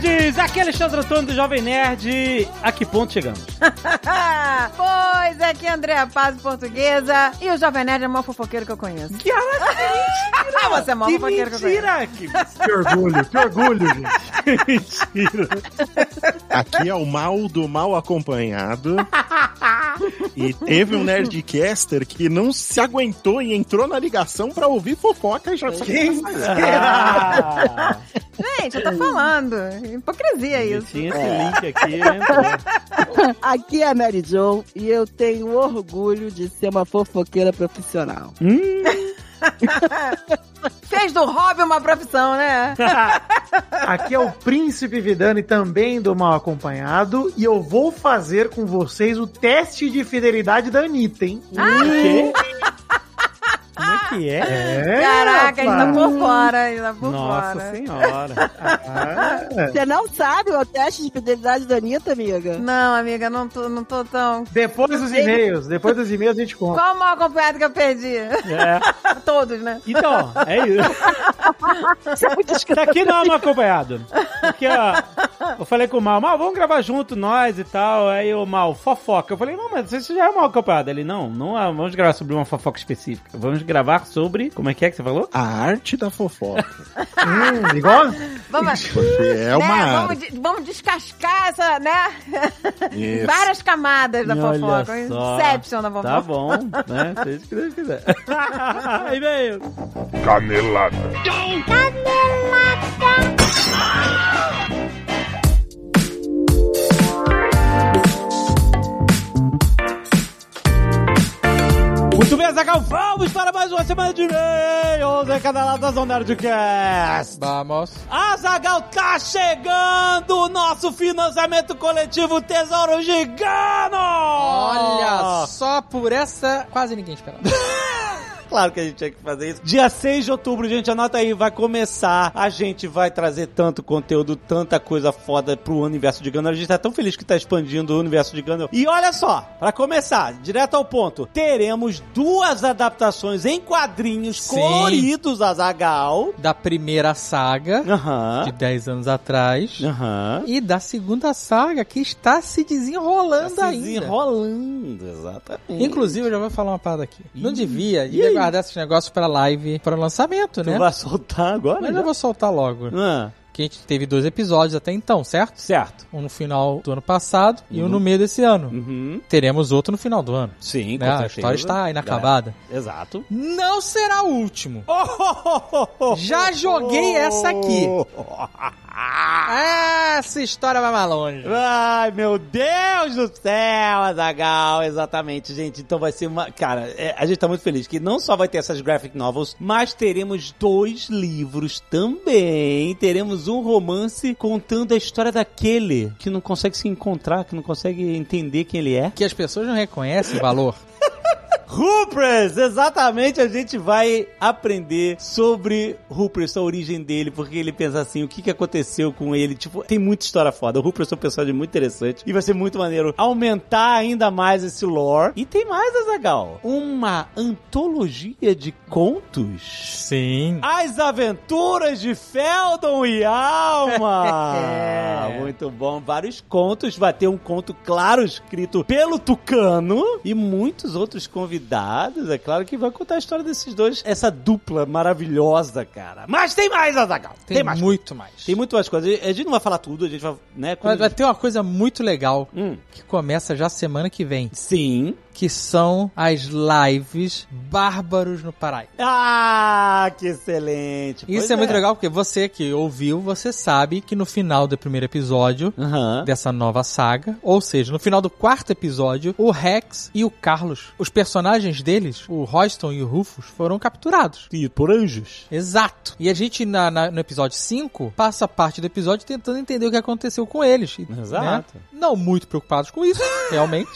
Nerds! Aqui é Alexandre Antônio do Jovem Nerd. A que ponto chegamos? pois, aqui é Andréa Paz, portuguesa. E o Jovem Nerd é o maior fofoqueiro que eu conheço. Que mentira! Você é o maior que fofoqueiro que eu conheço. mentira! Que orgulho, que orgulho, gente. mentira! Aqui é o mal do mal acompanhado. E teve um Nerdcaster que não se aguentou e entrou na ligação pra ouvir fofoca e já Quem Ah, Gente, eu tô falando. Hipocrisia isso. tinha esse link aqui, né? Aqui é a Mary Jo e eu tenho orgulho de ser uma fofoqueira profissional. Fez do hobby uma profissão, né? Aqui é o Príncipe Vidani, também do Mal Acompanhado, e eu vou fazer com vocês o teste de fidelidade da Anitta, hein? O quê? Como é que é? É, Caraca, ele tá por fora, ele tá por Nossa fora. senhora. Ah, Você não sabe o teste de fidelidade da Anitta, amiga? Não, amiga, não tô, não tô tão. depois dos e-mails, depois dos e-mails a gente conta. Qual o maior acompanhado que eu perdi? É. Todos, né? Então, é isso. Você é muito Isso aqui não é um acompanhado. Porque, ó, eu falei com o Mal, Mal, vamos gravar junto, nós e tal. Aí o Mal, fofoca. Eu falei, não, mas você já é mal acompanhado. Ele, não, não é, vamos gravar sobre uma fofoca específica. Vamos gravar sobre, como é que é que você falou? A arte da fofoca. Hum, igual? Vamos, Porque é uma né, arte. vamos, de- vamos descascar essa, né? Isso. Várias camadas da Olha fofoca. só. Inception da fofoca. Tá bom, né? Seja o que Deus quiser. E-mail. Canelada. Muito bem, Zagal, vamos para mais uma semana de e-mails encanaladas do Nerdcast. Vamos. Azagal tá chegando o nosso financiamento coletivo Tesouro Gigano! Olha, só por essa quase ninguém esperava. Claro que a gente tinha que fazer isso. Dia 6 de outubro, gente, anota aí, vai começar. A gente vai trazer tanto conteúdo, tanta coisa foda pro universo de Gano. A gente tá tão feliz que tá expandindo o universo de Gano. E olha só, pra começar, direto ao ponto, teremos duas adaptações em quadrinhos Sim. coloridos Azagal. Da primeira saga, de 10 anos atrás. E da segunda saga, que está se desenrolando Tá se ainda. desenrolando, exatamente. Inclusive, eu já vou falar uma parada aqui. Não devia, devia? Guardar esses negócios pra live, para lançamento, Tu né? vai soltar agora? Mas já? eu vou soltar logo. Ah, Que a gente teve dois episódios até então, certo? certo. Um no final do ano passado e um no meio desse ano. Uhum. Teremos outro no final do ano. Sim, Né? A história está inacabada. É, exato. Não será o último. Já joguei essa aqui. Essa história vai mais longe. Ai, meu Deus do céu, Azagal, exatamente, gente. Então vai ser uma. Cara, é, a gente tá muito feliz que não só vai ter essas graphic novels, mas teremos dois livros também. Teremos um romance contando a história daquele que não consegue se encontrar, que não consegue entender quem ele é. Que as pessoas não reconhecem o valor. Hoopers! Exatamente, a gente vai aprender sobre Hoopers, a origem dele, porque ele pensa assim, o que, que aconteceu com ele. Tipo, tem muita história foda. O Hoopers é um personagem muito interessante e vai ser muito maneiro aumentar ainda mais esse lore. E tem mais, Azagal, uma antologia de contos. Sim. As Aventuras de Feldon e Alma! É. Muito bom. Vários contos. Vai ter um conto, claro, escrito pelo Tucano e muitos outros convidados. É claro que vai contar a história desses dois. Essa dupla maravilhosa, cara. Mas tem mais, Azagal. Tem, Tem, mais. muito mais. Tem muito mais coisas. A gente não vai falar tudo, a gente vai, né? Vai, quando- vai ter uma coisa muito legal Hum. que começa já semana que vem. Sim. Que são as lives Bárbaros no Paraíba. Ah, que excelente. Isso Pois é muito legal porque você que ouviu, você sabe que no final do primeiro episódio Aham. dessa nova saga, ou seja, no final do quarto episódio, o Rex e o Carlos, os personagens deles, o Royston e o Rufus, foram capturados. E por anjos. Exato. E a gente, na- na- no episódio 5, passa parte do episódio tentando entender o que aconteceu com eles. Exato. né, Não muito preocupados com isso, realmente.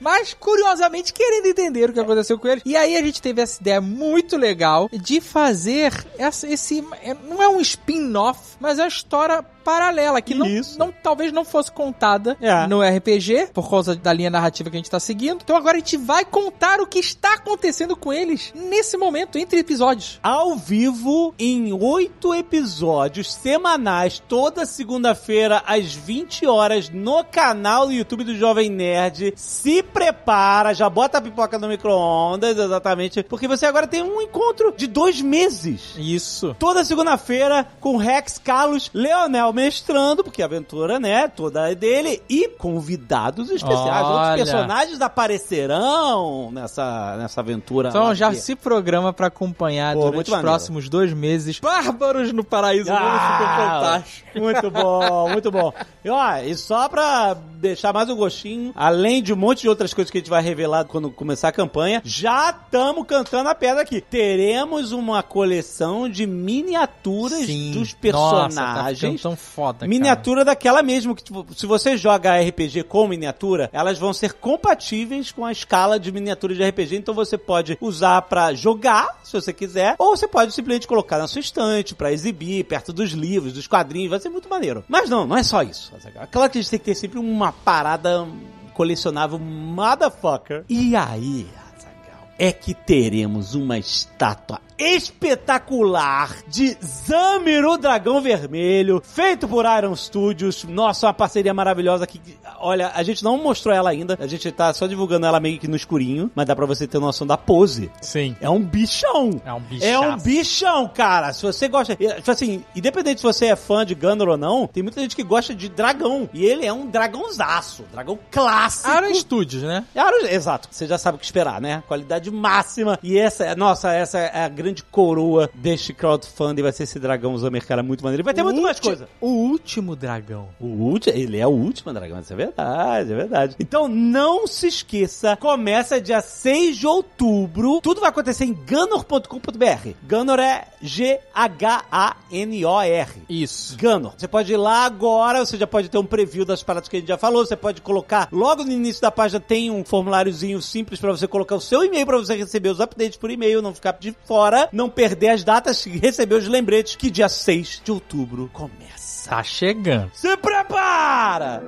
Mas, curiosamente, querendo entender o que aconteceu com eles. E aí a gente teve essa ideia muito legal de fazer essa, esse. é- Não é um spin-off, mas é uma história paralela, que não, não- talvez não fosse contada É. no RPG, por causa da linha narrativa que a gente tá seguindo. Então agora a gente vai contar o que está acontecendo com eles nesse momento, entre episódios. Ao vivo, em oito episódios semanais, toda segunda-feira, às 20 horas, no canal do YouTube do Jovem Nerd. Se prepara, já bota a pipoca no micro-ondas, exatamente, porque você agora tem um encontro de dois meses. Isso. Toda segunda-feira, com Rex, Carlos, Leonel mestrando, porque a aventura, né, toda é dele, e convidados especiais. Olha. Outros personagens aparecerão nessa, nessa aventura. Então já que- se programa pra acompanhar Pô, durante os maneiro. próximos dois meses. Bárbaros no Paraíso Ah. Muito bom, muito bom. E, ó, e só pra deixar mais um gostinho, além de um monte de outras coisas que a gente vai revelar quando começar a campanha, já estamos cantando a pedra aqui. Teremos uma coleção de miniaturas dos Nossa, tá personagens. tão foda, Miniatura daquela mesmo, que tipo, se você joga RPG com miniatura, elas vão ser compatíveis com a escala de miniatura de RPG, então você pode usar pra jogar, se você quiser, ou você pode simplesmente colocar na sua estante pra exibir perto dos livros, dos quadrinhos, vai ser muito maneiro. Mas não, não é só isso. Claro que a gente tem que ter sempre uma parada colecionável motherfucker. E aí, é que teremos uma estátua espetacular de Zamir, o Dragão Vermelho, feito por Iron Studios. Nossa, uma parceria maravilhosa que, olha, a gente não mostrou ela ainda, a gente tá só divulgando ela meio que no escurinho, mas dá pra você ter noção da pose. Sim. É um bichão. É um bichaço. É um bichão, cara. Se você gosta. Tipo assim, independente se você é fã de Gunner ou não, tem muita gente que gosta de dragão. E ele é um dragãozaço. Dragão clássico. Iron Studios, né? Exato, você já sabe o que esperar, né? Qualidade máxima. E essa, é- nossa, essa é a grande coroa deste crowdfunding. Vai ser esse dragão Zamer, cara, muito maneiro. Vai ter muito mais coisa. O último dragão. O último, ele é o último dragão, isso é verdade, é verdade. Então não se esqueça, começa dia 6 de outubro. Tudo vai acontecer em ganor.com.br. Ganor é G-H-A-N-O-R. Isso. Ganor. Você pode ir lá agora, você já pode ter um preview das paradas que a gente já falou, você pode colocar, logo no início da página tem um formuláriozinho simples pra você colocar o seu e-mail pra você receber os updates por e-mail, não ficar de fora, não perder as datas e receber os lembretes que dia 6 de outubro começa. Tá chegando. Se prepara!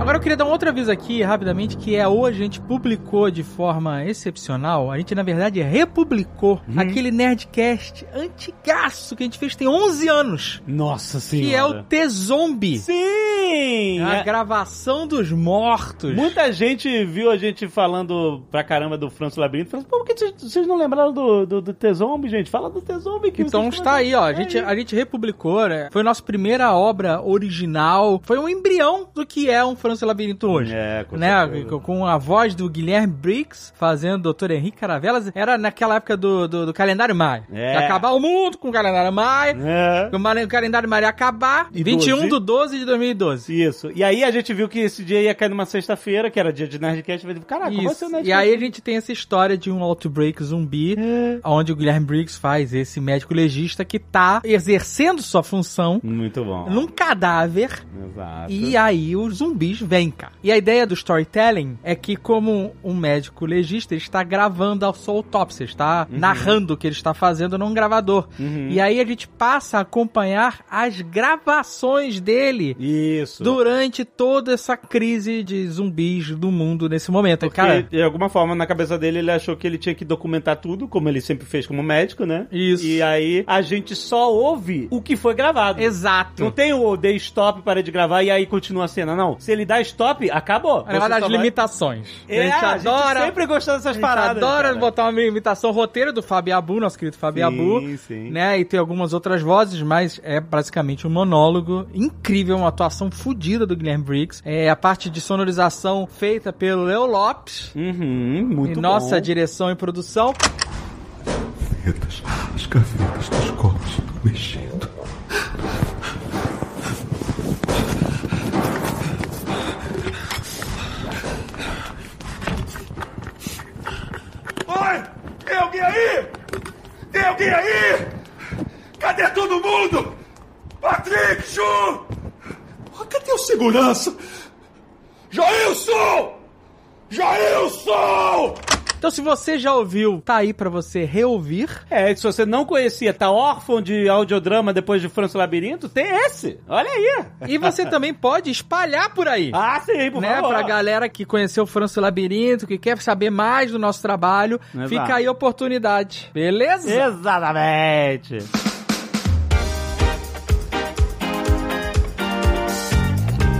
Agora eu queria dar um outro aviso aqui, rapidamente, que é hoje a gente publicou de forma excepcional, a gente na verdade republicou aquele Nerdcast antigaço que a gente fez tem 11 anos, Nossa que é o T-Zombie. Sim! A É- gravação dos mortos. Muita gente viu a gente falando pra caramba do Franço Labirinto. Falando, por que vocês- não lembraram do, do, do T-Zombie, gente? Fala do T-Zombie. que Então está aí, ó. A gente, a gente republicou, né? Foi a nossa primeira obra original. Foi um embrião do que é um França Labirinto hoje. É, com né? certeza. Com- a voz do Guilherme Briggs fazendo o Dr. Henrique Caravelas. Era naquela época do, do, do calendário Maia. É. Ia acabar o mundo com o calendário Maia. É. O calendário Maia ia acabar. E 21 12? do 12 de 2012. Isso. E aí a gente viu que esse dia ia cair numa sexta-feira, que era dia de Nerdcast. Caraca, vai ser o Isso. Nerdcast. E aí a gente tem essa história de um outbreak zumbi, É. onde o Guilherme Briggs faz esse médico legista que tá exercendo sua função Muito bom. num cadáver Exato. e aí os zumbis vêm cá. E a ideia do storytelling é que, como um médico legista, ele está gravando a sua autópsia, está narrando o que ele está fazendo num gravador. Uhum. E aí a gente passa a acompanhar as gravações dele. Isso. Durante toda essa crise de zumbis do mundo nesse momento. Porque, Cara, de alguma forma, na cabeça dele, ele achou que ele tinha que documentar tudo, como ele sempre fez como médico, né? Isso. E aí, a gente só ouve o que foi gravado. exato. Não tem o dei stop, para de gravar e aí continua a cena, não. Se ele dá stop, acabou. É Você das vai- limitações. É, a gente sempre gostou dessas A gente paradas. adora cara. botar uma imitação roteiro do Fabi Abu, nosso querido Fabi Sim, Abu. sim. Né? E tem algumas outras vozes, mas é basicamente um monólogo incrível, uma atuação fodida do Guilherme Briggs. É a parte de sonorização feita pelo Leo Lopes. Uhum, muito e nossa bom. direção e produção. gavetas, as gavetas dos copos estão mexendo. Oi! Tem alguém aí? Tem alguém aí? Cadê todo mundo? Patrick! Ah, Cadê o segurança? Jailson! Jailson! Então, se você já ouviu, tá aí pra você reouvir. É, se você não conhecia, tá órfão de audiodrama depois de França Labirinto, tem esse. Olha aí. E você também pode espalhar por aí. Ah, sim, por né, favor. pra galera que conheceu França Labirinto, que quer saber mais do nosso trabalho, Exato. fica aí a oportunidade. Beleza? Exatamente.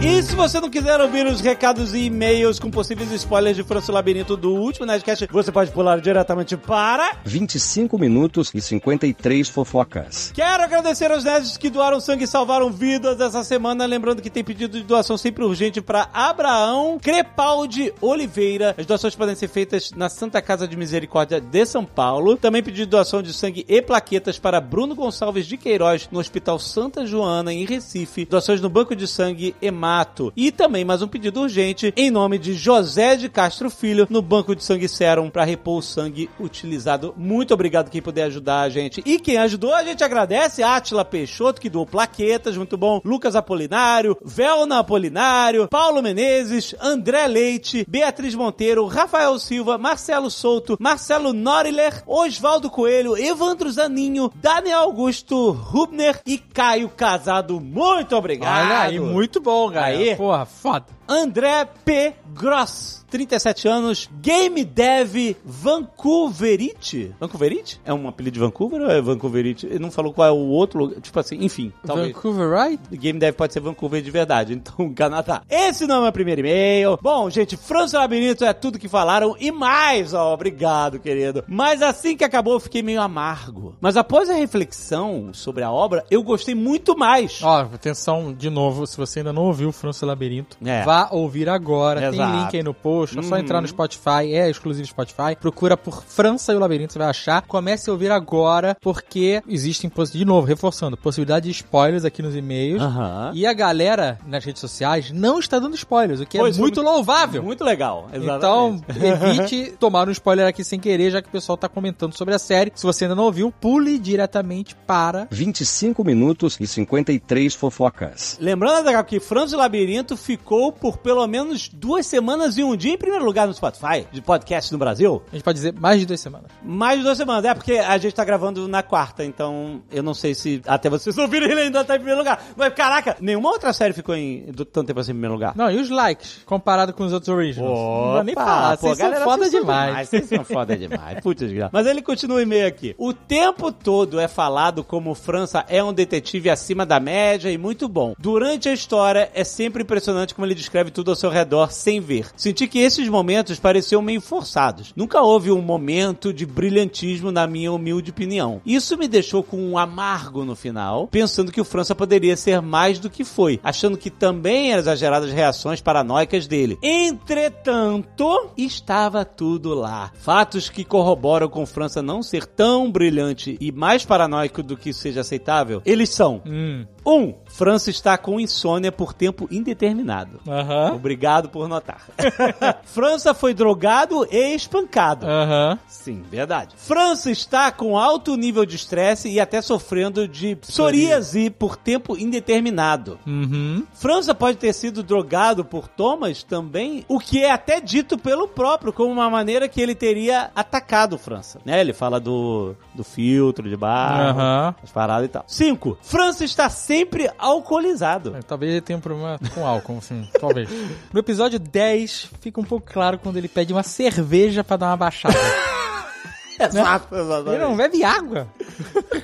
E se você não quiser ouvir os recados e e-mails com possíveis spoilers de França Labirinto do último Nerdcast, você pode pular diretamente para... 25 minutos e 53 fofocas. Quero agradecer aos nerds que doaram sangue e salvaram vidas essa semana. Lembrando que tem pedido de doação sempre urgente para Abraão Crepaldi Oliveira. As doações podem ser feitas na Santa Casa de Misericórdia de São Paulo. Também pedido de doação de sangue e plaquetas para Bruno Gonçalves de Queiroz no Hospital Santa Joana, em Recife. Doações no Banco de Sangue Emato. E também mais um pedido urgente em nome de José de Castro Filho no Banco de Sangue Serum para repor o sangue utilizado. Muito obrigado quem puder ajudar a gente. E quem ajudou, a gente agradece. Atila Peixoto, que doou plaquetas, muito bom. Lucas Apolinário, Velna Apolinário, Paulo Menezes, André Leite, Beatriz Monteiro, Rafael Silva, Marcelo Souto, Marcelo Noriler, Oswaldo Coelho, Evandro Zaninho, Daniel Augusto, Rubner e Caio Casado. Muito obrigado. Olha aí, muito bom, galera. Aí. Porra, foda. André P. Gross, 37 anos, Game Dev Vancouverite. Vancouverite? É um apelido de Vancouver ou é Vancouverite? Ele não falou qual é o outro lugar. Tipo assim, enfim. Talvez. Vancouver, right? Game Dev pode ser Vancouver de verdade, então Canadá. Esse não é meu primeiro e-mail. Bom, gente, França Labirinto é tudo que falaram e mais, ó, obrigado, querido. Mas assim que acabou, eu fiquei meio amargo. Mas após a reflexão sobre a obra, eu gostei muito mais. Ó, atenção de novo, se você ainda não ouviu o França Labirinto, É. vá ouvir agora. Tem Exato. link aí no post, é só Uhum. entrar no Spotify, é exclusivo Spotify. Procura por França e o Labirinto, você vai achar. Comece a ouvir agora, porque existem, de novo, reforçando, possibilidade de spoilers aqui nos e-mails. Aham. E a galera nas redes sociais não está dando spoilers, o que Pois, é muito louvável. Muito legal. Então, Exatamente. evite tomar um spoiler aqui sem querer, já que o pessoal tá comentando sobre a série. Se você ainda não ouviu, pule diretamente para 25 minutos e 53 fofocas. Lembrando, Azaghal, que Franz Labirinto ficou por pelo menos duas semanas e um dia em primeiro lugar no Spotify, de podcast no Brasil. A gente pode dizer mais de duas semanas. Mais de duas semanas, é porque a gente tá gravando na quarta, então eu não sei se até vocês ouvirem ele ainda tá em primeiro lugar. Mas caraca, nenhuma outra série ficou em do- tanto tempo assim em primeiro lugar. Não, e os likes, comparado com os outros originals? não vou nem Opa, falar, pô, vocês são galera, foda vocês são demais. Vocês são foda demais. Putz, grau. Mas ele continua o e-mail aqui. O tempo todo é falado como França é um detetive acima da média e muito bom. Durante a história, é sempre impressionante como ele descreve tudo ao seu redor sem ver. Senti que esses momentos pareciam meio forçados. Nunca houve um momento de brilhantismo, na minha humilde opinião. Isso me deixou com um amargo no final, pensando que o França poderia ser mais do que foi, achando que também eram exageradas as reações paranoicas dele. Entretanto, estava tudo lá. Fatos que corroboram com França não ser tão brilhante e mais paranoico do que seja aceitável, eles são Hum, um, França está com insônia por tempo indeterminado. aham, Obrigado por notar. França foi drogado e espancado. aham. Sim, verdade. França está com alto nível de estresse e até sofrendo de psoríase por tempo indeterminado. Uhum. França pode ter sido drogado por Thomas também, o que é até dito pelo próprio como uma maneira que ele teria atacado França. Né? Ele fala do, do filtro de barro, as paradas e tal. 5. França está sempre alcoolizado. É, Talvez ele tenha um problema com álcool, assim, talvez. No episódio 10, fica um pouco claro quando ele pede uma cerveja pra dar uma baixada. Exato, ele não bebe água.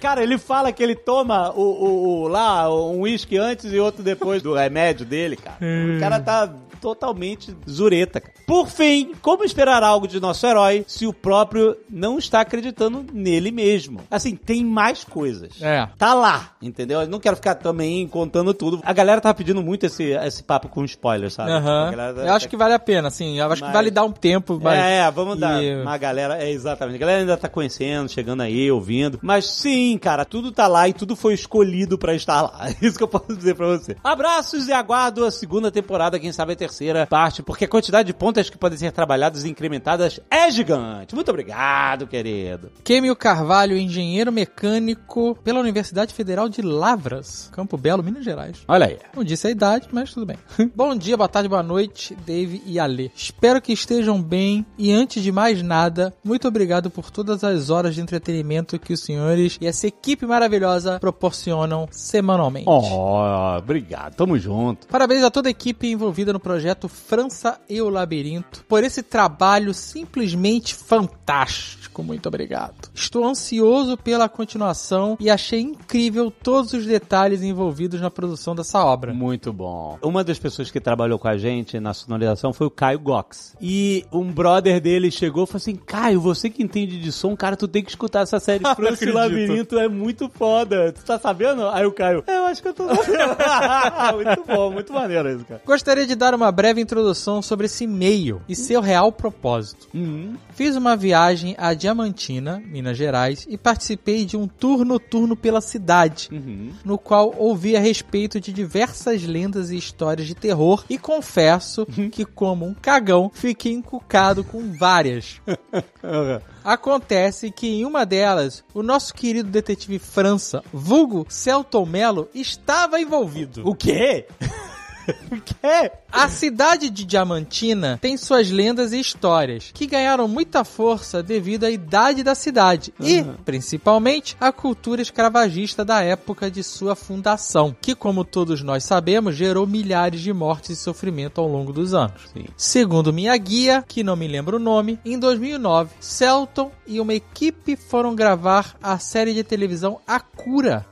Cara, ele fala que ele toma o, o- o- lá um uísque antes e outro depois do remédio dele, cara. O cara tá totalmente zureta, cara. Por fim, como esperar algo de nosso herói se o próprio não está acreditando nele mesmo? Assim, tem mais coisas. É. Tá lá, entendeu? Eu não quero ficar também contando tudo. A galera tá pedindo muito esse, esse papo com spoiler, sabe? Aham. A galera- Eu acho que vale a pena, assim. Eu acho Mas- que vale dar um tempo. Mas... É, vamos dar E- uma galera. É, exatamente. A galera ainda tá conhecendo, chegando aí, ouvindo. Mas sim, cara, tudo tá lá e tudo foi escolhido pra estar lá. É isso que eu posso dizer pra você. Abraços e aguardo a segunda temporada, quem sabe a terceira parte, porque a quantidade de pontas que podem ser trabalhadas e incrementadas é gigante. Muito obrigado, querido. Kêmio Carvalho, engenheiro mecânico pela Universidade Federal de Lavras, Campo Belo, Minas Gerais. Olha aí. Não disse a idade, mas tudo bem. Bom dia, boa tarde, boa noite, Dave e Ale. Espero que estejam bem e antes de mais nada, muito obrigado por todas as horas de entretenimento que os senhores e essa equipe maravilhosa proporcionam semanalmente. Oh, obrigado. Tamo junto. Parabéns a toda a equipe envolvida no projeto França e o Labirinto por esse trabalho simplesmente fantástico. Muito obrigado. Estou ansioso pela continuação e achei incrível todos os detalhes envolvidos na produção dessa obra. Muito bom. Uma das pessoas que trabalhou com a gente na sonorização foi o Caio Gox. E um brother dele chegou e falou assim: Caio, você que entende de som, cara, tu tem que escutar essa série França e o Labirinto, é muito foda. Tu tá sabendo? Aí o Caio, é, eu acho que eu tô muito bom, muito maneiro isso, cara. Gostaria de dar uma breve introdução sobre esse e-mail e seu real propósito. Uhum. Fiz uma viagem a Diamantina, Minas Gerais, e participei de um tour noturno pela cidade, Uhum. no qual ouvi a respeito de diversas lendas e histórias de terror e confesso que, como um cagão, fiquei encucado com várias. Acontece que em uma delas, o nosso querido detetive França, vulgo Celton Mello, estava envolvido. O quê? o quê? A cidade de Diamantina tem suas lendas e histórias, que ganharam muita força devido à idade da cidade e, principalmente, à cultura escravagista da época de sua fundação, que, como todos nós sabemos, gerou milhares de mortes e sofrimento ao longo dos anos. Sim. Segundo minha guia, que não me lembro o nome, em 2009, Celton e uma equipe foram gravar a série de televisão A Cura.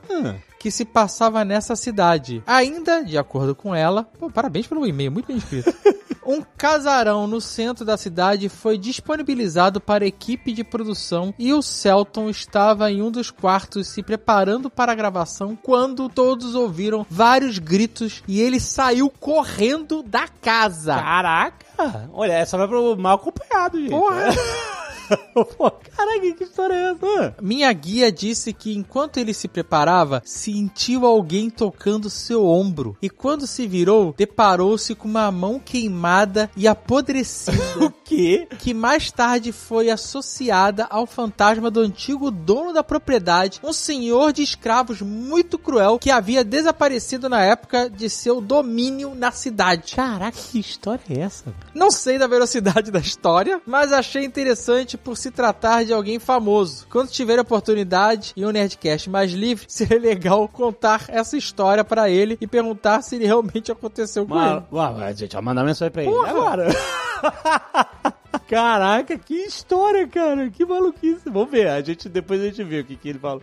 Que se passava nessa cidade. Ainda, de acordo com ela, pô, parabéns pelo e-mail, muito bem escrito. Um casarão no centro da cidade foi disponibilizado para a equipe de produção e o Celton estava em um dos quartos se preparando para a gravação quando todos ouviram vários gritos e ele saiu correndo da casa. Caraca! Olha, essa vai pro mal acompanhado, gente. Porra. Pô, caraca, que história é essa? Minha guia disse que enquanto ele se preparava, sentiu alguém tocando seu ombro e quando se virou, deparou-se com uma mão queimada e apodrecida. o quê? Que mais tarde foi associada ao fantasma do antigo dono da propriedade, um senhor de escravos muito cruel que havia desaparecido na época de seu domínio na cidade. Caraca, que história é essa? Não sei da velocidade da história, mas achei interessante por se tratar de alguém famoso. Quando tiver a oportunidade e um Nerdcast mais livre, seria legal contar essa história pra ele e perguntar se ele realmente aconteceu com ele. Ué, ué, gente, vai mandar mensagem pra ele Porra. agora. Caraca, que história, cara. Que maluquice. Vamos ver. A gente, depois a gente vê o que, que ele fala.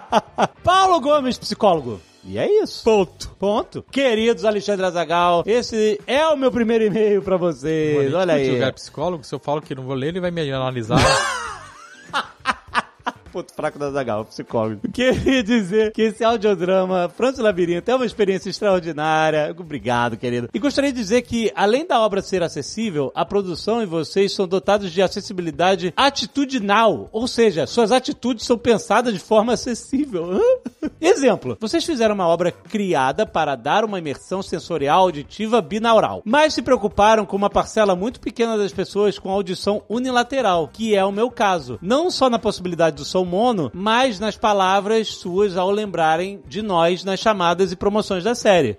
Paulo Gomes, psicólogo. E é isso. Ponto. Ponto. Queridos Alexandre Azagal, esse é o meu primeiro e-mail pra vocês. Olha aí. lugar psicólogo, se eu falo que não vou ler, ele vai me analisar. Ponto fraco da Zagal, psicólogo. Queria dizer que esse audiodrama, França Labirinto, é uma experiência extraordinária. Obrigado, querido. E gostaria de dizer que, além da obra ser acessível, a produção e vocês são dotados de acessibilidade atitudinal. Ou seja, suas atitudes são pensadas de forma acessível. Exemplo, vocês fizeram uma obra criada para dar uma imersão sensorial auditiva binaural, mas se preocuparam com uma parcela muito pequena das pessoas com audição unilateral, que é o meu caso. Não só na possibilidade do som mono, mas nas palavras suas ao lembrarem de nós nas chamadas e promoções da série.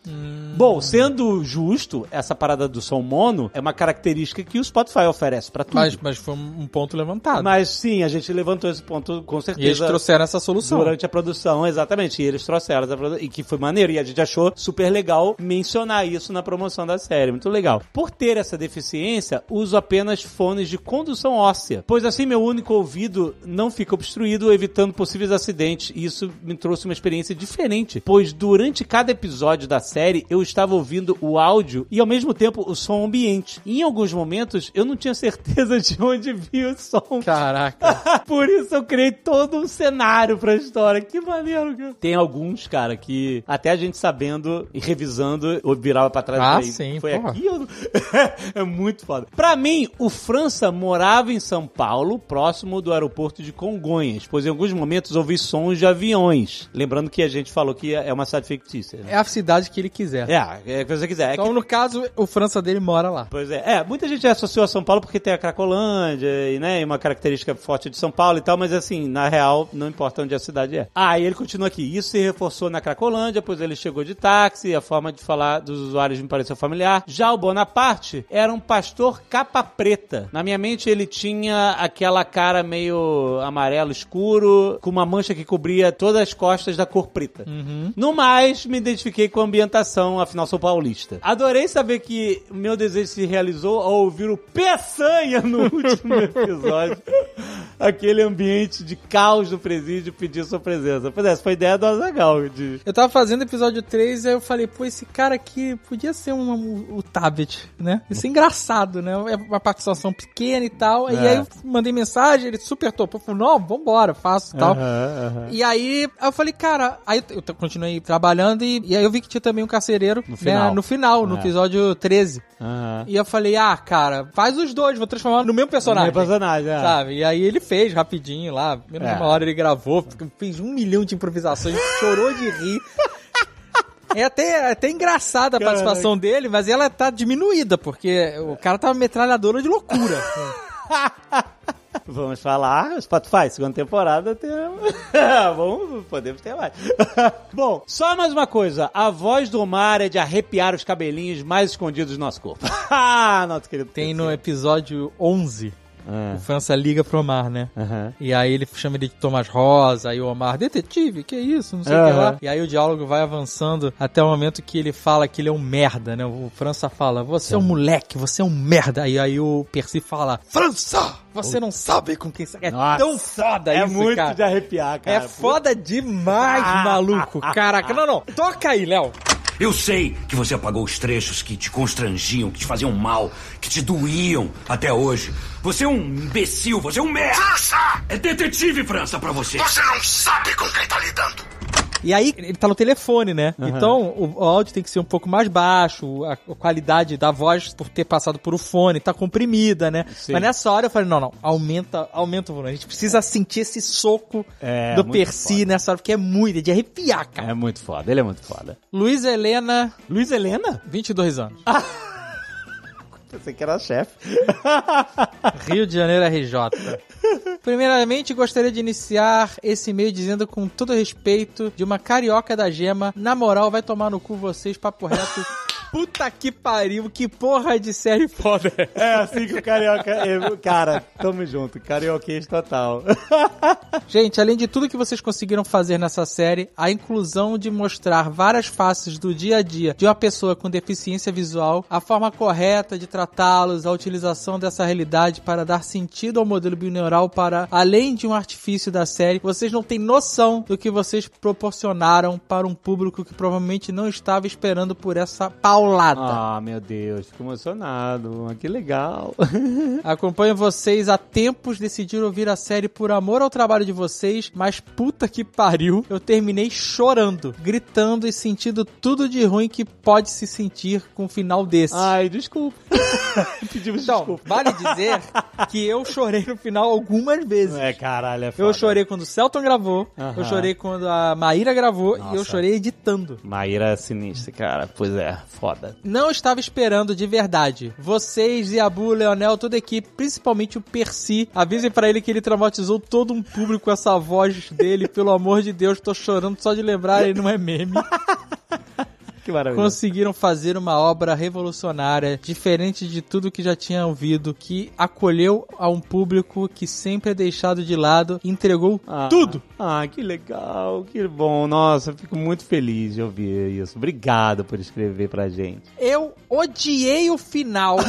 Bom, sendo justo, essa parada do som mono é uma característica que o Spotify oferece pra tudo. mas, mas foi um ponto levantado. Mas sim, a gente levantou esse ponto com certeza. e eles trouxeram essa solução. Durante a produção, exatamente. E eles trouxeram essa produ- E que foi maneiro. E a gente achou super legal mencionar isso na promoção da série. Muito legal. Por ter essa deficiência, uso apenas fones de condução óssea. Pois assim meu único ouvido não fica obstruído, evitando possíveis acidentes. E isso me trouxe uma experiência diferente. Pois durante cada episódio da série, eu eu estava ouvindo o áudio e ao mesmo tempo o som ambiente. E em alguns momentos eu não tinha certeza de onde vinha o som. Caraca. Por isso eu criei todo um cenário pra história. Que maneiro, cara. Tem alguns, cara, que até a gente sabendo e revisando, eu virava pra trás e Ah, falei, sim, Foi porra. aqui ou não? é muito foda. Pra mim, o França morava em São Paulo, próximo do aeroporto de Congonhas, pois em alguns momentos ouvi sons de aviões. Lembrando que a gente falou que é uma cidade fictícia. Né? É a cidade que ele quiser. É, é o que você quiser. É Então, que- no caso, o França dele mora lá. Pois é. É, muita gente associou a São Paulo porque tem a Cracolândia e, né, uma característica forte de São Paulo e tal, mas assim, na real, não importa onde a cidade é. Ah, e ele continua aqui. Isso se reforçou na Cracolândia, pois ele chegou de táxi, a forma de falar dos usuários me pareceu familiar. Já o Bonaparte era um pastor capa preta. Na minha mente, ele tinha aquela cara meio amarelo escuro, com uma mancha que cobria todas as costas da cor preta. No mais, me identifiquei com a ambientação, afinal sou paulista. Adorei saber que o meu desejo se realizou ao ouvir o Peçanha no último episódio. Aquele ambiente de caos do presídio pedir sua presença. Pois é, essa foi a ideia do Azagal. De... Eu tava fazendo episódio 3 aí eu falei, pô, esse cara aqui podia ser um, um- o Tabet, né? Isso é engraçado, né? É uma participação pequena e tal. E É. aí eu mandei mensagem, ele super topou. Falou, não, vambora, faço e tal. Aham, aham. E aí eu falei, cara, aí eu continuei trabalhando e, e aí eu vi que tinha também um carcereiro No né, final. no final, no É. episódio 13. Aham. E eu falei, ah, cara, faz os dois, vou transformar no mesmo personagem. Meu personagem, é. Sabe? E aí ele fez rapidinho lá, menos É. de uma hora ele gravou, fez um milhão de improvisações, chorou de rir. É até, é até engraçada a Caraca. participação dele, mas ela tá diminuída, porque o cara tava metralhadora de loucura. Vamos falar, Spotify, segunda temporada temos. Vamos, podemos ter mais. Bom, só mais uma coisa. A voz do Omar é de arrepiar os cabelinhos mais escondidos do nosso corpo. ah, nosso querido. Tem no episódio 11, Ah, o França liga pro Omar, né? aham. E aí ele chama ele de Thomas Rosa, aí o Omar, detetive, que isso, não sei o que lá. E aí o diálogo vai avançando até o momento que ele fala que ele é um merda, né? O França fala, você é um moleque, você é um merda. E aí o Percy fala, França, você não sabe com quem você... É Nossa, tão foda É isso, muito cara. de arrepiar, cara. É foda demais, maluco. Caraca, não, não. Toca aí, Léo. Eu sei que você apagou os trechos que te constrangiam, que te faziam mal, que te doíam até hoje. Você é um imbecil, você é um merda! É detetive, França, pra você! Você não sabe com quem tá lidando! E aí, ele tá no telefone, né? Então, o, áudio tem que ser um pouco mais baixo, a, a qualidade da voz, por ter passado por o fone, tá comprimida, né? Sim. Mas nessa hora eu falei, não, não, aumenta, aumenta o volume. A gente precisa sentir esse soco É, do Percy foda. nessa hora, porque é muito, é de arrepiar, cara. É muito foda, ele é muito foda. Luiz Helena, Luiz Helena? 22 anos. Pensei que era chefe. Rio de Janeiro RJ. Primeiramente, gostaria de iniciar esse e-mail dizendo com todo respeito de uma carioca da gema, na moral, vai tomar no cu vocês, papo reto. Puta que pariu, que porra de série foda é É assim que o carioca. é, Cara, tamo junto, carioquês total. Gente, além de tudo que vocês conseguiram fazer nessa série, a inclusão de mostrar várias faces do dia a dia de uma pessoa com deficiência visual, a forma correta de tratá-los, a utilização dessa realidade para dar sentido ao modelo bineural para além de um artifício da série, vocês não têm noção do que vocês proporcionaram para um público que provavelmente não estava esperando por essa paulada. Ah, meu Deus, fico emocionado. Que legal. Acompanho vocês há tempos, decidiram ouvir a série por amor ao trabalho de vocês, mas puta que pariu, eu terminei chorando, gritando e sentindo tudo de ruim que pode se sentir com um final desse. Ai, desculpa. Pedimos então, desculpa. vale dizer que eu chorei no final algumas vezes. É, caralho, é foda. Eu chorei quando o Celton gravou, Aham. eu chorei quando a Maíra gravou e eu Nossa. chorei editando. Maíra é sinistra, cara. Pois é, foda. Não estava esperando de verdade. Vocês, Yabu, Leonel, toda a equipe, principalmente o Percy, avisem pra ele que ele traumatizou todo um público com essa voz dele. Pelo amor de Deus, tô chorando só de lembrar, ele não é meme. Que maravilha. Conseguiram fazer uma obra revolucionária, diferente de tudo que já tinha ouvido, que acolheu a um público que sempre é deixado de lado, entregou Ah, tudo. Ah, que legal, que bom. Nossa, eu fico muito feliz de ouvir isso. Obrigado por escrever pra gente. Eu odiei o final.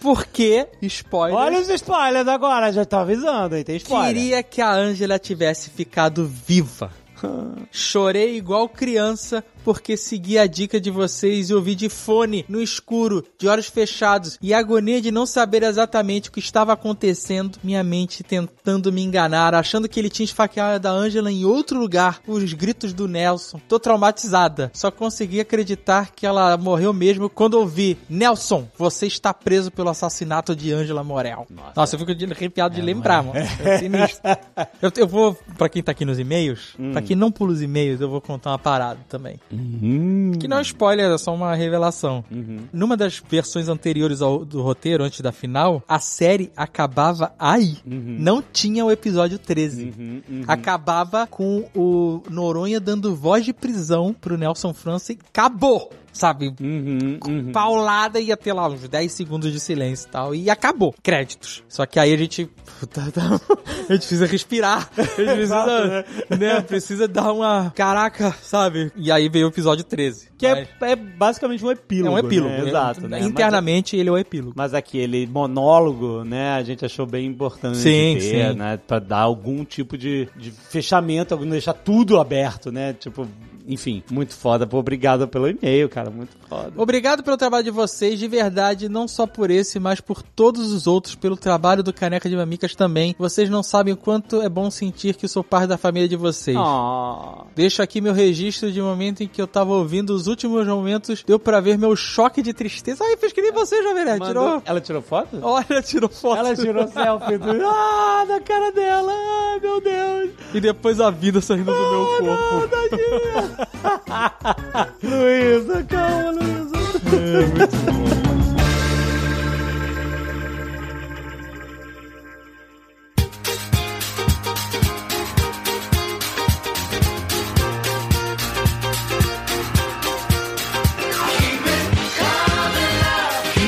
Porque, spoiler. Olha os spoilers agora, já tô avisando, hein? Tem spoiler. Queria que a Angela tivesse ficado viva. Chorei igual criança porque segui a dica de vocês e ouvi de fone, no escuro, de olhos fechados e a agonia de não saber exatamente o que estava acontecendo, minha mente tentando me enganar, achando que ele tinha esfaqueado a Angela em outro lugar, os gritos do Nelson. Tô traumatizada. Só consegui acreditar que ela morreu mesmo quando ouvi: Nelson, você está preso pelo assassinato de Angela Morel. Nossa, eu fico arrepiado de lembrar, mano. É sinistro. Eu, eu vou, pra quem tá aqui nos e-mails, pra quem não pula os e-mails, eu vou contar uma parada também. Que não é spoiler, é só uma revelação. Numa das versões anteriores ao, do roteiro, antes da final, a série acabava aí. Não tinha o episódio 13. Acabava com o Noronha dando voz de prisão pro Nelson França e acabou. Sabe? Paulada ia ter lá uns 10 segundos de silêncio e tal. E acabou. Créditos. Só que aí a gente. Puta, tá- a gente precisa respirar. A gente precisa. né? Precisa dar uma. Caraca, sabe? E aí veio o episódio 13. Que Mas- é, é basicamente um epílogo. É um epílogo, né? né? Exato, né? Internamente ele é o epílogo. Mas, mas aquele monólogo, né, a gente achou bem importante Sim, ter, sim. né? Pra dar algum tipo de, de fechamento, deixar tudo aberto, né? Tipo, enfim, muito foda. Pô, obrigado pelo e-mail, cara, muito foda. Obrigado pelo trabalho de vocês, de verdade, não só por esse, mas por todos os outros, pelo trabalho do Caneca de Mamicas também. Vocês não sabem o quanto é bom sentir que sou parte da família de vocês. Ah. Deixo aqui meu registro de momento em que eu tava ouvindo os últimos momentos, deu pra ver meu choque de tristeza. Ai, fez que nem você, Jovem Nerd, tirou... Ela tirou foto? Olha, tirou foto. Ela tirou selfie do... Ah, da cara dela. Ai, meu Deus. E depois a vida saindo do meu corpo. Luísa, calma, Luísa.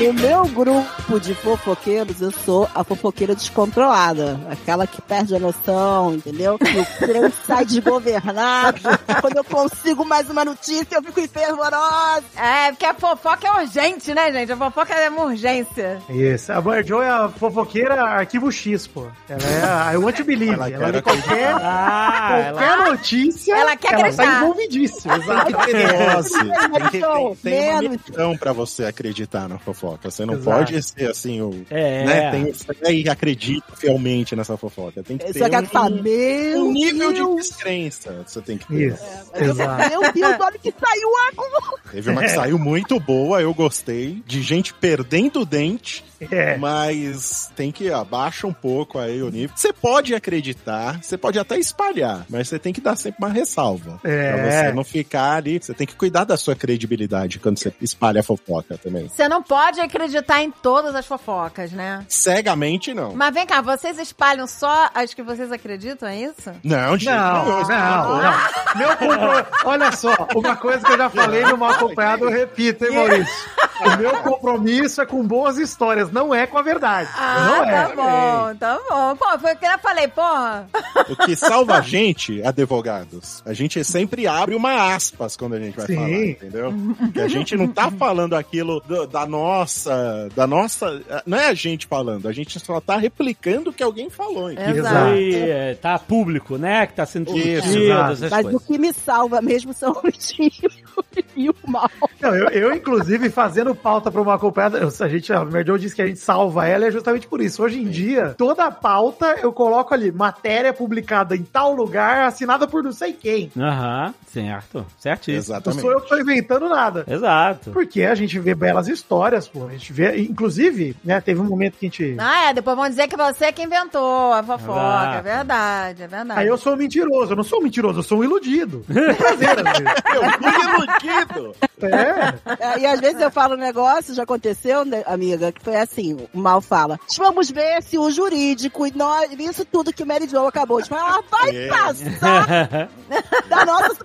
No meu grupo de fofoqueiros, eu sou a fofoqueira descontrolada. Aquela que perde a noção, entendeu? Que o trem sai desgovernado. Quando eu consigo mais uma notícia, eu fico fervorosa. É, porque a fofoca é urgente, né, gente? A fofoca é uma urgência. Isso. A Mary Jo é a fofoqueira arquivo X, pô. Ela é a I want to believe. Ela Ela, quer qualquer, Ah, qualquer notícia, Ela quer ela acreditar. tá envolvidíssima. Exato. Dose. Tem, que- tem, tem uma Menos. missão pra você acreditar na fofoca. Você não Exato. pode ser assim, o. É. Né, tem fé e acredita fielmente nessa fofoca. Tem que ter um, falar, meu um nível de descrença. Você tem que ter. Isso. Exato. Meu Deus, olha que saiu agora. Teve uma que saiu muito boa, eu gostei. De gente perdendo o dente. É. Mas tem que abaixar um pouco aí o nível. Você pode acreditar, você pode até espalhar, mas você tem que dar sempre uma ressalva. É. Pra você não ficar ali. Você tem que cuidar da sua credibilidade quando você espalha a fofoca também. Você não pode acreditar em todas as fofocas, né? Cegamente, não. Mas vem cá, vocês espalham só as que vocês acreditam, é isso? Não, de jeito Não, não, Isso é não. Meu compro... Olha só, uma coisa que eu já falei no mal acompanhado, eu repito, hein, Maurício? O meu compromisso é com boas histórias, não é com a verdade. Ah, não é. tá bom, tá bom. Pô, foi o que eu falei, porra. O que salva a gente, advogados, a gente sempre abre uma aspas quando a gente vai Sim. falar, entendeu? Que a gente não tá falando aquilo do- da nossa, da nossa, não é a gente falando, a gente só tá replicando o que alguém falou. entendeu? Que Exato. foi, é, tá público, né? Que tá sendo discutido, Mas o coisas. que me salva mesmo são os tios e o mal. Não, eu, eu, inclusive, fazendo pauta pra uma acompanhada, a gente, a Merdeu disse que a gente salva ela, é justamente por isso. Hoje em dia, toda a pauta eu coloco ali, matéria publicada em tal lugar, assinada por não sei quem. Aham, certo. Certíssimo. Não Exatamente. sou eu que tô inventando nada. Exato. Porque a gente vê belas histórias, pô. A gente vê, inclusive, né, teve um momento que a gente. Ah, é, depois vão dizer que você é que inventou a fofoca. Ah. É verdade, é verdade. Aí eu sou mentiroso, eu não sou um mentiroso, eu sou um iludido. Prazer. Eu fui iludido! É. É, e às vezes eu falo um negócio, já aconteceu, né, amiga, que foi assim, o mal fala, vamos ver se o jurídico e nós, isso tudo que o Mary Jo acabou de falar vai É. passar da nossa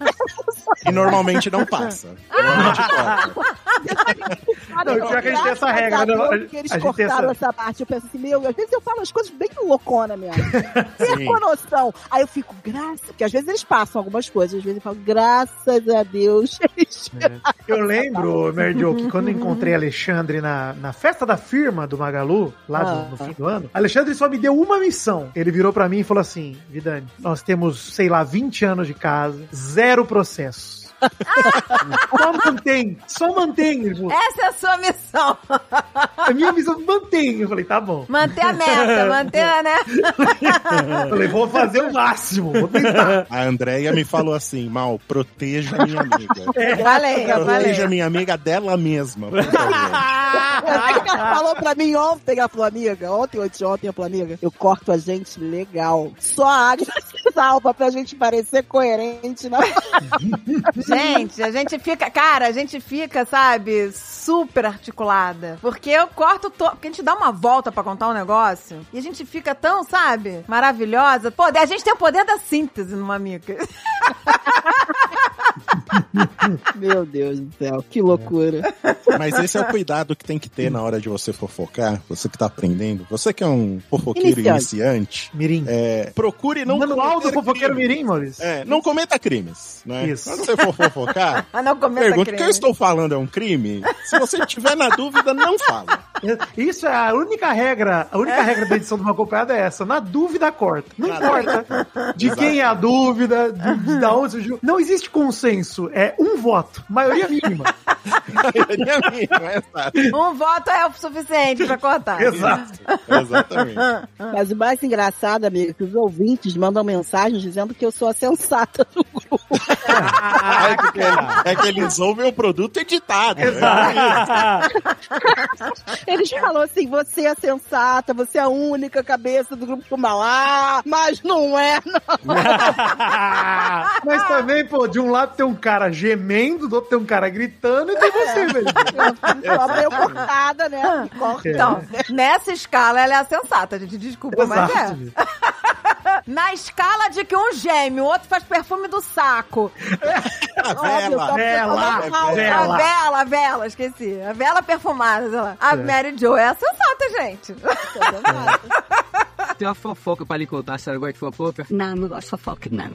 E normalmente não passa. Normalmente corta. Não, pior que a gente tem essa regra, né? A- Que eles cortaram essa- essa parte, eu penso assim, meu, às vezes eu falo as coisas bem loucona mesmo. Perco a noção. Aí eu fico, graças, porque às vezes eles passam algumas coisas, às vezes eu falo, graças a Deus. eles Eu lembro, Merdio, que quando eu encontrei Alexandre na, na festa da firma do Magalu, lá do- Ah. no fim do ano, Alexandre só me deu uma missão. Ele virou pra mim e falou assim: Vidani, nós temos, sei lá, 20 anos de casa, zero processos. Só mantém, só mantém. Falou, Essa é a sua missão. a minha visão mantém. Eu falei, tá bom. Manter a meta, manter, né? Eu falei, vou fazer o máximo, vou tentar. A Andréia me falou assim, Mal, proteja minha amiga. Falei, eu falei. Proteja minha amiga dela mesma. favor. Ela falou pra mim ontem, ela falou, amiga, ontem, ontem, ontem, ela falou, amiga, eu corto a gente legal. Só a água salva pra gente parecer coerente, né? Gente, a gente fica, cara, a gente fica, sabe, super articulada. Porque eu corto, to... porque a gente dá uma volta pra contar um negócio e a gente fica tão, sabe, maravilhosa. Pô, a gente tem o poder da síntese numa amiga. Meu Deus do céu, que loucura. Mas esse é o cuidado que tem que ter na hora de você fofocar. Você que tá aprendendo. Você que é um fofoqueiro Iniciante. iniciante. Mirim. é, procure não Manual do fofoqueiro crimes. Mirim, Maurício. É, não cometa crimes, né? Isso. Quando você for fofocar, Ah, não pergunta, o que eu estou falando é um crime? Se você tiver na dúvida, não fala. Isso é a única regra, a única regra da edição de uma acompanhada é essa. Na dúvida, corta. Não importa de quem é a dúvida, de, de da onde surgiu. Não existe consenso. É um voto. Maioria mínima. Maioria mínima, é exato. Um voto é o suficiente pra cortar. Exato. Exatamente. Mas o mais engraçado, amiga, é que os ouvintes mandam mensagens dizendo que eu sou a sensata do grupo. É, porque- é que eles ouvem o produto editado. né? Eles falam assim, você é sensata, você é a única cabeça do grupo mal. Ah, mas não é, não. Mas também, pô, de um lado tem um cara gemendo, do outro tem um cara gritando e tem você, velho. Só meio cortada, né? Corta. Então, nessa escala ela é a sensata, gente. Desculpa, mas é. Na escala de que um geme, o outro faz perfume do saco. A Óbvio, vela. só Vela, porque eu tô vela. A vela, a vela, esqueci. A vela perfumada, sei lá. A Mary Jo é a sensata, gente. mal. Tem uma fofoca pra lhe contar, a senhora gosta de fofoca? Não, não gosto de fofoca, não.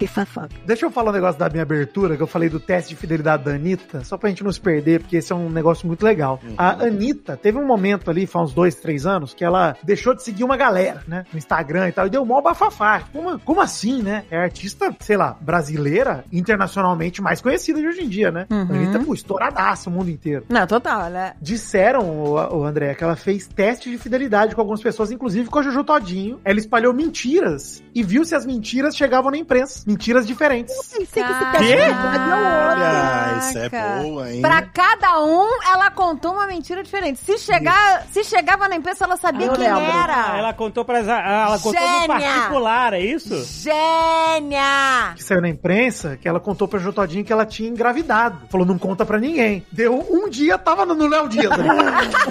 Que fofoca. Deixa eu falar um negócio da minha abertura, que eu falei do teste de fidelidade da Anitta, só pra gente não se perder, porque esse é um negócio muito legal. A Anitta teve um momento ali, faz uns dois, três anos, que ela deixou de seguir uma galera, né? No Instagram e tal, e deu mó bafafá. Como, como assim, né? É artista, sei lá, brasileira, internacionalmente mais conhecida de hoje em dia, né? Uhum. A Anitta, pô, estouradaça o mundo inteiro. Não, total, né? Disseram, o, o André, que ela fez teste de fidelidade com algumas pessoas, inclusive com a Jojo Todinho. Ela espalhou mentiras e viu se as mentiras chegavam na imprensa. Mentiras diferentes. Pensei que esse teste outro. Olha, isso é boa, hein? Pra cada um, ela contou uma mentira diferente. Se, chegar, se chegava na imprensa, ela sabia Eu quem lembro. era. ela contou pra ela contou no Gênia! particular, é isso? Gênia! que saiu na imprensa que ela contou pra Jotodinho que ela tinha engravidado. Falou, não conta pra ninguém. Deu um dia, tava no Léo Dias.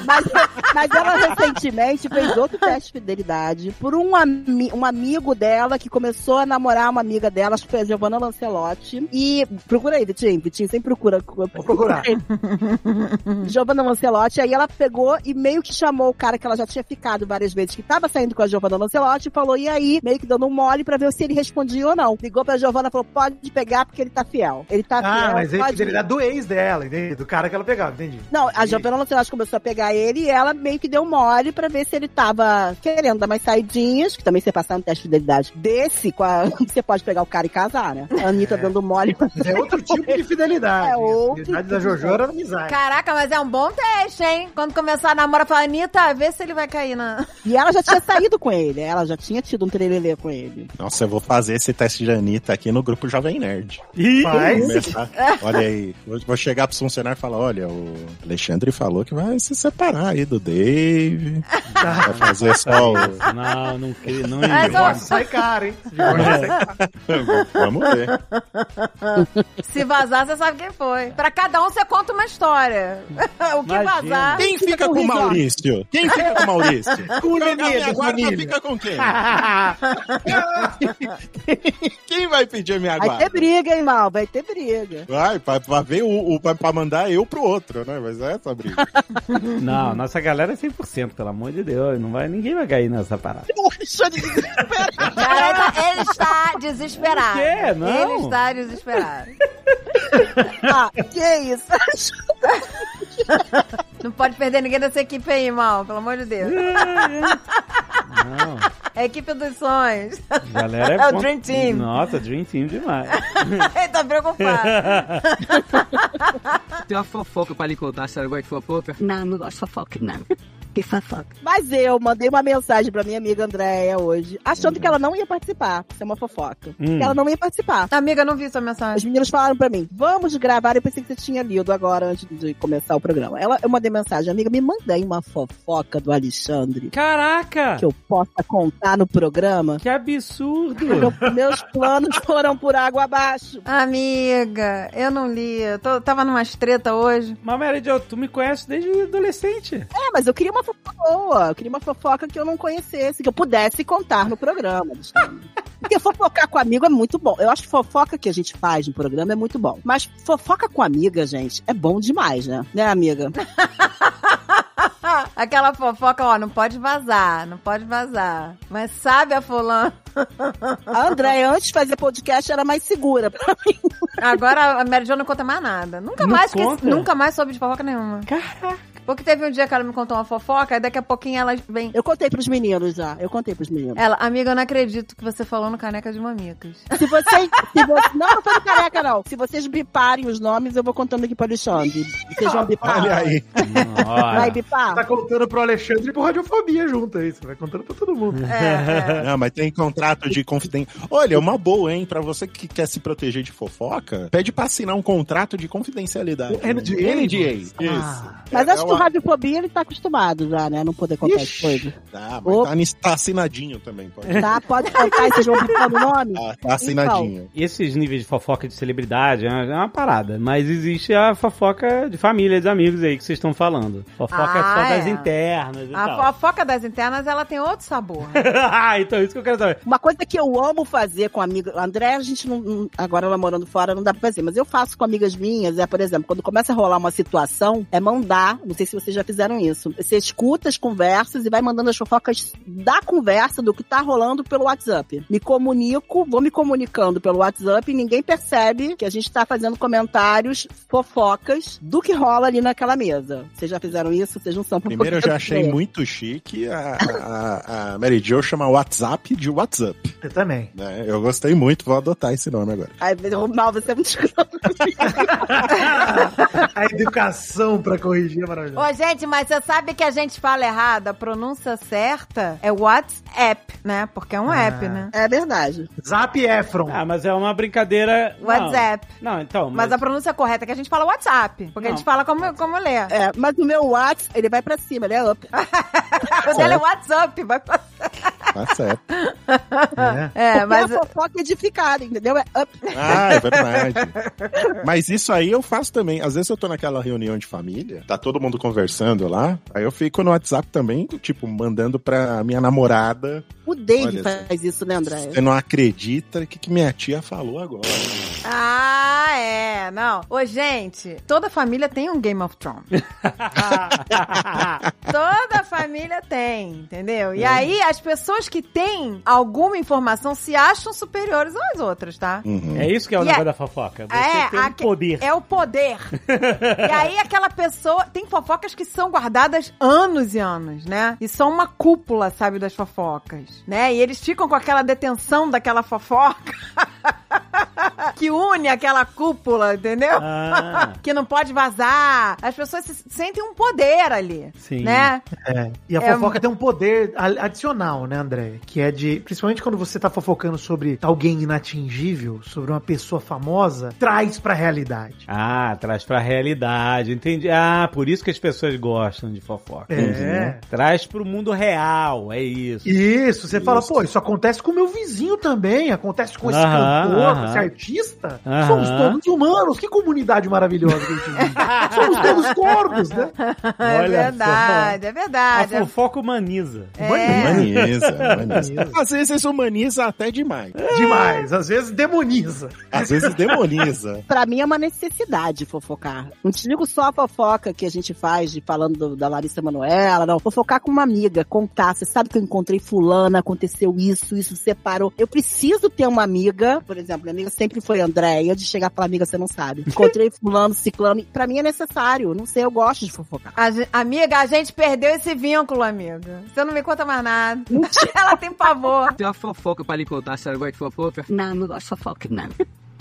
Mas, mas ela recentemente fez outro teste de fidelidade por um, ami- um amigo dela que começou a namorar uma amiga dela, que foi a Giovanna Lancelotti. E procura aí, Vitinho. Vitinho sempre procura. Vou procurar. Giovanna Lancelotti. Aí ela pegou e meio que chamou o cara que ela já tinha ficado várias vezes, que tava saindo com a Giovanna Lancelotti, e falou: e aí? Meio que dando um mole pra ver se ele respondia ou não. Ligou pra Giovanna e falou: pode pegar porque ele tá fiel. Ele tá ah, fiel. mas é pode fidelidade do ex dela, entende? Do cara que ela pegava, entendi. não, a Giovanna Lancelotti começou a pegar ele e ela meio que deu mole pra ver se ele tava querendo dar mais saidinhas, que também você passar no teste de fidelidade desse, com a- você pode pegar o cara e casar, né? A Anitta dando mole. Mas é outro tipo de fidelidade. É A outro fidelidade tipo da Jojo era amizade. Caraca, mas é um bom teste, hein? Quando começar a namorar, fala, Anitta, vê se ele vai cair na... E ela já tinha saído com ele, ela já tinha tido um trelelê com ele. Nossa, eu vou fazer esse teste de Anitta aqui no grupo Jovem Nerd. Começar- Olha aí, vou, chegar pros funcionários e falar: olha, o Alexandre falou que vai se separar aí do Dave. Vai fazer só o. Não, não crio, não divórcio sai caro, hein? Divórcio sai caro. Vamos ver. Se vazar, você sabe quem foi. Pra cada um, você conta uma história. o que Imagina. vazar... Quem fica com o Maurício? Quem fica com o Maurício? Com o minha da guarda família. fica com quem? Quem vai pedir a minha Vai ter guarda? briga, hein, Mal? Vai ter briga. Vai, pra, pra ver o, o pra, pra mandar eu pro outro, né? Mas é essa briga. Não, nossa galera é 100%, pelo amor de Deus. Não vai, ninguém vai cair nessa parada. Ele está desesperado. Por quê? Não. Ele está desesperado. ah, que isso? Não pode perder ninguém dessa equipe aí, mal, pelo amor de Deus. Não. É a equipe dos sonhos. Galera É o bom- Dream Team. Nossa, Dream Team demais. Ele tá preocupado. Tem uma fofoca pra lhe contar, a senhora gosta de fofoca? Não, não gosto de fofoca, não. Que fofoca. Mas eu mandei uma mensagem pra minha amiga Andréia hoje, achando que ela não ia participar. Isso é uma fofoca. Hum. Que ela não ia participar. Amiga, não vi sua mensagem. Os meninos falaram pra mim, vamos gravar. Eu pensei que você tinha lido agora, antes de começar o programa. Ela, eu mandei mensagem, amiga, me manda aí uma fofoca do Alexandre. Caraca! Que eu possa contar no programa. Que absurdo! Meu- meus planos foram por água abaixo. Amiga, eu não li. Eu tô- tava numa treta hoje. Mas, Mary Jo, tu me conhece desde adolescente. É, mas eu queria uma fofoca boa. Eu queria uma fofoca que eu não conhecesse, que eu pudesse contar no programa. Alexandre. Porque fofocar com amigo é muito bom. Eu acho que fofoca que a gente faz no programa é muito bom. Mas fofoca com amiga, gente, é bom demais, né? Né, amiga? Aquela fofoca, ó, não pode vazar, não pode vazar. Mas sabe a fulana? A Andréia, antes de fazer podcast, era mais segura pra mim. Agora a Mary Jo não conta mais nada. Nunca Não mais, que- nunca mais soube de fofoca nenhuma. Caraca. Porque teve um dia que ela me contou uma fofoca, e daqui a pouquinho ela vem. Eu contei pros meninos já. Eu contei pros meninos. Ela, amiga, eu não acredito que você falou no caneca de mamicas. Se vocês. Se vo- Não, não foi do careca, não. Se vocês biparem os nomes, eu vou contando aqui pro Alexandre. Vocês vão bipar? Olha aí. Vai bipar? Tá contando pro Alexandre e pro Radiofobia junto aí. Você vai contando pra todo mundo. É, Não, mas tem contrato de confidência. Olha, uma boa, hein? Pra você que quer se proteger de fofoca, pede pra assinar um contrato de confidencialidade. NDA? NDA. Isso. Mas É acho que o Radiofobia ele tá acostumado já, né? Não poder contar as coisas. Tá, mas tá, nis- tá assinadinho também, pode. Tá, pode contar e vocês vão bipar o nome? Tá, tá assinadinho. Então, esses níveis de fofoca de celebridade é uma, é uma parada. Mas existe a fofoca de família, de amigos aí que vocês estão falando. Fofoca Ah, só das é. internas e A tal. fofoca das internas, ela tem outro sabor. ah, então isso que eu quero saber. Uma coisa que eu amo fazer com amiga. André, a gente não. não- Agora ela morando fora, não dá pra fazer. Mas eu faço com amigas minhas, é, por exemplo, quando começa a rolar uma situação, é mandar. Não sei se vocês já fizeram isso. Você escuta as conversas e vai mandando as fofocas da conversa, do que tá rolando pelo WhatsApp. Me comunico, vou me comunicando pelo WhatsApp e ninguém percebe que a gente tá fazendo comentários, fofocas do que rola ali naquela mesa. Vocês já fizeram isso? Vocês não são Primeiro eu já achei muito chique a, a, a Mary Jo chamar WhatsApp de WhatsApp. Eu também. né? Eu gostei muito, vou adotar esse nome agora. Ai, mal, você é muito escroto. A educação pra corrigir é maravilhosa. Ô, gente, mas você sabe que a gente fala errado? A pronúncia certa é WhatsApp, né? Porque é um app, né? É verdade. Zap Efron. Ah, mas é uma brincadeira. não. WhatsApp. Não, então. Mas a pronúncia correta é que a gente fala WhatsApp. Porque a gente fala como, como lê. É, mas o meu WhatsApp, ele vai pra cima, ele é up. O dela é WhatsApp. Vai pra... Tá certo. É, Porque mas... a fofoca edificada, entendeu? É up. Ah, é verdade. Mas isso aí eu faço também. Às vezes eu tô naquela reunião de família, tá todo mundo conversando lá, aí eu fico no WhatsApp também, tipo, mandando pra minha namorada. O Dave Olha faz isso, né, André? Você não acredita o que, que minha tia falou agora. Ah, é. Não. Ô, gente, toda família tem um Game of Thrones. toda família tem, entendeu? E É. aí, as pessoas que têm alguma informação se acham superiores às outras, tá? É isso que é o E negócio é- da fofoca. Você É, tem um aque- poder. É o poder. e aí aquela pessoa. Tem fofocas que são guardadas anos e anos, né? E são uma cúpula, sabe, das fofocas. Né? E eles ficam com aquela detenção daquela fofoca. que une aquela cúpula, entendeu? Ah. que não pode vazar. As pessoas se sentem um poder ali. Sim. Né? É. E a É fofoca tem um poder adicional, né, André? Que é de. Principalmente quando você tá fofocando sobre alguém inatingível, sobre uma pessoa famosa, traz pra realidade. Ah, traz pra realidade, entendi. Ah, por isso que as pessoas gostam de fofoca. É. Uhum. Traz pro mundo real, é isso. Isso, você fala, pô, isso acontece com o meu vizinho também, acontece com esse cantor, aham. esse artista. Aham. Somos todos humanos, que comunidade maravilhosa que a gente vive. Somos todos corpos, né? É Olha verdade, é A verdade. fofoca humaniza. É. Humaniza, humaniza. Às vezes humaniza até demais. Demais, às vezes demoniza. Às vezes demoniza. Pra mim é uma necessidade fofocar. Não te digo só a fofoca que a gente faz de falando do- da Larissa Manoela, não. Fofocar com uma amiga, contar. Você sabe que eu encontrei fulana, aconteceu isso, isso separou. Eu preciso ter uma amiga, por exemplo, minha amiga sempre foi Andréia, de chegar pra amiga, você não sabe. Encontrei fulano, ciclano. Pra mim mim é necessário. Não sei, eu gosto de fofocar. A amiga, a gente perdeu esse vínculo, amiga. Você não me conta mais nada. Ela tem pavor. Tem uma fofoca pra lhe contar, a senhora gosta de fofoca? Não, não gosto de fofoca, não.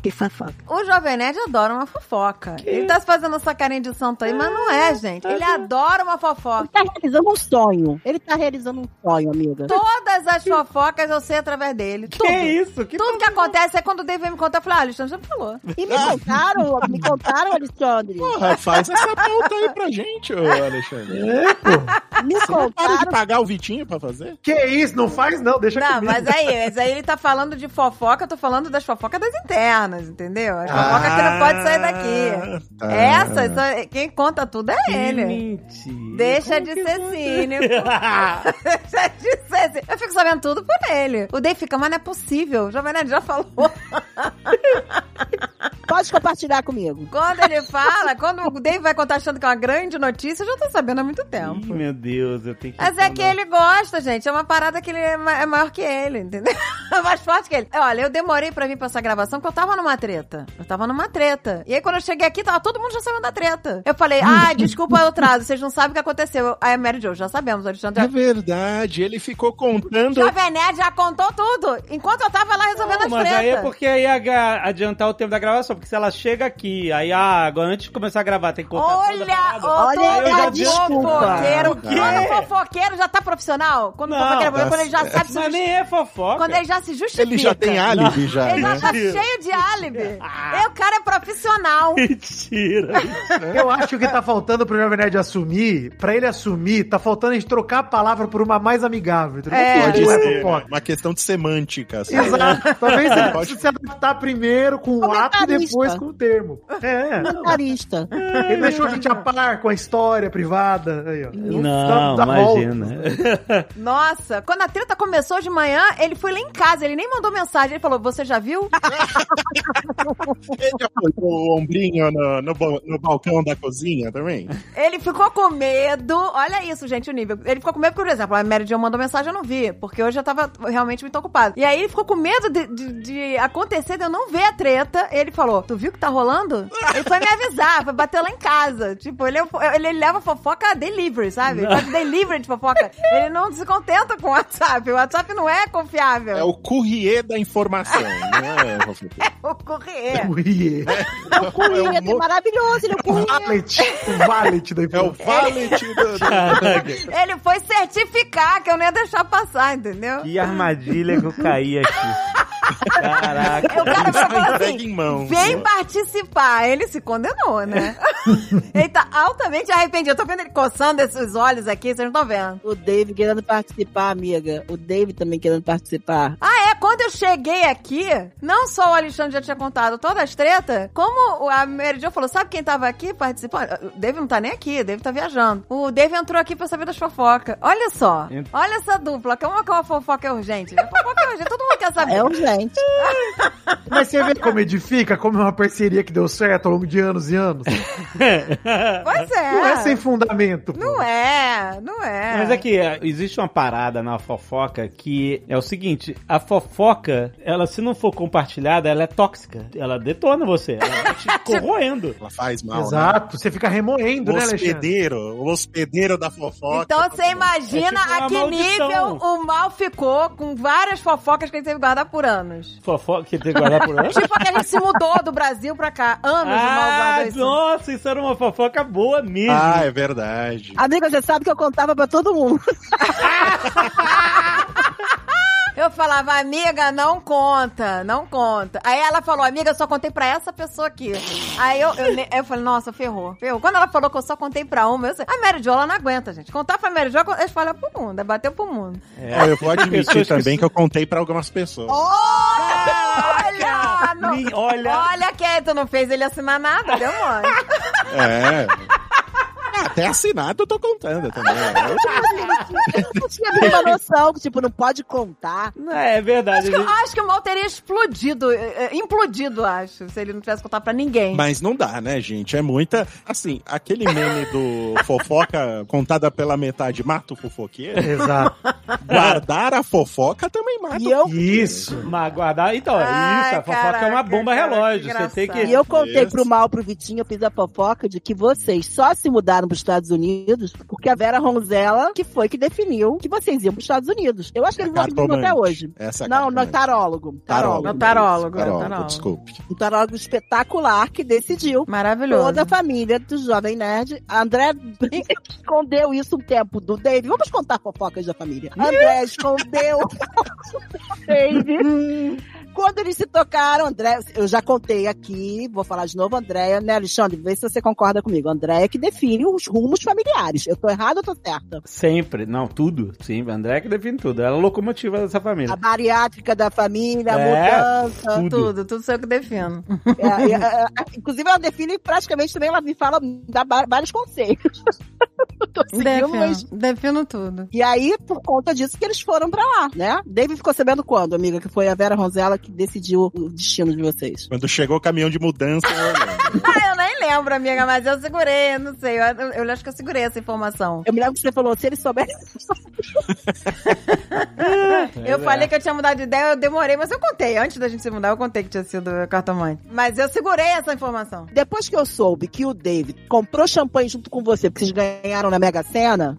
Que fofoca. O Jovem Nerd adora uma fofoca. Ele tá se fazendo essa carinha de santo aí, mas não é, gente. Ele adora uma fofoca. Ele tá realizando um sonho. Ele tá realizando um sonho, amiga. Todas as fofocas eu sei através dele. Que Tudo. isso? Que Tudo que acontece é quando o Dave vem me contar. Eu falei, ah, Alexandre já falou. E me contaram, me contaram, Alexandre. Porra, faz essa pauta aí pra gente, ô Alexandre. É, pô. Me Você não para de contaram. pagar o Vitinho pra fazer? Que isso? Não faz não, deixa Não, comigo. mas aí, mas aí ele tá falando de fofoca, eu tô falando das fofocas das internas, entendeu? As fofocas que não pode sair daqui. tá. Essa, essa- quem conta tudo é ele. Mentira. Deixa de ser cínico. Deixa de ser cínico. Eu fico sabendo tudo por ele. O Dave fica, mas não é possível. O Jovem Nerd já falou. Pode compartilhar comigo. Quando ele fala, quando o Dave vai contar achando que é uma grande notícia, eu já tô sabendo há muito tempo. Ih, meu Deus, eu tenho que. Mas é que ele gosta, gente. É uma parada que ele é é maior que ele, entendeu? É mais forte que ele. Olha, eu demorei pra vir pra essa gravação porque eu tava numa treta. Eu tava numa treta. E aí, quando eu cheguei aqui, tava todo mundo já sabendo da treta. Eu falei, ah, desculpa o atraso, vocês não sabem o que aconteceu. Aí a Mary Jo, já sabemos, o Alexandre. É verdade, ele ficou contando. Jovem Nerd já contou tudo. Enquanto eu tava lá resolvendo Não, as mas tretas. aí é porque aí ia adiantar o tempo da gravação, porque se ela chega aqui, aí, ah, agora antes de começar a gravar, tem que contar Olha. Olha a desculpa. fofoqueiro. O? Quando o fofoqueiro já tá profissional, quando o Não, fofoqueiro, tá quando ele já sabe se Mas nem é fofoca. Quando ele já se justifica. Ele já tem álibi, já, Ele já né? tá cheio de álibi. E o cara é profissional. Mentira. Eu acho que o que tá faltando pro Jovem Nerd assumir, pra ele assumir, tá faltando a gente trocar a palavra por uma mais amigável. entendeu? É. Pode Não é ser, fofoca. uma questão de semântica. sabe? Exato. Talvez ele Pode- precise se adaptar primeiro com o ato e depois com o termo. É. Comentarista. Ele deixou a gente a par com a história privada. Aí, ó. Não, dá volta. imagina. Nossa, quando a treta começou de manhã, ele foi lá em casa, ele nem mandou mensagem. Ele falou: Você já viu? Ele já colocou o ombrinho no, no, no balcão da cozinha também? Ele ficou com medo. Olha isso, gente, o nível. Ele ficou com medo, por exemplo, a Mary Jo mandou mensagem, eu não vi, porque hoje eu tava realmente muito ocupado. E aí ele ficou com medo de, de- de acontecer, de eu não ver a treta. Ele falou: Tu viu o que tá rolando? Ele foi me avisar, foi bater lá em casa. Tipo, ele, é ele, ele leva fofoca delivery, sabe? Ele faz delivery de fofoca. Ele não se contenta com o WhatsApp. O WhatsApp não é confiável. É o courrier da informação, não é, Fofoqueiro? o. Courier. É o Coringa, É o mo- maravilhoso, ele é o. Valet. O valet da É o valet do... do- Ele foi certificar que eu não ia deixar passar, entendeu? Que armadilha que eu caí aqui. Caraca. O cara falou entregue assim, vem participar. Ele se condenou, né? ele tá altamente arrependido. Eu tô vendo ele coçando esses olhos aqui, vocês não estão vendo. O Dave querendo participar, amiga. O Dave também querendo participar. Ah, é? Quando eu cheguei aqui, não só o Alexandre já tinha contado todas as tretas, como a Mary Jo falou, sabe quem tava aqui participando? O Dave não tá nem aqui, o Dave tá viajando. O Dave entrou aqui pra saber das fofocas. Olha só, Ent- olha essa dupla, como que uma fofoca é urgente? A fofoca é urgente, todo mundo quer saber. É urgente. Mas você vê como edifica, como é uma parceria que deu certo ao longo de anos e anos. Pois é. Não é sem fundamento. pô. Não é, não é. Mas é que é, existe uma parada na fofoca que é o seguinte: a fofoca, ela se não for compartilhada, ela é tóxica. Ela detona você. Ela vai te corroendo. Ela faz mal, né? Exato, você fica remoendo, O né, Alexandre? hospedeiro, o hospedeiro da fofoca. Então você imagina É tipo a que maldição. nível o mal ficou com várias fofocas que a gente teve que guardar por anos. Fofoca que tem que guardar por ano. Tipo que a gente se mudou do Brasil pra cá. Anos de mal Ah, guardou isso. nossa, isso era uma fofoca boa mesmo. Ah, é verdade. Amiga, você sabe que eu contava pra todo mundo. Eu falava, amiga, não conta, não conta. Aí ela falou, amiga, eu só contei pra essa pessoa aqui. Aí eu, eu, eu falei, nossa, ferrou, ferrou. Quando ela falou que eu só contei pra uma, eu sei, a Mary Jo, ela não aguenta, gente. Contar pra Mary Jo, ela espalha pro mundo, é bater pro mundo. Ó, eu vou admitir também que eu contei pra algumas pessoas. Olha! não- Me- olha. Olha que tu não fez ele assinar nada, deu mole. É. Até assinado eu tô contando também. Eu não tinha muita noção que, tipo, não pode contar. Não, é verdade. Acho que, eu acho que o mal teria explodido, eh, eh, implodido, acho, se ele não tivesse contado pra ninguém. Mas não dá, né, gente? É muita. Assim, aquele meme do fofoca contada pela metade mata o fofoqueiro. Exato. Guardar a fofoca também guarda. E eu, Isso. Mas guardar. Então, Ai, isso, a fofoca é uma caraca, bomba cara, relógio. que Você tem que. e eu contei Isso. pro mal, pro Vitinho, eu fiz a fofoca de que vocês só se mudaram pros Estados Unidos porque a Vera Ronzella, que foi que definiu que vocês iam pros Estados Unidos. Eu acho que eles não acreditam até hoje. Essa é Não, não, tarólogo. Tarólogo. Não, tarólogo, Tarólogo, tarólogo. desculpe. Um tarólogo espetacular que decidiu Maravilhoso. Toda a família do Jovem Nerd. A André escondeu isso um tempo do Dave. Vamos contar fofocas da família. André escondeu do Dave. Quando eles se tocaram, André, eu já contei aqui, vou falar de novo, Andréia, né, Alexandre? Vê se você concorda comigo. Andréia que define os rumos familiares. Eu tô errada ou tô certa? Sempre. Não, tudo. Sim, a André que define tudo. Ela é a locomotiva dessa A família. bariátrica da família, a É, mudança. tudo. Tudo, tudo sou eu que defino. É, é, é, inclusive, ela define praticamente também, ela me fala, dá vários conselhos. tô seguindo, mas Defino, defino tudo. E aí, por conta disso, que eles foram pra lá, né? David ficou sabendo quando, amiga? Que foi a Vera Ronzella que decidiu o destino de vocês. Quando chegou o caminhão de mudança, eu. Ah, eu nem lembro, amiga, mas eu segurei, eu não sei. Eu, eu, eu acho que eu segurei essa informação. Eu me lembro que você falou, se eles souberem... Eu é. falei que eu tinha mudado de ideia, eu demorei, mas eu contei. Antes da gente se mudar, eu contei que tinha sido cartomante. Mas eu segurei essa informação. Depois que eu soube que o David comprou champanhe junto com você, porque vocês ganharam na Mega Sena,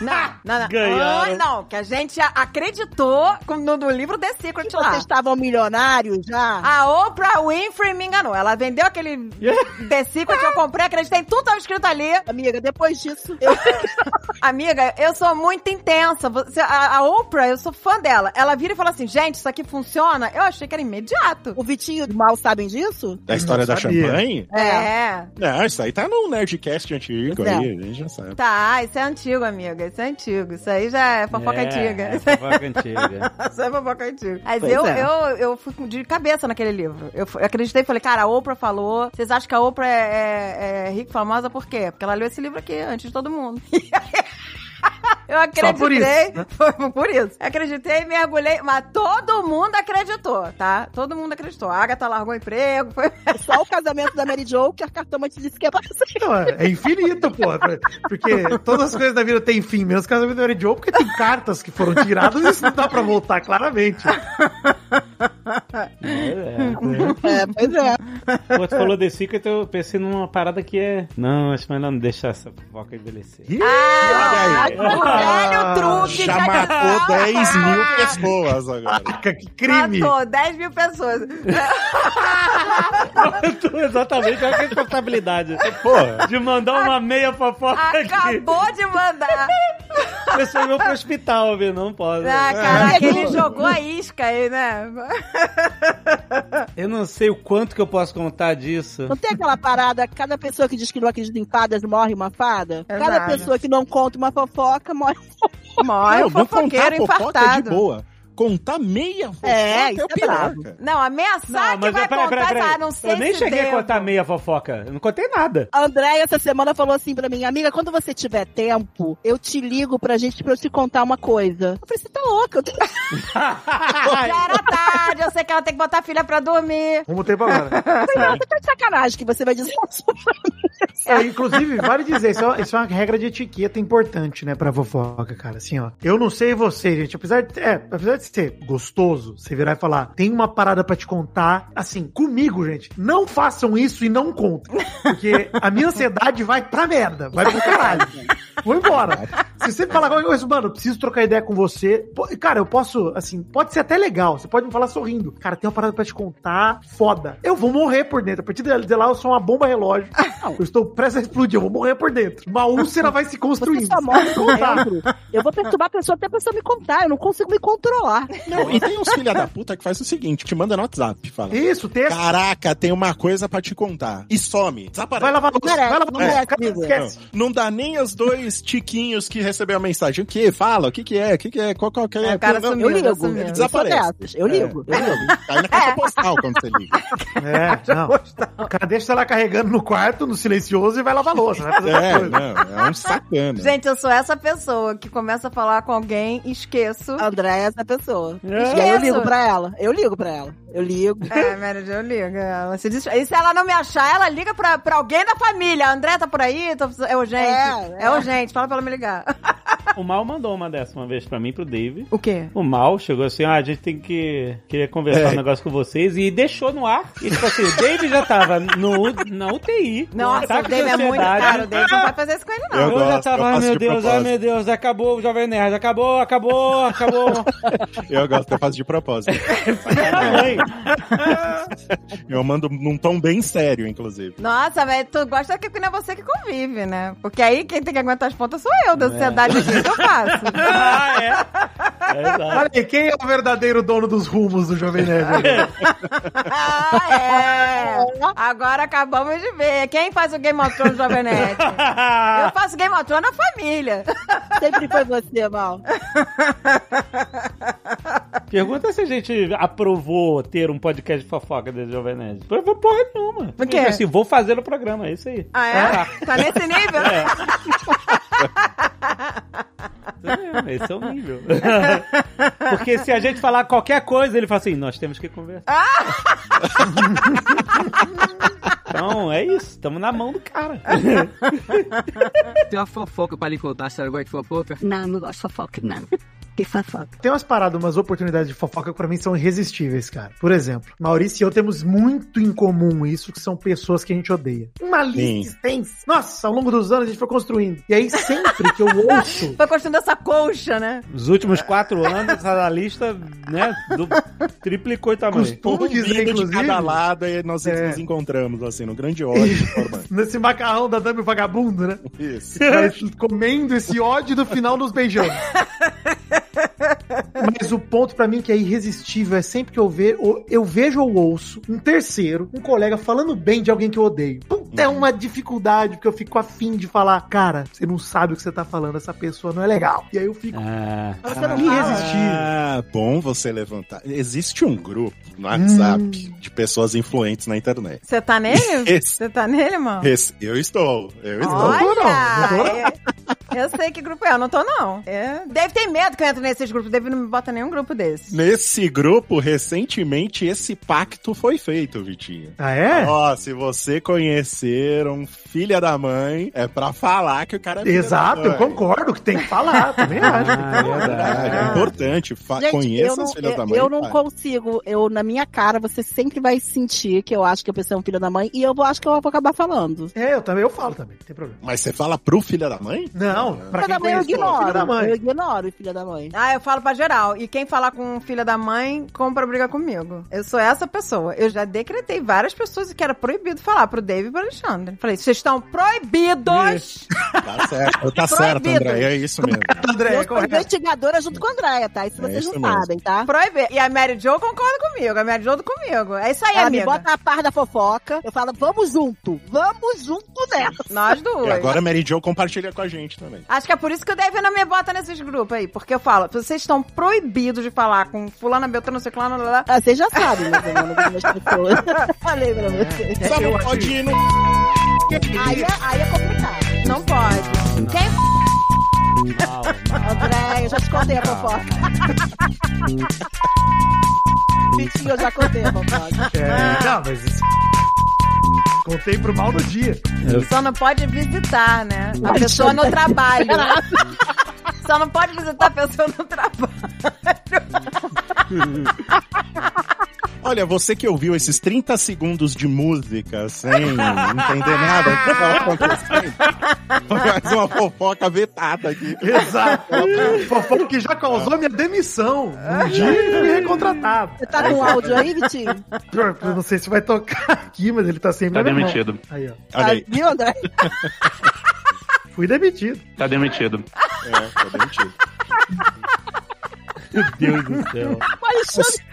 Não, não, não. Ganharam. Ah, não, que a gente acreditou no, no livro The Secret que lá. vocês estavam milionários já... A Oprah Winfrey me enganou. Ela vendeu aquele The Secret, eu comprei, acreditei em tudo que tava escrito ali. Amiga, depois disso, eu... Amiga, eu sou muito intensa. Você- a, a Oprah, eu sou fã dela. Ela vira e fala assim, gente, isso aqui funciona? Eu achei que era imediato. o Vitinho e o Mal sabem disso? Da história da champanhe? É. Não, isso aí tá no Nerdcast antigo é. aí, a gente já sabe. Tá, isso é antigo, amiga. Isso é antigo. Isso aí já é fofoca É, antiga. É, fofoca antiga. Isso é fofoca antiga. Mas Pois eu, é. eu, eu fui de cabeça naquele livro. Eu, eu acreditei e falei, cara, a Oprah falou. Vocês acham que a Oprah é, é, é rica e famosa por quê? Porque ela leu esse livro aqui antes de todo mundo. Eu acreditei. por isso, né? Foi por isso. Acreditei, mergulhei. Mas todo mundo acreditou, tá? Todo mundo acreditou. A Agatha largou o emprego. Foi... Só o casamento da Mary Jo, que a cartomante disse que é pra você. Não, é é infinito, pô. Porque todas as coisas da vida têm fim, menos o casamento da Mary Jo, porque tem cartas que foram tiradas e isso não dá pra voltar, claramente. É, É, pois é. Pô, tu falou The Secret, eu pensei numa parada que é. Não, acho melhor não deixar essa fofoca envelhecer. Ah, Olha aí. o velho truque Já a matou galera- 10 mil pessoas agora. Caraca, que crime! Matou 10 mil pessoas. Exatamente, olha que responsabilidade. Porra. De mandar uma meia fofoca aqui. Acabou de mandar. A pessoa veio pro hospital, viu? Não pode. Ah, caraca, ele jogou a isca aí, né? Eu não sei o quanto que eu posso contar disso. Não tem aquela parada, cada pessoa que diz que não acredita em fadas morre uma fada? Cada Exato. pessoa que não conta uma fofoca morre Morre Não, o não contar fofoqueiro fofoca de infartado. boa. Contar meia fofoca É, é, isso o é pior, brabo. cara. Não, ameaçar que vai peraí, contar, peraí, peraí. ah, não sei Eu nem cheguei devo. a contar meia fofoca. Eu não contei nada. A Andréia essa semana falou assim pra mim, amiga, quando você tiver tempo, eu te ligo pra gente, pra eu te contar uma coisa. Eu falei, você tá louca? Eu. Já era tarde, eu sei que ela tem que botar a filha pra dormir. Vamos tempo agora. Você tá de sacanagem que você vai dizer isso pra mim. É, inclusive, vale dizer, isso é, isso é uma regra de etiqueta importante, né, pra fofoca, cara. Assim, ó. Eu não sei você, gente. Apesar de, é, apesar de ser gostoso, você virar e falar, tem uma parada pra te contar. Assim, comigo, gente, não façam isso e não contem. Porque a minha ansiedade vai pra merda. Vai pro caralho. Vou embora. Se você falar qualquer coisa, mano, preciso trocar ideia com você. Cara, eu posso, assim, pode ser até legal. Você pode me falar sorrindo. Cara, tem uma parada pra te contar foda. Eu vou morrer por dentro. A partir de lá, eu sou uma bomba relógio. Eu estou prestes a explodir. Eu vou morrer por dentro. Uma úlcera vai se Você construindo. só morre por dentro. Eu vou perturbar a pessoa até a pessoa me contar. Eu não consigo me controlar. Não, e tem uns filha da puta que faz o seguinte, te manda no WhatsApp, fala. Isso, texto. Caraca, tem uma coisa pra te contar. E some. Desaparece. Vai lavar. Merece, Vai lavar não merece, Cara, amigo. Esquece. Não dá nem os dois tiquinhos que recebeu a mensagem. O que? Fala, o que que é? O que que é? Qual, qual que é? É, o cara sumiu, Eu ligo. sumiu. Ele Eu desaparece. dessas. Eu ligo. Eu ligo. Cai na caixa postal quando você liga. É, não. O cara deixa ela carregando no quarto, no silencioso, e vai lavar louça. Fazer É, não, é um sacana. Gente, eu sou essa pessoa que começa a falar com alguém, esqueço. André é essa pessoa. É. E aí eu ligo pra ela. Eu ligo pra ela. Eu ligo. É, Jo, eu ligo. Ela se diz... E se ela não me achar, ela liga pra, pra alguém da família. A André tá por aí? Tô É urgente. É, É, é. Urgente. Fala pra ela me ligar. O Mal mandou uma dessa uma vez pra mim, pro Dave. O quê? O Mal chegou assim, ah, a gente tem que... Queria conversar É. um negócio com vocês e deixou no ar. E tipo assim, o Dave já tava no, na UTI. Nossa, o Dave é muito caro. O Dave não vai fazer isso com ele, não. Eu Eu, já gosto, tava, eu ai meu de Deus, ai meu Deus, acabou o Jovem Nerd, acabou, acabou, acabou. Eu gosto, eu faço de propósito. Eu mando num tom bem sério, inclusive. Nossa, velho, tu gosta que não é você que convive, né? Porque aí quem tem que aguentar as pontas sou eu, da ansiedade aqui que eu faço. ah, é. É. Olha aí, quem é o verdadeiro dono dos rumos do Jovem Nerd? ah, é. Agora acabamos de ver. Quem faz o Game of Thrones do Jovem Nerd? Eu faço Game of Thrones na família. Sempre foi você, Mal. Pergunta se a gente aprovou ter um podcast de fofoca desse Jovem Nerd. Aprovou porra nenhuma. Por quê? Assim, vou fazer no programa, é isso aí. Ah, é? Tá nesse nível? É, esse é o nível. Porque se a gente falar qualquer coisa, ele fala assim, nós temos que conversar. então, é isso. Estamos na mão do cara. Tem uma fofoca pra lhe contar, você gosta de fofoca? Não, não gosto de fofoca, não. Que fofoca. Tem umas paradas, umas oportunidades de fofoca que pra mim são irresistíveis, cara. Por exemplo, Maurício e eu temos muito em comum isso, que são pessoas que a gente odeia. Uma lista extensa. Nossa, ao longo dos anos a gente foi construindo. E aí sempre que eu ouço Foi construindo essa colcha, né? Os últimos quatro anos, essa lista, né, do, triplicou em tamanho. Costumo Um dizer, vindo de inclusive, cada lado e nós É. nos encontramos, assim, no grande ódio nesse macarrão da Dame Vagabundo, né? Isso. Mas comendo esse ódio do final nos beijando. Mas o ponto pra mim que é irresistível é sempre que eu, ver, eu vejo ou ouço um terceiro, um colega falando bem de alguém que eu odeio. Puta, é uma dificuldade, porque eu fico afim de falar, cara, você não sabe o que você tá falando, essa pessoa não é legal. E aí eu fico Ah, você não irresistível. Ah, bom você levantar. Existe um grupo no WhatsApp Hum. de pessoas influentes na internet. Você tá nele? Esse- Você tá nele, mano? Esse- eu estou, eu estou. Olha! é- eu sei que grupo é, eu não tô, não. É, deve ter medo que eu entre nesses grupos. Deve não me bota nenhum grupo desse. Nesse grupo, recentemente, esse pacto foi feito, Vitinho. Ah, é? Ó, se você conhecer um filha da mãe, é pra falar que o cara é filha Exato, eu concordo que tem que falar, também acho. Ah, É verdade, é importante. Fa- Gente, Conheça os filhos da mãe. eu não cara. consigo. Eu, na minha cara, você sempre vai sentir que eu acho que a pessoa é um filho da mãe e eu vou- acho que eu vou acabar falando. É, eu também, eu falo também, não tem problema. Mas você fala pro filho da mãe? Não, pra Filha quem da mãe eu ignoro. da mãe. Eu ignoro o filho da mãe. Ah, eu falo pra geral. E quem falar com filha da mãe, compra briga comigo. Eu sou essa pessoa. Eu já decretei várias pessoas que era proibido falar pro Dave e pro Alexandre. Falei, vocês estão proibidos! Tá certo, tá certo. André. É isso mesmo. André, eu sou investigadora junto com a Andréia, tá? Isso É vocês isso não mesmo. sabem, tá? Proibido. E a Mary Jo concorda comigo. A Mary Jo comigo. É isso aí, Ela amiga. me bota a par da fofoca, eu falo, vamos junto, vamos junto nessa. Nós E duas. agora a Mary Jo compartilha com a gente também. Acho que é por isso que o Dave não me bota nesses grupos aí. Porque eu falo, vocês estão proibidos de falar com fulana, não o que lá, lá. Ah, vocês já sabem, pessoas. Falei pra vocês. Só não pode ir no... Aí é, aí é complicado. Não pode. Quem mal, mal. André, eu já te contei a fofoca. Vitinho, eu já contei a fofoca. É, não, mas isso... Contei pro mal no dia. Só não pode visitar, né? A pessoa eu- no trabalho. Só não pode visitar a pessoa no trabalho. Olha, você que ouviu esses 30 segundos de música sem entender nada do que estava acontecendo, foi mais uma fofoca vetada aqui. Exato. Fofoca que já causou minha demissão. Um dia eu fui recontratado. Você tá com áudio aí, Vitinho? Eu não sei se vai tocar aqui, mas ele tá sempre Tá minha mão. demitido. Aí, ó. Olha aí. Viu, André? Fui demitido. Tá demitido. É, tá demitido. Meu Deus do céu. O Alexandre,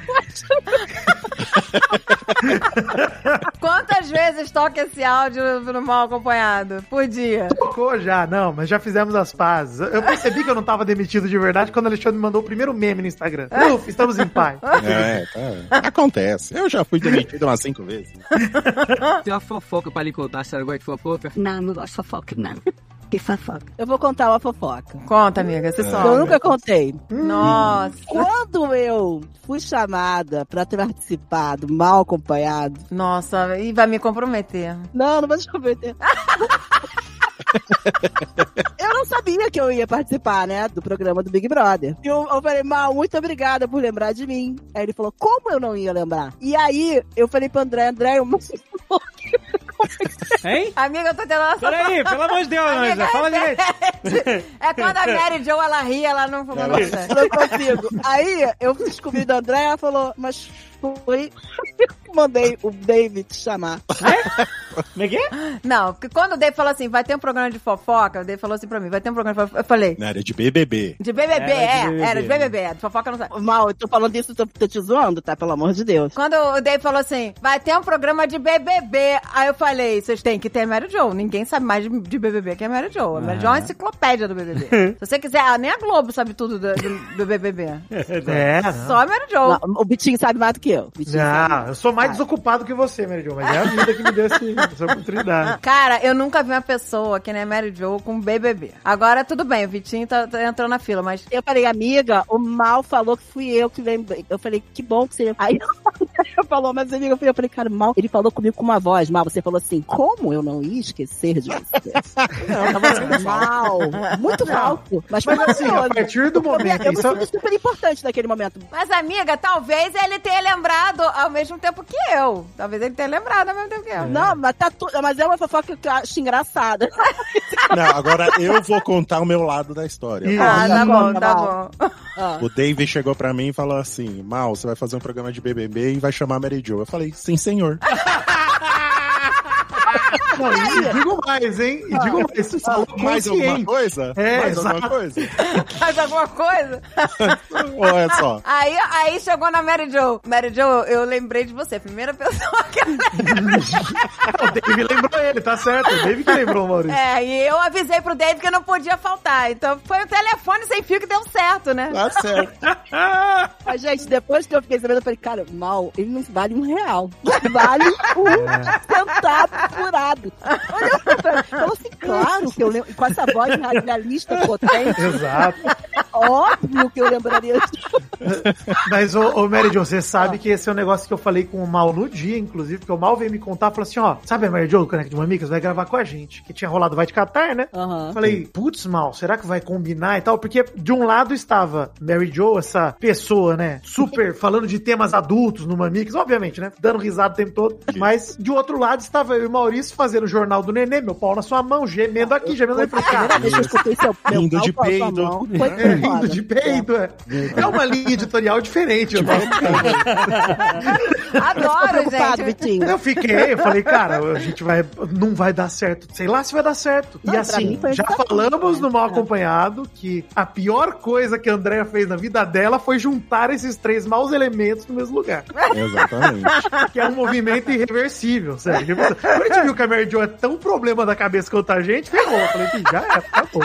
Quantas vezes toca esse áudio no mal acompanhado? Por dia. Tocou já, não, mas já fizemos as pazes. Eu percebi que eu não tava demitido de verdade quando o Alexandre me mandou o primeiro meme no Instagram. Uf, estamos em paz. É, tá. Acontece. Eu já fui demitido umas cinco vezes. Tem uma fofoca pra lhe contar, você gosta de fofoca? Não, não gosto de fofoca, não. Que fofoca. eu vou contar uma fofoca. Conta, amiga, você Eu só. nunca contei. Nossa. Quando eu fui chamada pra participar do mal acompanhado. Nossa, e vai me comprometer. Não, não vou te comprometer. eu não sabia que eu ia participar, né, do programa do Big Brother. E eu, eu falei, Mal, muito obrigada por lembrar de mim. Aí ele falou, como eu não ia lembrar? E aí, eu falei pro André, André, eu Hein? Amiga, eu tô tendo essa... Peraí, pelo amor de Deus, Amiga, Anja, fala direito. É quando a Mary Jo, ela ri, ela não... Eu não consigo. Aí eu descobri do André, ela falou, mas foi. Mandei o David te chamar. Como é que é? Não, porque quando o Dave falou assim, vai ter um programa de fofoca, o Dave falou assim pra mim, vai ter um programa de fofoca. Eu falei, Na área de BBB. de BBB, Era de é, BBB. era de BBB, é, de fofoca não sabe. Mal, eu tô falando isso, tô, tô te zoando, tá? Pelo amor de Deus. Quando o Dave falou assim, vai ter um programa de BBB, aí eu falei, vocês têm que ter Mary Jo. Ninguém sabe mais de, de BBB que a Mary Jo. A Mary Jo é uma enciclopédia do BBB. Se você quiser, ah, nem a Globo sabe tudo do, do, do BBB. É, não. Só a Mary Jo. Não, o Bitinho sabe mais do que eu. Sabe. Não, eu sou mais desocupado que você, Mary Jo, mas é a vida que me deu esse- essa oportunidade. Cara, eu nunca vi uma pessoa que nem a Mary Jo com BBB. Agora, tudo bem, o Vitinho tá, tá entrando na fila, mas... Eu falei, amiga, o Mal falou que fui eu que lembrei. Eu falei, que bom que você. Aí eu falou, mas amiga, eu falei, cara, Mal, ele falou comigo com uma voz, Mal, você falou assim, como eu não ia esquecer de você? Não, tava assim, mal, muito falso. Mas, Mas foi assim, a partir do Eu me- momento. Eu me Isso, sinto super importante naquele momento. Mas, amiga, talvez ele tenha lembrado ao mesmo tempo que eu. Talvez ele tenha lembrado ao mesmo tempo que eu. Não, mas, tá tu... mas é uma fofoca que eu acho engraçada. Não, agora eu vou contar o meu lado da história. Ah, tá Tá bom, bom, tá bom. Ah. O Dave chegou pra mim e falou assim: Mal, você vai fazer um programa de BBB e vai chamar a Mary Jo. Eu falei: Sim, senhor. não, e digo mais, hein? E digo mais, você falou Mais alguma coisa? É, Mais alguma exato. coisa? Mais alguma coisa? Olha só. Aí, aí chegou na Mary Jo. Mary Jo, eu lembrei de você. Primeira pessoa que eu O Dave lembrou ele, tá certo. O Dave que lembrou o Maurício. É, e eu avisei pro Dave que não podia faltar. Então foi o telefone sem fio que deu certo, né? Tá certo. Mas, gente, depois que eu fiquei sabendo, eu falei, cara, mal, ele não vale um real. Vale um centavo furado. Olha pra mim. Falou assim, claro que eu lembro. Com essa voz radialista potente, Exato. óbvio que eu lembraria disso. Mas, ô, ô Mary Jo, você sabe que esse é um negócio que eu falei com o Mal no dia, inclusive, porque o Mal veio me contar, falou assim, ó, sabe a Mary Jo do Caneco de Mamicas? Vai gravar com a gente, que tinha rolado Vai de Catar, né? Aham. Falei, putz, Mal, será que vai combinar e tal? Porque de um lado estava Mary Jo, essa pessoa, né, super falando de temas adultos no Mamicas, obviamente, né, dando risada o tempo todo, mas de outro lado estava eu e o Maurício fazendo o Jornal do Nenê, meu pau na sua mão, gemendo aqui, gemendo ali pra Primeira cá. vez que eu escutei seu meu Rindo pau de peido. É, rindo de peido, é. É uma linha editorial diferente. Eu, Adoro, gente. Vitinho. eu fiquei, eu falei, cara, a gente vai. Não vai dar certo. Sei lá se vai dar certo. Não, e assim, já falamos no Mal. Acompanhado que a pior coisa que a Andrea fez na vida dela foi juntar esses três maus elementos no mesmo lugar. Exatamente. Que é um movimento irreversível, sério. Tipo, Quando a gente viu que a Mary Jo é tão problema da cabeça quanto a gente, ferrou. Eu falei, "Ih, já é, acabou.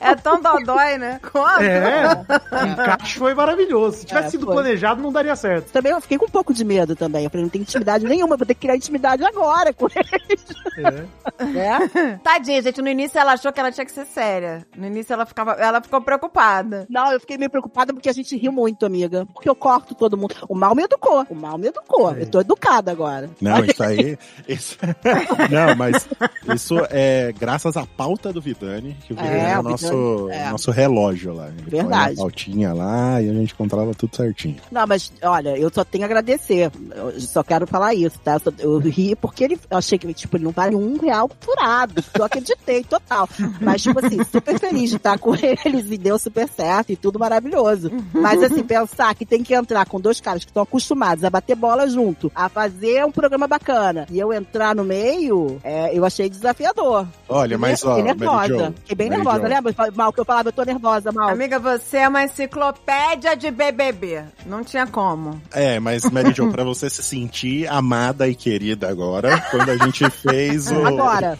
É tão dodói, né? Quanto? É, o encaixe foi maravilhoso. Se tivesse É, sido foi. planejado, não daria certo. Também eu fiquei com um pouco de medo também. Eu falei, não tem intimidade nenhuma, vou ter que criar intimidade agora com ele. É. Né? Tadinha, gente. No início ela achou que ela tinha que ser séria. No início ela, ficava, ela ficou preocupada. Não, eu fiquei meio preocupada porque a gente riu muito, amiga. Porque eu corto todo mundo. O mal me educou. O mal me educou. Eu tô educada agora. Não, isso aí. Isso... Não, mas isso é graças à pauta do Vidani, que o Vidani É, é, o nosso, é. nosso relógio lá. Ele põe Verdade. a pautinha lá e a gente controlava tudo certinho. Não, mas olha, eu só tenho a agradecer. Eu só quero falar isso, tá? Eu ri porque ele. Eu achei que tipo, ele não vale um real furado. Eu acreditei, total. Mas, tipo assim, super feliz de estar com eles e deu super certo e tudo maravilhoso. Mas, assim, pensar que tem que entrar com dois caras que estão acostumados a bater bola junto, a fazer um programa bacana, e eu entrar no meio, é, eu achei desafiador. Olha, mas ó, Fiquei Mary nervosa. Jo, Fiquei bem Mary nervosa, Jo. lembra? Mal que eu falava, eu tô nervosa, mal. Amiga, você é uma enciclopédia de BBB. Não tinha como. É, mas Mary Jo, pra você se sentir amada e querida agora, quando a gente fez o. Agora.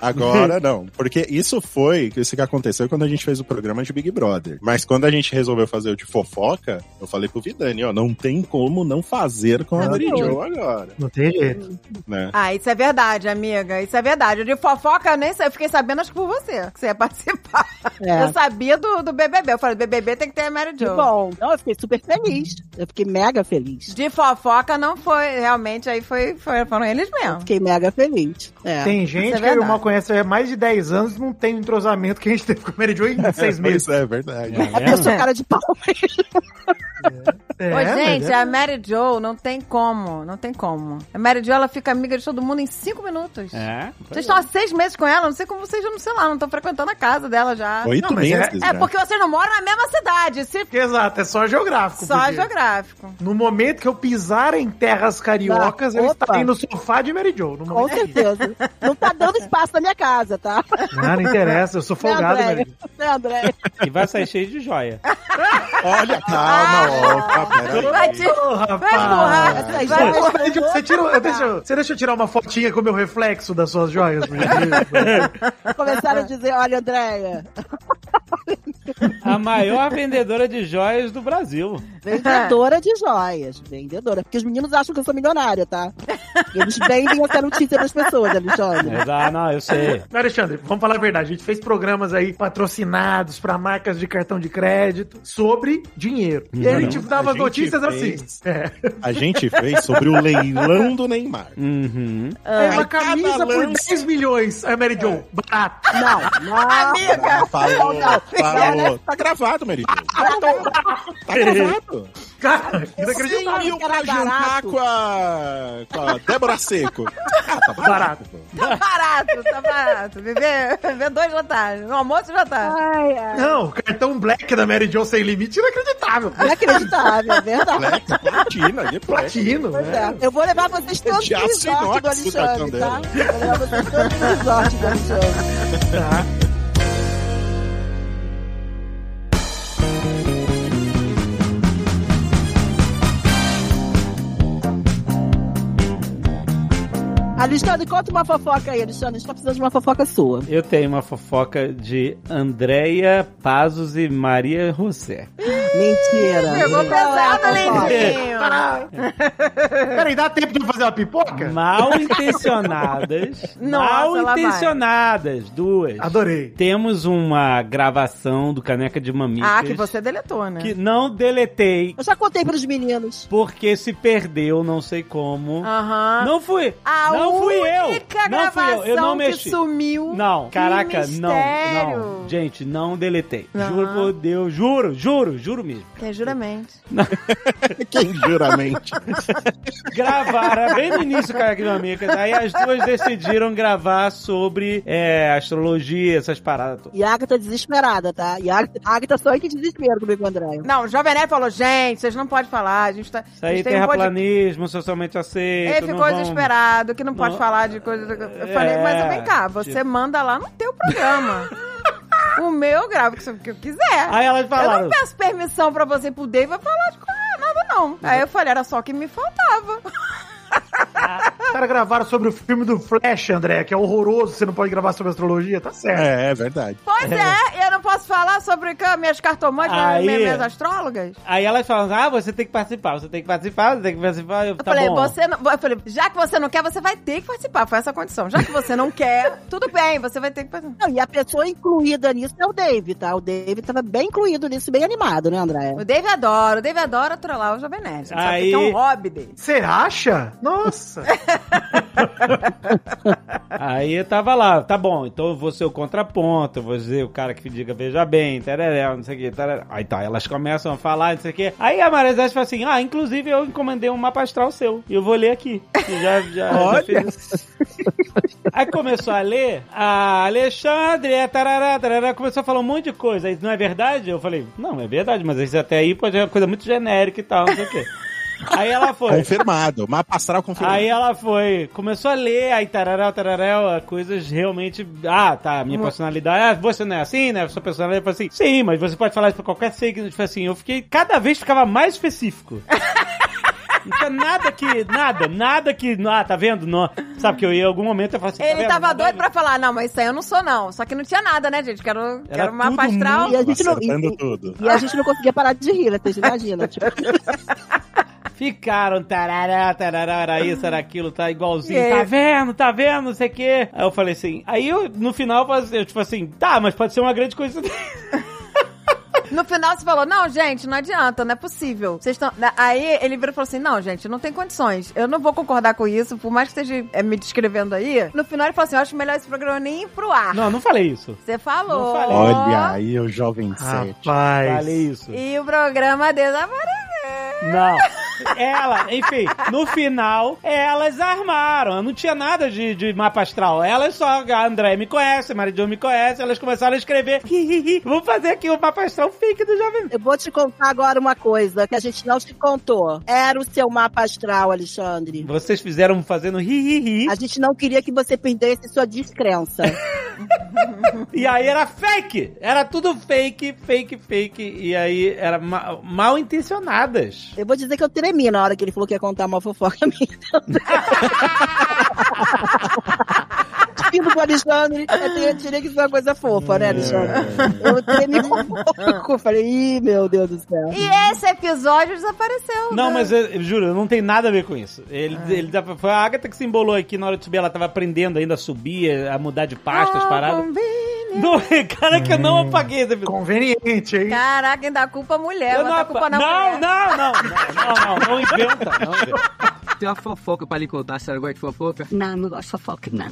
Agora não. Porque isso foi, isso que aconteceu quando a gente fez o programa de Big Brother. Mas quando a gente resolveu fazer o de fofoca, eu falei pro Vidani, ó, não tem como não fazer com a Mary. Jo agora. Não tem jeito. Né? Ah, isso é verdade, amiga. Isso é verdade. De fofoca, eu nem sei. Eu fiquei sabendo, acho que por você, que você ia participar. É. Eu sabia do, do BBB. Eu falei, BBB tem que ter a Mary Que Jo. bom. Não, eu fiquei super feliz. Eu fiquei mega feliz. De fofoca não foi, realmente, aí foi, foi foram eles mesmo. Fiquei mega feliz. É. Tem gente Isso é que eu. Mal conhece há mais de 10 anos e não tem o entrosamento que a gente teve com a Mary Jo em 6 meses. Pois é, verdade. É eu sou cara de pau mesmo. É, Ô, mas gente, é. a Mary Jo não tem como, não tem como. A Mary Jo, ela fica amiga de todo mundo em cinco minutos. É. Vocês estão há seis meses com ela, não sei como vocês já não sei lá, não estão frequentando a casa dela já. Oito Não, é- meses. É já. porque vocês não moram na mesma cidade, se Exato, é só geográfico. só porque geográfico. No momento que eu pisar em terras cariocas, Não, eu estarei no sofá de Mary Jo. No Com momento certeza. Não tá dando espaço na minha casa, tá? Ah, não interessa, eu sou folgado, Mary André? Jo. André? E vai sair cheio de joia. Olha, calma, opa, peraí. Vai te... Vai Vai Você, você deixa eu tirar uma fotinha com o meu reflexo das suas joias? gentileza? Começaram a dizer, olha, Andréia, A maior vendedora de joias do Brasil. vendedora de joias. Vendedora. Porque os meninos acham que eu sou milionária, tá? Eles vendem essa notícia das pessoas, Alexandre. Mas, ah, não, eu sei. Alexandre, vamos falar a verdade. A gente fez programas aí patrocinados para marcas de cartão de crédito sobre dinheiro. E aí a gente Não, dava a as gente notícias fez. assim. É. A gente fez sobre o leilão do Neymar. Uhum. É uma camisa por lance- 10 milhões. Aí, Mary Jo, barato. Não, não. Amiga! Falou, não. falou. Tá gravado, Merigo. Tá gravado. Cara, 100 inacreditável. mil Era pra jantar com a, com a Débora Seco. Ah, tá Barato. pô. Tá barato, tá barato. Viver, viver dois jantares. No almoço e jantar. Ai, ai. Não, o cartão black da Mary Jo sem limite inacreditável. Inacreditável, é verdade. Black, platina, de platina. Platino, Pois né? é. Eu vou levar vocês todos no resort do Alexandre, tá? dela. Vou levar vocês todos no resort do Alexandre. Alexandre, conta uma fofoca aí, Alexandre. A gente tá precisando de uma fofoca sua. Eu tenho uma fofoca de Andréia Pazos e Maria José. Mentira. Pegou pesado? Lindinho. Peraí, dá tempo de eu fazer uma pipoca? Mal intencionadas. Nossa, mal intencionadas, duas. Adorei. Temos uma gravação do Caneca de Mamicas. Ah, que você deletou, né? que não deletei Eu já contei pros meninos. porque se perdeu, não sei como. Aham. Não fui. A não fui eu. única Não fui eu. Eu não mexi. sumiu. Não, caraca, não, não. Gente, não deletei. Aham. Juro por Deus, juro, juro, juro mesmo. Que é juramento. Quem juramente? Gravaram, bem no início, cara, aqui no Amicas. Aí as duas decidiram gravar sobre é, astrologia, essas paradas todas. E a Agatha desesperada, tá? E a Agatha, a Agatha só que desespero comigo, André. Não, o Jovem Nerd falou, gente, vocês não podem falar, a gente tá... Isso aí, tem um terraplanismo, socialmente aceito. Ele não ficou vamos- desesperado, que não pode Não. falar de coisa... Eu falei, É, mas vem cá, você tipo- manda lá no teu programa. o meu eu gravo o que eu quiser. Aí elas Eu falaram. não peço permissão pra você poder e vai falar de coisa, nada não. Aí eu falei, era só o que me faltava. Os caras gravaram sobre o filme do Flash, André, que é horroroso, você não pode gravar sobre astrologia, tá certo. É, é verdade. Pois é, eu não posso falar sobre minhas cartomantes, Aí- minhas, minhas astrólogas. Aí elas falam, ah, você tem que participar, você tem que participar, você tem que participar. Eu, Eu tá falei, bom. você não, eu falei, já que você não quer, você vai ter que participar. Foi essa a condição. Já que você não quer, tudo bem, você vai ter que participar. Não, e a pessoa incluída nisso é o Dave, tá? O Dave tava bem incluído nisso, bem animado, né, André? O Dave adora, o Dave adora trollar o Jovem Nerd. Sabe Aí- que é um hobby dele. Você acha? Nossa! Aí eu tava lá, tá bom, então eu vou ser o contraponto, vou ser o cara que diga veja bem, tereré, não sei o que, tereré. Aí tá, elas começam a falar, não sei o que. Aí a Maria Zé fala assim, ah, inclusive eu encomendei um mapa astral seu, e eu vou ler aqui. E já, já, já Olha. fiz. Aí começou a ler, a Alexandre, é tarará, tarará, começou a falar um monte de coisa. Aí, não é verdade? Eu falei, não, é verdade, mas isso até aí pode ser uma coisa muito genérica e tal, não sei o quê. Aí ela foi. Confirmado. Mapa astral confirmado. Aí ela foi, começou a ler, aí tarará, tarará, coisas realmente. Ah, tá, minha personalidade. Ah, você não é assim, né? Sua personalidade foi assim. Sim, mas você pode falar isso pra qualquer signo. Tipo assim, eu fiquei. Cada vez ficava mais específico. Não tinha nada que. Nada, nada que. Ah, tá vendo? Não, sabe que eu ia em algum momento eu falava assim. tá Ele vendo? tava Não doido deve- pra falar, não, mas isso aí eu não sou, não. Só que não tinha nada, né, gente? Quero, quero uma tudo astral. E a gente não, e, tudo. e a gente não conseguia parar de rir, né? Vocês imaginam? Tipo, Ficaram tarará, tarará, era isso, era aquilo, tá igualzinho. Tá vendo, tá vendo, não sei o quê. Aí eu falei assim, aí eu, no final, eu, tipo assim, tá, mas pode ser uma grande coisa. No final você falou, não, gente, não adianta, não é possível. Vocês estão. Aí ele virou e falou assim: não, gente, não tem condições. Eu não vou concordar com isso, por mais que esteja é, me descrevendo aí. No final ele falou assim: eu acho melhor esse programa nem ir pro ar. Não, não falei isso. Você falou. Não falei. Olha aí o jovem sete. Rapaz. Falei isso. E o programa desapareceu. Não. Ela, enfim, no final, elas armaram. Não tinha nada de, de mapa astral. Elas só, a André me conhece, a Maridio me conhece, elas começaram a escrever. Vamos fazer aqui o mapa astral fake do Jovem. Eu vou te contar agora uma coisa que a gente não te contou. Era o seu mapa astral, Alexandre. Vocês fizeram fazendo ri. A gente não queria que você perdesse sua descrença. E aí era fake! Era tudo fake, fake, fake. E aí era ma- mal intencionadas. Eu vou dizer que eu tremi na hora que ele falou que ia contar uma fofoca minha. Vindo com o Alexandre, eu tenho- eu tirei que foi uma coisa fofa, né, Alexandre? Eu tremi um pouco. Falei, ih, meu Deus do céu. E esse episódio desapareceu. Não, né? mas eu, eu juro, não tem nada a ver com isso. Ele, ele dá- foi a Agatha que se embolou aqui na hora de subir. Ela tava aprendendo ainda a subir, a mudar de pastas, Ah, paradas. Não, cara, que eu não apaguei esse episódio. Conveniente, hein? Caraca, quem dá culpa é a mulher. Eu não, a culpa na não, mulher. não, não, não, não, não, não inventa, não inventa. Tem uma fofoca pra lhe contar, a senhora gosta de fofoca? Não, não gosto de fofoca, não.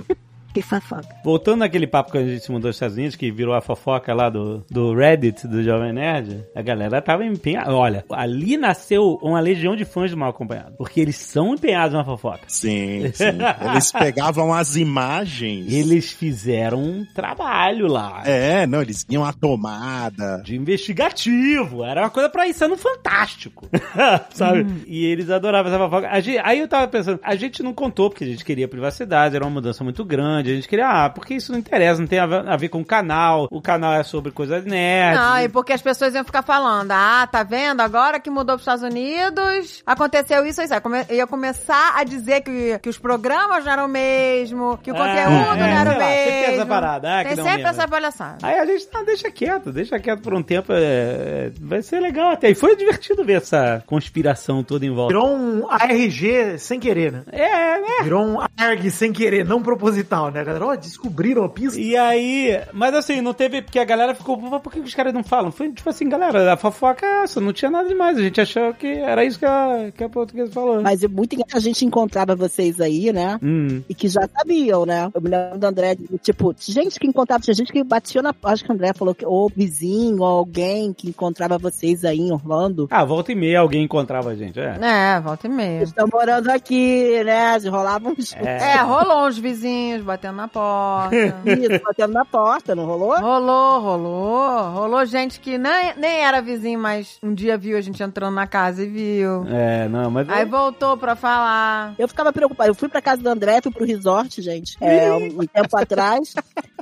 Que fofoca. Voltando naquele papo que a gente se mudou aos Estados Unidos, que virou a fofoca lá do, do Reddit, do Jovem Nerd, a galera tava empenhada. Olha, ali nasceu uma legião de fãs do Mal Acompanhado. Porque eles são empenhados na fofoca. Sim, sim. Eles pegavam as imagens. Eles fizeram um trabalho lá. É, não, eles iam à tomada. De investigativo. Era uma coisa pra ir sendo fantástico. Sabe? E eles adoravam essa fofoca. A gente- aí eu tava pensando, a gente não contou porque a gente queria privacidade, era uma mudança muito grande. A gente queria, ah, porque isso não interessa, não tem a ver, a ver com o canal. O canal é sobre coisas nerds. Não, e porque as pessoas iam ficar falando, ah, tá vendo? Agora que mudou pros Estados Unidos, aconteceu isso, isso. Aí come- ia começar a dizer que, que os programas não eram o mesmo, que o É, conteúdo não é, era o sei lá, sempre tem mesmo. essa parada, ah, que tem não sempre mesmo. essa palhaçada. Aí a gente, não, deixa quieto, deixa quieto por um tempo. é, é, vai ser legal até. E foi divertido ver essa conspiração toda em volta. Virou um ARG sem querer, né? É, né? Virou um ARG sem querer, não proposital, né, galera? Ó, descobriram a pista. E aí, mas assim, não teve, porque a galera ficou, "Pô, por que os caras não falam? Foi tipo assim, galera, a fofoca é essa, não tinha nada demais, a gente achou que era isso que a, que a portuguesa falou. Mas é muito engraçado, a gente encontrava vocês aí, né? Hum. E que já sabiam, né? Eu me lembro do André, tipo, gente que encontrava, tinha gente que batia na. Acho que o André falou que ou vizinho, ou alguém que encontrava vocês aí em Orlando. Ah, volta e meia alguém encontrava a gente, é. É, volta e meia. Estão morando aqui, né? Rolavam uns. É, rolou uns vizinhos batendo na porta. Isso, batendo na porta, não rolou? Rolou, rolou. Rolou gente que nem, nem era vizinho, mas um dia viu a gente entrando na casa e viu. É, não, mas. Aí voltou pra falar. Eu ficava preocupada. Eu fui pra casa do André, fui pro resort, gente, é, um, um tempo atrás.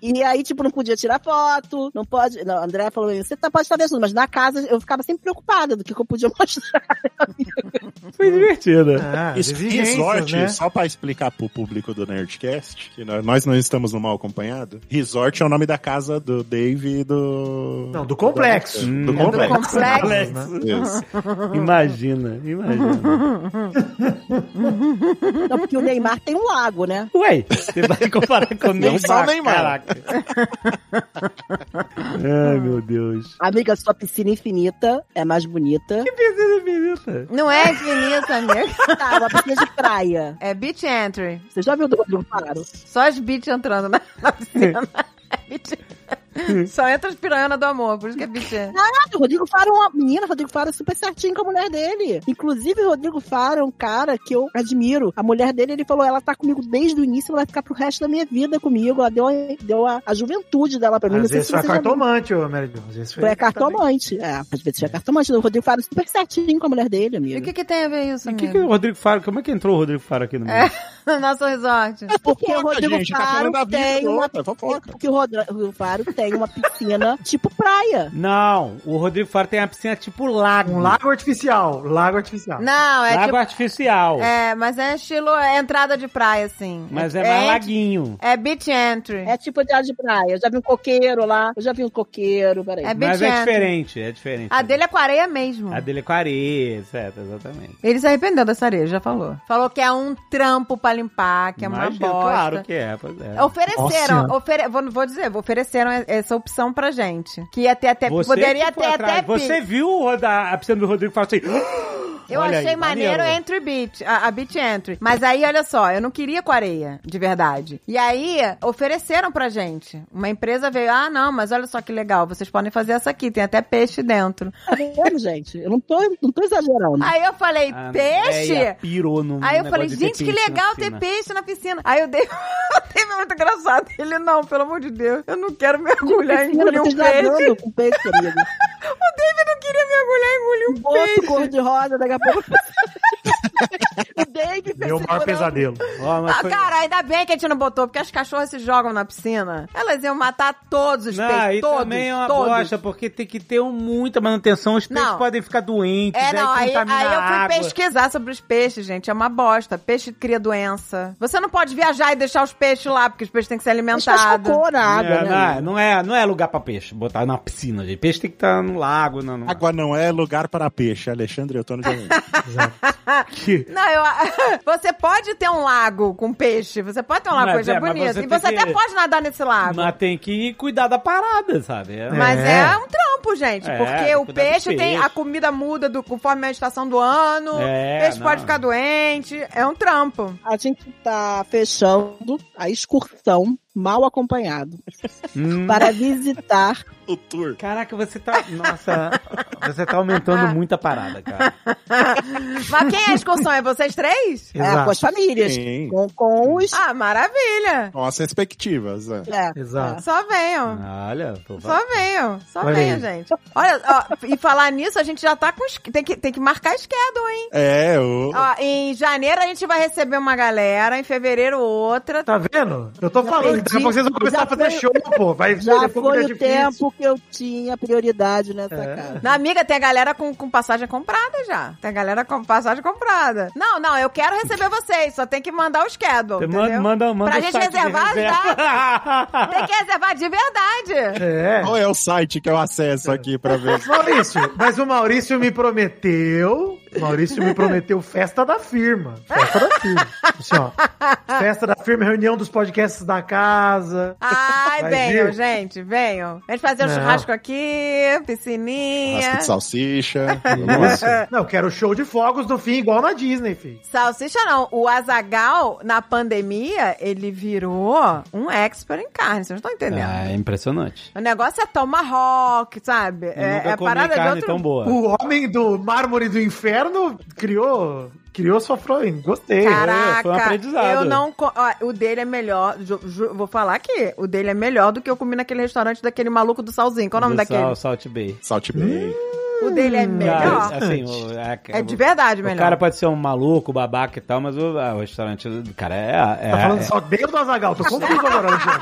E aí, tipo, não podia tirar foto, não pode. Não, o André falou: você tá, pode estar vendo, mas na casa eu ficava sempre preocupada do que, que eu podia mostrar. Foi divertido. Ah, Isso, resort, né? só pra explicar pro público do Nerdcast, que nós, nós não estamos no mal acompanhado. Resort é o nome da casa do Dave e do. Não, do complexo. Do, Hum, do do complexo. complexo. Isso. Imagina, imagina. Não, porque o Neymar tem um lago, né? Ué, você vai comparar com o Não Neymar? só o Neymar. Caraca. Ai, meu Deus. Amiga, sua piscina infinita é mais bonita. Que piscina infinita. Não é infinita, amiga. Tá, uma piscina de praia. É beach entry. Você já viu do Rodrigo Faro? Só as beach entrando na, na piscina. É Só entra as piranhas do amor, por isso que é entry. Caraca, o Rodrigo Faro é uma menina, o Rodrigo Faro é super certinho com a mulher dele. Inclusive, o Rodrigo Faro é um cara que eu admiro. A mulher dele, ele falou, ela tá comigo desde o início, ela vai ficar pro resto da minha vida comigo. Ela deu, a- deu a, a juventude dela pra mim. Às vezes foi cartomante, ô Mary. Às vezes Foi a cartomante. É, às vezes foi a cartomante. O Rodrigo Faro é super certinho com a mulher dele, E amiga. o que, que tem a ver isso, O que, amigo? que o Rodrigo Faro, como é que entrou o Rodrigo Faro aqui no meio? É, no nosso resort. É porque o Fofoca, Rodrigo gente, tá Faro falando da vida tem uma... outro, é fofoca. Porque o Rodrigo Faro tem uma uma piscina tipo praia. Não, o Rodrigo Faro tem a piscina tipo lago. Um lago artificial. Lago artificial. Não, é lago tipo... artificial. É, mas é estilo é entrada de praia, assim. Mas é, mais ent- laguinho. É beach entry. É tipo de área de praia. Eu já vi um coqueiro lá. Eu já vi um coqueiro, peraí. É Mas beach é entry. diferente, é diferente. A dele é com areia mesmo. A dele é com areia, certo, exatamente. Ele se arrependeu dessa areia, já falou. Falou que é um trampo pra limpar, que é uma Imagina, bosta. Claro que é, pois é. Ofereceram, Nossa. ofere- vou, vou dizer, ofereceram essa opção pra gente. Que ia ter até. Você poderia ter atrás. até. Você viu a piscina do Rodrigo Faro assim... Eu Olha achei aí, maneiro, maneiro. Entry Beach, a, a Beach Entry. Mas aí, olha só, eu não queria com areia, de verdade. E aí, ofereceram pra gente. Uma empresa veio, ah, não, mas olha só que legal, vocês podem fazer essa aqui, tem até peixe dentro. Tá vendo, gente? Eu não tô, não tô exagerando. Aí eu falei, A peixe? pirou no Aí eu falei, gente, que na legal ter peixe na piscina. Aí eu dei. Teve muito engraçado. Ele, não, pelo amor de Deus, eu não quero mergulhar e engolir um peixe. com peixe, querido. O David não queria mergulhar e engolir um Boto peixe. cor-de-rosa, daqui a pouco. o David Meu maior pesadelo. Ó, mas Ah, foi- cara, ainda bem que a gente não botou, porque as cachorras se jogam na piscina. Elas iam matar todos os Não, peixes. todos, também é uma todos. bosta, porque tem que ter muita manutenção. Os peixes Não. podem ficar doentes. É, não, aí, aí eu fui água. pesquisar sobre os peixes, gente. É uma bosta. Peixe cria doença. Você não pode viajar e deixar os peixes lá, porque os peixes têm que ser alimentados. cocô na água, É, né? não, é, não, é, não é lugar pra peixe, botar na piscina, gente. Peixe tem que estar no lago, não, não. Água não é lugar para peixe. Alexandre Ottoni já Que- Não, eu, você pode ter um lago com peixe. Você pode ter um lago com Mas peixe, é, é, bonito. você e você que- até pode nadar nesse lago. Mas tem que cuidar da parada, sabe? É. Mas É. é. um trampo, gente. É, porque o do peixe tem. peixe. A comida muda do, conforme a estação do ano. É, o peixe não. pode ficar doente. É um trampo. A gente tá fechando a excursão mal acompanhado Hum. para visitar. O tour. Caraca, você tá. Nossa, você tá aumentando muito a parada, cara. Mas quem é a excursão? É vocês três? É, Exato. com as famílias. Sim. Com, com os. Ah, maravilha. Com as respectivas. é. É, Exato. Só venham. Olha, tô Só venham, só Olha venham, aí. gente. Olha, ó, e falar nisso, a gente já tá com. Tem que, tem que marcar schedule, hein? É, o... Ó, em janeiro a gente vai receber uma galera, em fevereiro outra. Tá vendo? Eu tô falando, daqui a pouco vocês vão começar Já a fazer foi- show, pô. Vai Já foi é o difícil. Que eu tinha prioridade nessa É. casa. Na amiga, tem a galera com, com passagem comprada já. Tem a galera com passagem comprada. Não, não, eu quero receber vocês, só tem que mandar o schedule. Manda, manda, manda Pra o gente reservar datas. Tem que reservar de verdade. É. Qual é o site que eu acesso aqui pra ver? Maurício, mas o Maurício me prometeu. Maurício me prometeu festa da firma. Festa da firma. Assim, ó. Festa da firma, reunião dos podcasts da casa. Ai, Vai venham, vir? gente, venham. A gente fazer um Não. churrasco aqui, piscininha. Raspa de salsicha. Isso. Não, quero show de fogos no fim, igual na Disney, filho. Salsicha não. O Azagal, na pandemia, ele virou um expert em carne. Vocês não estão entendendo. Ah, é impressionante. O negócio é tomahawk, sabe? Eu É, nunca é comi parada de carne outro... tão boa. O homem do mármore do inferno criou. Criou sua flor. Gostei. Caraca, foi um aprendizado. eu não. ó, o dele é melhor. ju- ju- vou falar aqui. O dele é melhor do que eu comi naquele restaurante daquele maluco do Salzinho. Qual é o nome Do daquele? Sal, Salt Bay. Salt Bay. O dele é melhor. Cara, assim, o, é, É de verdade O melhor. cara pode ser um maluco, babaca e tal, mas o, ah, o restaurante do cara é. é, Tá falando é- só dele do Azagal? Tô confuso agora, Alexandre.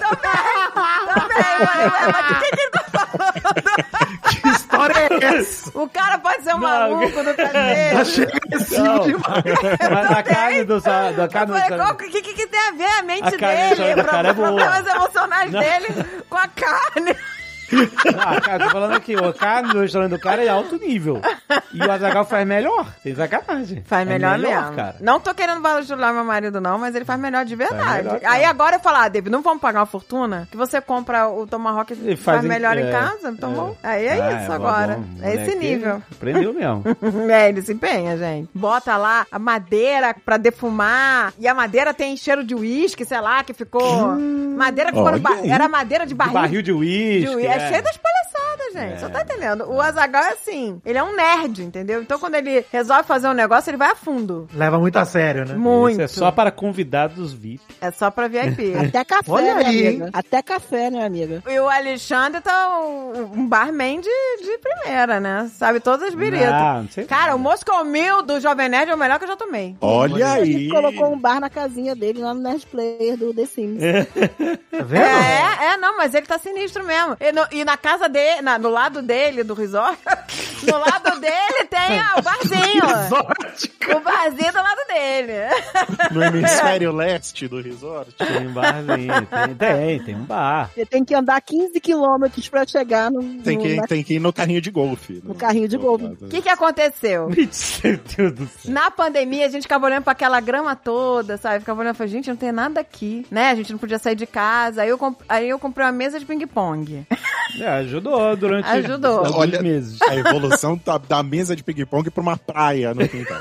Também, mas, mas, mas de que que ele tá falando? História é essa? O cara pode ser um Não, maluco do Tá caseiro. cheio agressivo Não. demais. Mas a carne do da carne O que, que, que tem a ver a mente A carne dele? do cara é boa. problemas emocionais Não. dele com a carne. Ah, cara, tô falando aqui, o carne do restaurante do cara é alto nível. E o Azagal faz melhor. Sem sacanagem. Faz É melhor, mesmo. cara. Não tô querendo bajular meu marido, não, mas ele faz melhor de verdade. melhor, cara. Aí agora eu falo, ah, David, não vamos pagar uma fortuna? Que você compra o Tomahawk e faz, faz em- melhor em é, casa? Então, é. bom. Aí é Ah, isso é, agora. bom, é esse nível. Aprendeu mesmo. É, ele se empenha, gente. Bota lá a madeira pra defumar. E a madeira tem cheiro de uísque, sei lá, que ficou. Madeira que ficou no ba-. Era madeira de De barril. barril de de uísque. Uísque. É. cheio das palhaçadas, gente. É. Você tá entendendo? O Azagal é assim, ele é um nerd, entendeu? Então quando ele resolve fazer um negócio, ele vai a fundo. Leva muito a sério, né? Muito. Isso é só para convidados VIP. É só pra VIP. Até café, Olha né, aí, amiga? Até café, né, amiga? E o Alexandre tá um, um barman de, de primeira, né? Sabe todas as biritas. Não, não sei Cara, o Moscow Mil do Jovem Nerd é o melhor que eu já tomei. Olha A gente aí. colocou um bar na casinha dele lá no Nerd Player do The Sims. Tá vendo? É, é, não, mas ele tá sinistro mesmo. E, no- e na casa dele, na- no lado dele, do resort, no lado dele tem ah, o barzinho. o barzinho do lado dele. No hemisfério leste do resort. Tem um barzinho, tem, tem, tem um bar. Você tem que andar 15 quilômetros pra chegar no, Tem no- que, na- tem que ir no carrinho de golfe. no carrinho de golfe. O que que aconteceu? Meu Deus do céu. Na pandemia, a gente ficava olhando pra aquela grama toda, sabe? Ficava olhando e falava, gente, não tem nada aqui, né? A gente não podia sair de casa. Aí eu, comp- aí eu comprei uma mesa de ping-pong. É, ajudou durante Ajudou. alguns Olha- meses. A evolução da, da mesa de ping-pong pra uma praia no quintal.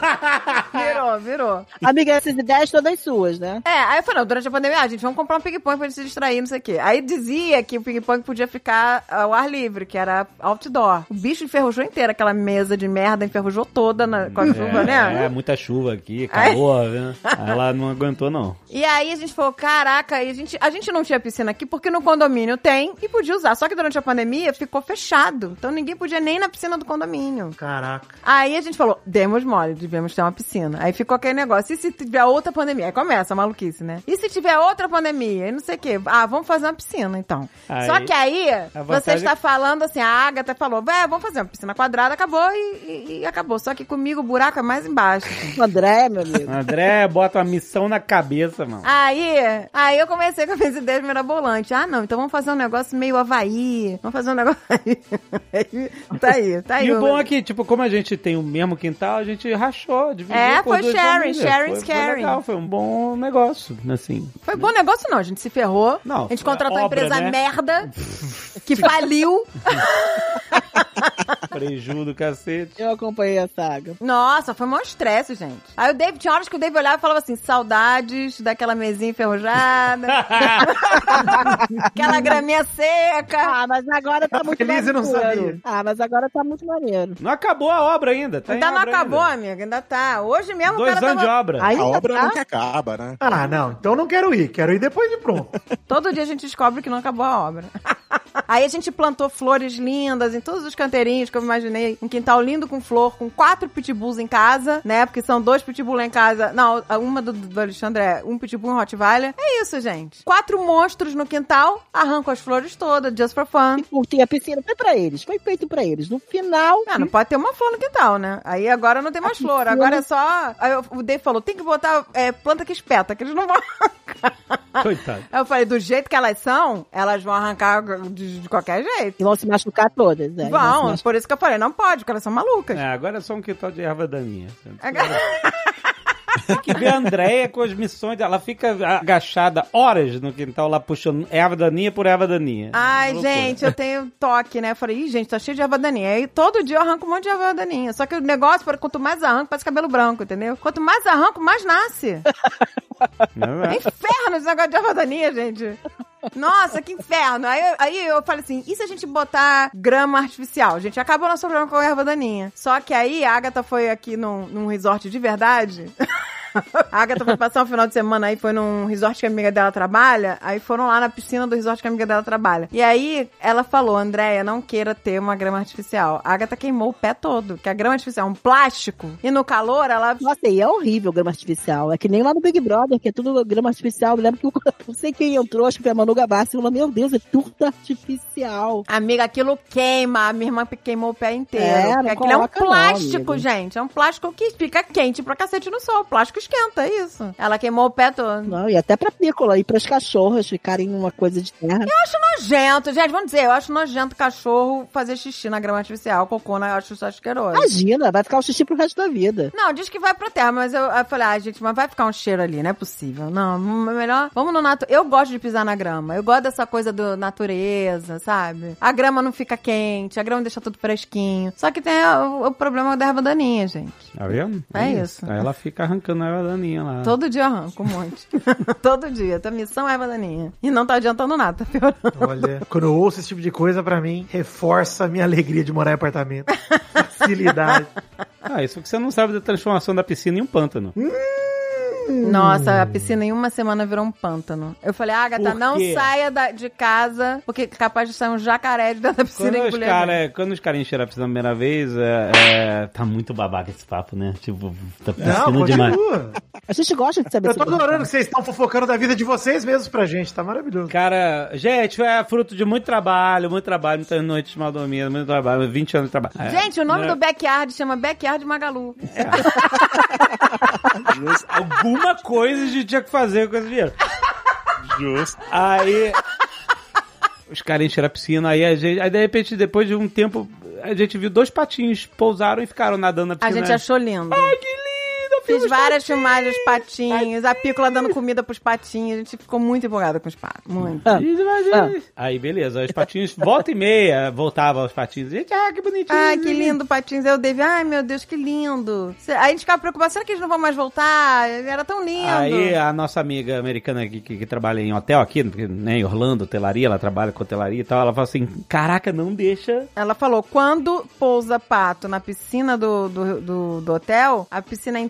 Virou, virou. Amiga, essas ideias todas suas, né? É, aí eu falei, não, durante a pandemia, ah, gente, vamos comprar um ping-pong pra gente se distrair, não sei o quê. Aí dizia que o ping-pong podia ficar ao ar livre, que era outdoor. O bicho enferrujou inteira, aquela mesa de merda enferrujou toda na- com a chuva, né? É, muita chuva aqui, calor, né? Aí Ela não aguentou, não. E aí a gente falou, caraca, e a gente, a gente não tinha piscina aqui porque no condomínio tem e podia usar. Só que durante a pandemia ficou fechado. Então ninguém podia nem ir na piscina do condomínio. Caraca. Aí a gente falou, demos mole, devemos ter uma piscina. Aí ficou aquele negócio, e se tiver outra pandemia? Aí começa a maluquice, né? E se tiver outra pandemia? E não sei o quê. Ah, vamos fazer uma piscina, então. Aí, Só que aí, você está falando assim, a Agatha falou, é, vamos fazer uma piscina quadrada, acabou e, e- e acabou. Só que comigo o buraco é mais embaixo. O André, meu amigo. André bota uma missão na cabeça, mano. Aí, aí eu comecei com as ideias mirabolantes. Ah, não, então vamos fazer um negócio meio Havaí. Vamos fazer um negócio aí. tá aí, tá aí. E o bom é que, tipo, como a gente tem o mesmo quintal, a gente rachou, dividiu É, por foi duas sharing, famílias. sharing's foi, foi caring. legal, foi um bom negócio, assim. Foi bom negócio não, a gente se ferrou. Não, a gente foi contratou a obra, empresa né? merda, que faliu. Preju do cacete. Eu acompanhei a saga. Nossa, foi um estresse, gente. Aí o David, tinha horas que o David olhava e falava assim, saudades daquela mesinha enferrujada, aquela graminha seca. Ah, mas agora tá, muito feliz e não maneiro. sabia. Ah, mas agora tá muito maneiro. Não acabou a obra ainda, tá Ainda em não obra acabou, ainda. amiga, ainda tá. Hoje mesmo Dois o cara anos de tava... obra. Ainda A obra tá? nunca acaba, né? Ah, não. Então não quero ir. Quero ir depois de pronto. Todo dia a gente descobre que não acabou a obra. Aí a gente plantou flores lindas em todos os canteirinhos que eu imaginei. Um quintal lindo com flor, com quatro pitbulls em casa, né? Porque são dois pitbull lá em casa. Não, uma do, do Alexandre é um pitbull e um Rottweiler. É isso, gente. Quatro monstros no quintal, arranco as flores todas, just for fun. Curti a piscina, foi pra eles, foi feito pra eles. No final, Ah, não pode ter uma flor no quintal, né? Aí agora não tem mais flor. piscina- Agora é só. Aí o Dave falou: tem que botar é, planta que espeta, que eles não vão arrancar. Coitado. Aí eu falei: do jeito que elas são, elas vão arrancar de, de qualquer jeito. e vão se machucar todas, né? Vão, se machucar. por isso que eu falei: não pode, porque elas são malucas. É, agora é só um quintal de erva daninha. Agora- Tem que ver a Andréia com as missões dela. Ela fica agachada horas no quintal lá puxando erva daninha por erva daninha. Ai, Loucura. gente, eu tenho toque, né? Eu falei, ih, gente, tá cheio de erva daninha. Aí todo dia eu arranco um monte de erva daninha. Só que o negócio, quanto mais arranco, parece cabelo branco, entendeu? Quanto mais arranco, mais nasce. Não É é? inferno esse negócio de erva daninha, gente. Nossa, que inferno. Aí, eu- aí eu falei assim, e se a gente botar grama artificial? Gente, acabou nosso problema com a erva daninha. Só que aí a Agatha foi aqui num, num resort de verdade. A Agatha foi passar um final de semana aí, foi num resort que a amiga dela trabalha. Aí foram lá na piscina do resort que a amiga dela trabalha. E aí ela falou, Andréia, não queira ter uma grama artificial. A Agatha queimou o pé todo, que a grama artificial é um plástico. E no calor, ela Nossa, e é horrível grama artificial. É que nem lá no Big Brother, que é tudo grama artificial. Eu lembro que eu não sei quem entrou, acho que foi a Manu Gabassi, falou, meu Deus, é tudo artificial. Amiga, aquilo queima. A minha irmã queimou o pé inteiro. É, não Porque aquilo é um não, plástico, amiga. gente. É um plástico que fica quente pra cacete no sol. O plástico esquenta, é isso. Ela queimou o pé todo. Não, e até pra pícola, e pras cachorras ficarem numa coisa de terra. Eu acho nojento, gente. Vamos dizer, eu acho nojento cachorro fazer xixi na grama artificial. Cocô, né? Eu acho isso asqueroso. Imagina, vai ficar o xixi pro resto da vida. Não, diz que vai pra terra, mas eu, eu falei, ah, gente, mas vai ficar um cheiro ali, não é possível. Não, é melhor. Vamos no nato. Eu gosto de pisar na grama. Eu gosto dessa coisa do natureza, sabe? A grama não fica quente, a grama deixa tudo fresquinho. Só que tem o, o problema da erva daninha, gente. Tá vendo? É isso. Aí ela fica arrancando a erva daninha lá. Todo dia eu arranco um monte. Todo dia. Tua missão é erva daninha. E não tá adiantando nada, tá piorando. Olha, quando eu ouço esse tipo de coisa, pra mim, reforça a minha alegria de morar em apartamento. Facilidade. Ah, isso porque você não sabe da transformação da piscina em um pântano. Nossa, a piscina em uma semana virou um pântano. Eu falei, Agatha, não saia da- de casa, porque é capaz de sair um jacaré de dentro da piscina Quando e os, cara, quando os caras encheram a piscina a primeira vez, é, é, tá muito babaca esse papo, né? Tipo, tá piscina Não, demais. continua. A gente gosta de saber Eu tô adorando que vocês estão fofocando da vida de vocês mesmos pra gente, tá maravilhoso. Cara, gente, é fruto de muito trabalho, muito trabalho, muitas noites mal dormidas, muito trabalho, 20 anos de trabalho. É, Gente, o nome do backyard chama Backyard Magalu. Alguma coisa a gente tinha que fazer com esse dinheiro. Justo. Aí. Os caras encheram a piscina, aí a gente. Aí de repente, depois de um tempo, a gente viu dois patinhos pousaram e ficaram nadando na A piscina. gente achou lindo. Ai, que lindo! Fiz várias filmagens dos patinhos, a pícola dando comida pros patinhos. A gente ficou muito empolgada com os patos. Muito. Ah. Imagina. Aí, beleza, os patinhos, volta e meia, voltava os patinhos. Gente, ah, que bonitinho. Ai, que lindo, patinhos. Aí o David, ai meu Deus, que lindo. Aí a gente ficava preocupado, será que eles não vão mais voltar? Era tão lindo. Aí a nossa amiga americana que, que, que trabalha em hotel aqui, né, em Orlando, hotelaria, ela trabalha com hotelaria e tal, ela fala assim, caraca, não deixa... Ela falou, quando pousa pato na piscina do, do, do, do hotel, a piscina é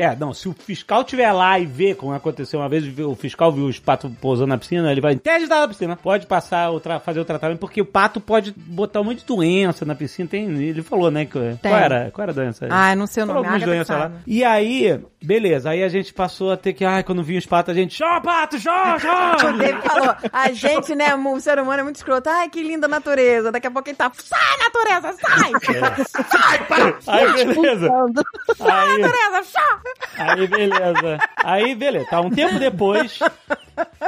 É, não, se o fiscal tiver lá e ver, como aconteceu uma vez, o fiscal viu os patos pousando na piscina, ele vai interditar na piscina, pode passar, o fazer o tratamento, porque o pato pode botar um monte de doença na piscina, tem, ele falou, né, que, qual era, qual era a doença? Ai, não sei o Falou nome. algumas Agatha que doenças lá. E aí, beleza, aí a gente passou a ter que, ai, quando vinha os patos, a gente, show, pato, show, O show! David falou, a gente, né, o ser humano é muito escroto. Ai, que linda natureza. Daqui a pouco ele tá, sai, natureza, sai! Sai, pato! Aí, beleza. Sai, Aí- natureza, sai! Aí, beleza. Aí, beleza. Tá, um tempo depois,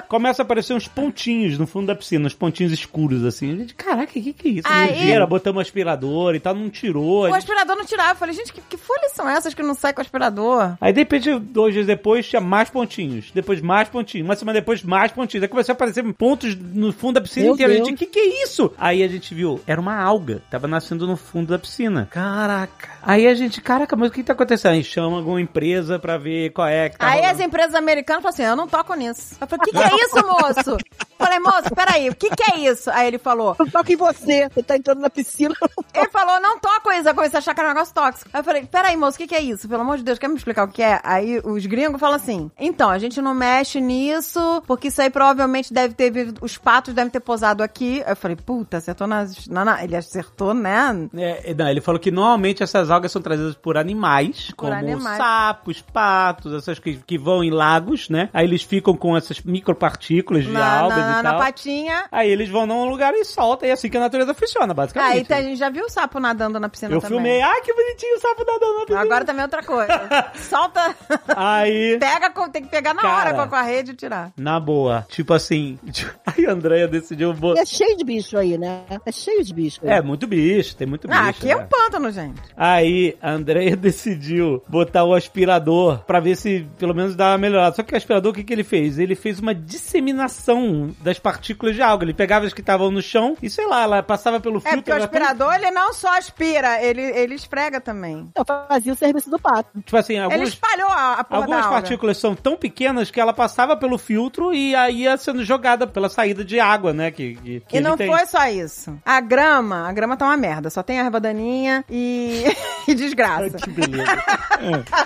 começa a aparecer uns pontinhos no fundo da piscina, uns pontinhos escuros, assim. A gente, caraca, o que que é isso? Aí- Nojeira, botamos aspirador e tal, não tirou. O aspirador não tirava. Eu falei, gente, que, que folhas são essas que não sai com o aspirador? Aí, de repente, dois dias depois, tinha mais pontinhos. Depois, mais pontinhos. Uma semana depois, mais pontinhos. Aí começou a aparecer pontos no fundo da piscina Meu inteira. A Deus. gente, o que que é isso? Aí a gente viu, era uma alga. Tava nascendo no fundo da piscina. Caraca. Aí a gente, caraca, mas o que tá acontecendo? Aí chama alguma empresa pra ver qual é que tá Aí rolando. as empresas americanas falaram assim, eu não toco nisso. Eu falei, o que, que é isso, moço? Eu falei, moço, peraí, o que, que é isso? Aí ele falou, Não toca em você, você tá entrando na piscina. ele falou, não toco isso. Eu comecei a achar que era um negócio tóxico. Aí eu falei, peraí, moço, o que, que é isso? Pelo amor de Deus, quer me explicar o que é? Aí os gringos falam assim, então, a gente não mexe nisso, porque isso aí provavelmente deve ter, vindo- os patos devem ter posado aqui. Aí eu falei, puta, acertou nas... na- na- ele acertou, né? É, não, ele falou que normalmente essas algas são trazidas por animais, Por como animais. sapos, patos, essas que, que vão em lagos, né? Aí eles ficam com essas micropartículas de algas na, na patinha. Aí eles vão num lugar e soltam, e é assim que a natureza funciona, basicamente. Aí tá- a gente já viu o sapo nadando na piscina Eu também. filmei, ai que bonitinho o sapo nadando na piscina. Agora também é outra coisa. Solta. Aí, Pega, tem que pegar na Cara. hora com a- com a rede e tirar. na boa, tipo assim, aí a Andrea decidiu... bo- é cheio de bicho aí, né? É cheio de bicho. aí. É, muito bicho, tem muito bicho. Ah, aqui é né? um pântano, gente. Aí a Andrea decidiu botar o aspirador pra ver se pelo menos dava uma melhorada. Só que o aspirador, o que, que ele fez? Ele fez uma disseminação das partículas de alga. Ele pegava as que estavam no chão e, sei lá, ela passava pelo É filtro. porque o aspirador, ele não só aspira, ele, ele esfrega também. Eu fazia o serviço do pato. Tipo assim, Ele algumas, espalhou a, a porra algumas da alga. partículas são tão pequenas que ela passava pelo filtro e aí ia sendo jogada pela saída de água, né? Que, que, que E ele não tem. foi só isso. A grama, a grama tá uma merda. Só tem erva daninha e, e desgraça. Que beleza.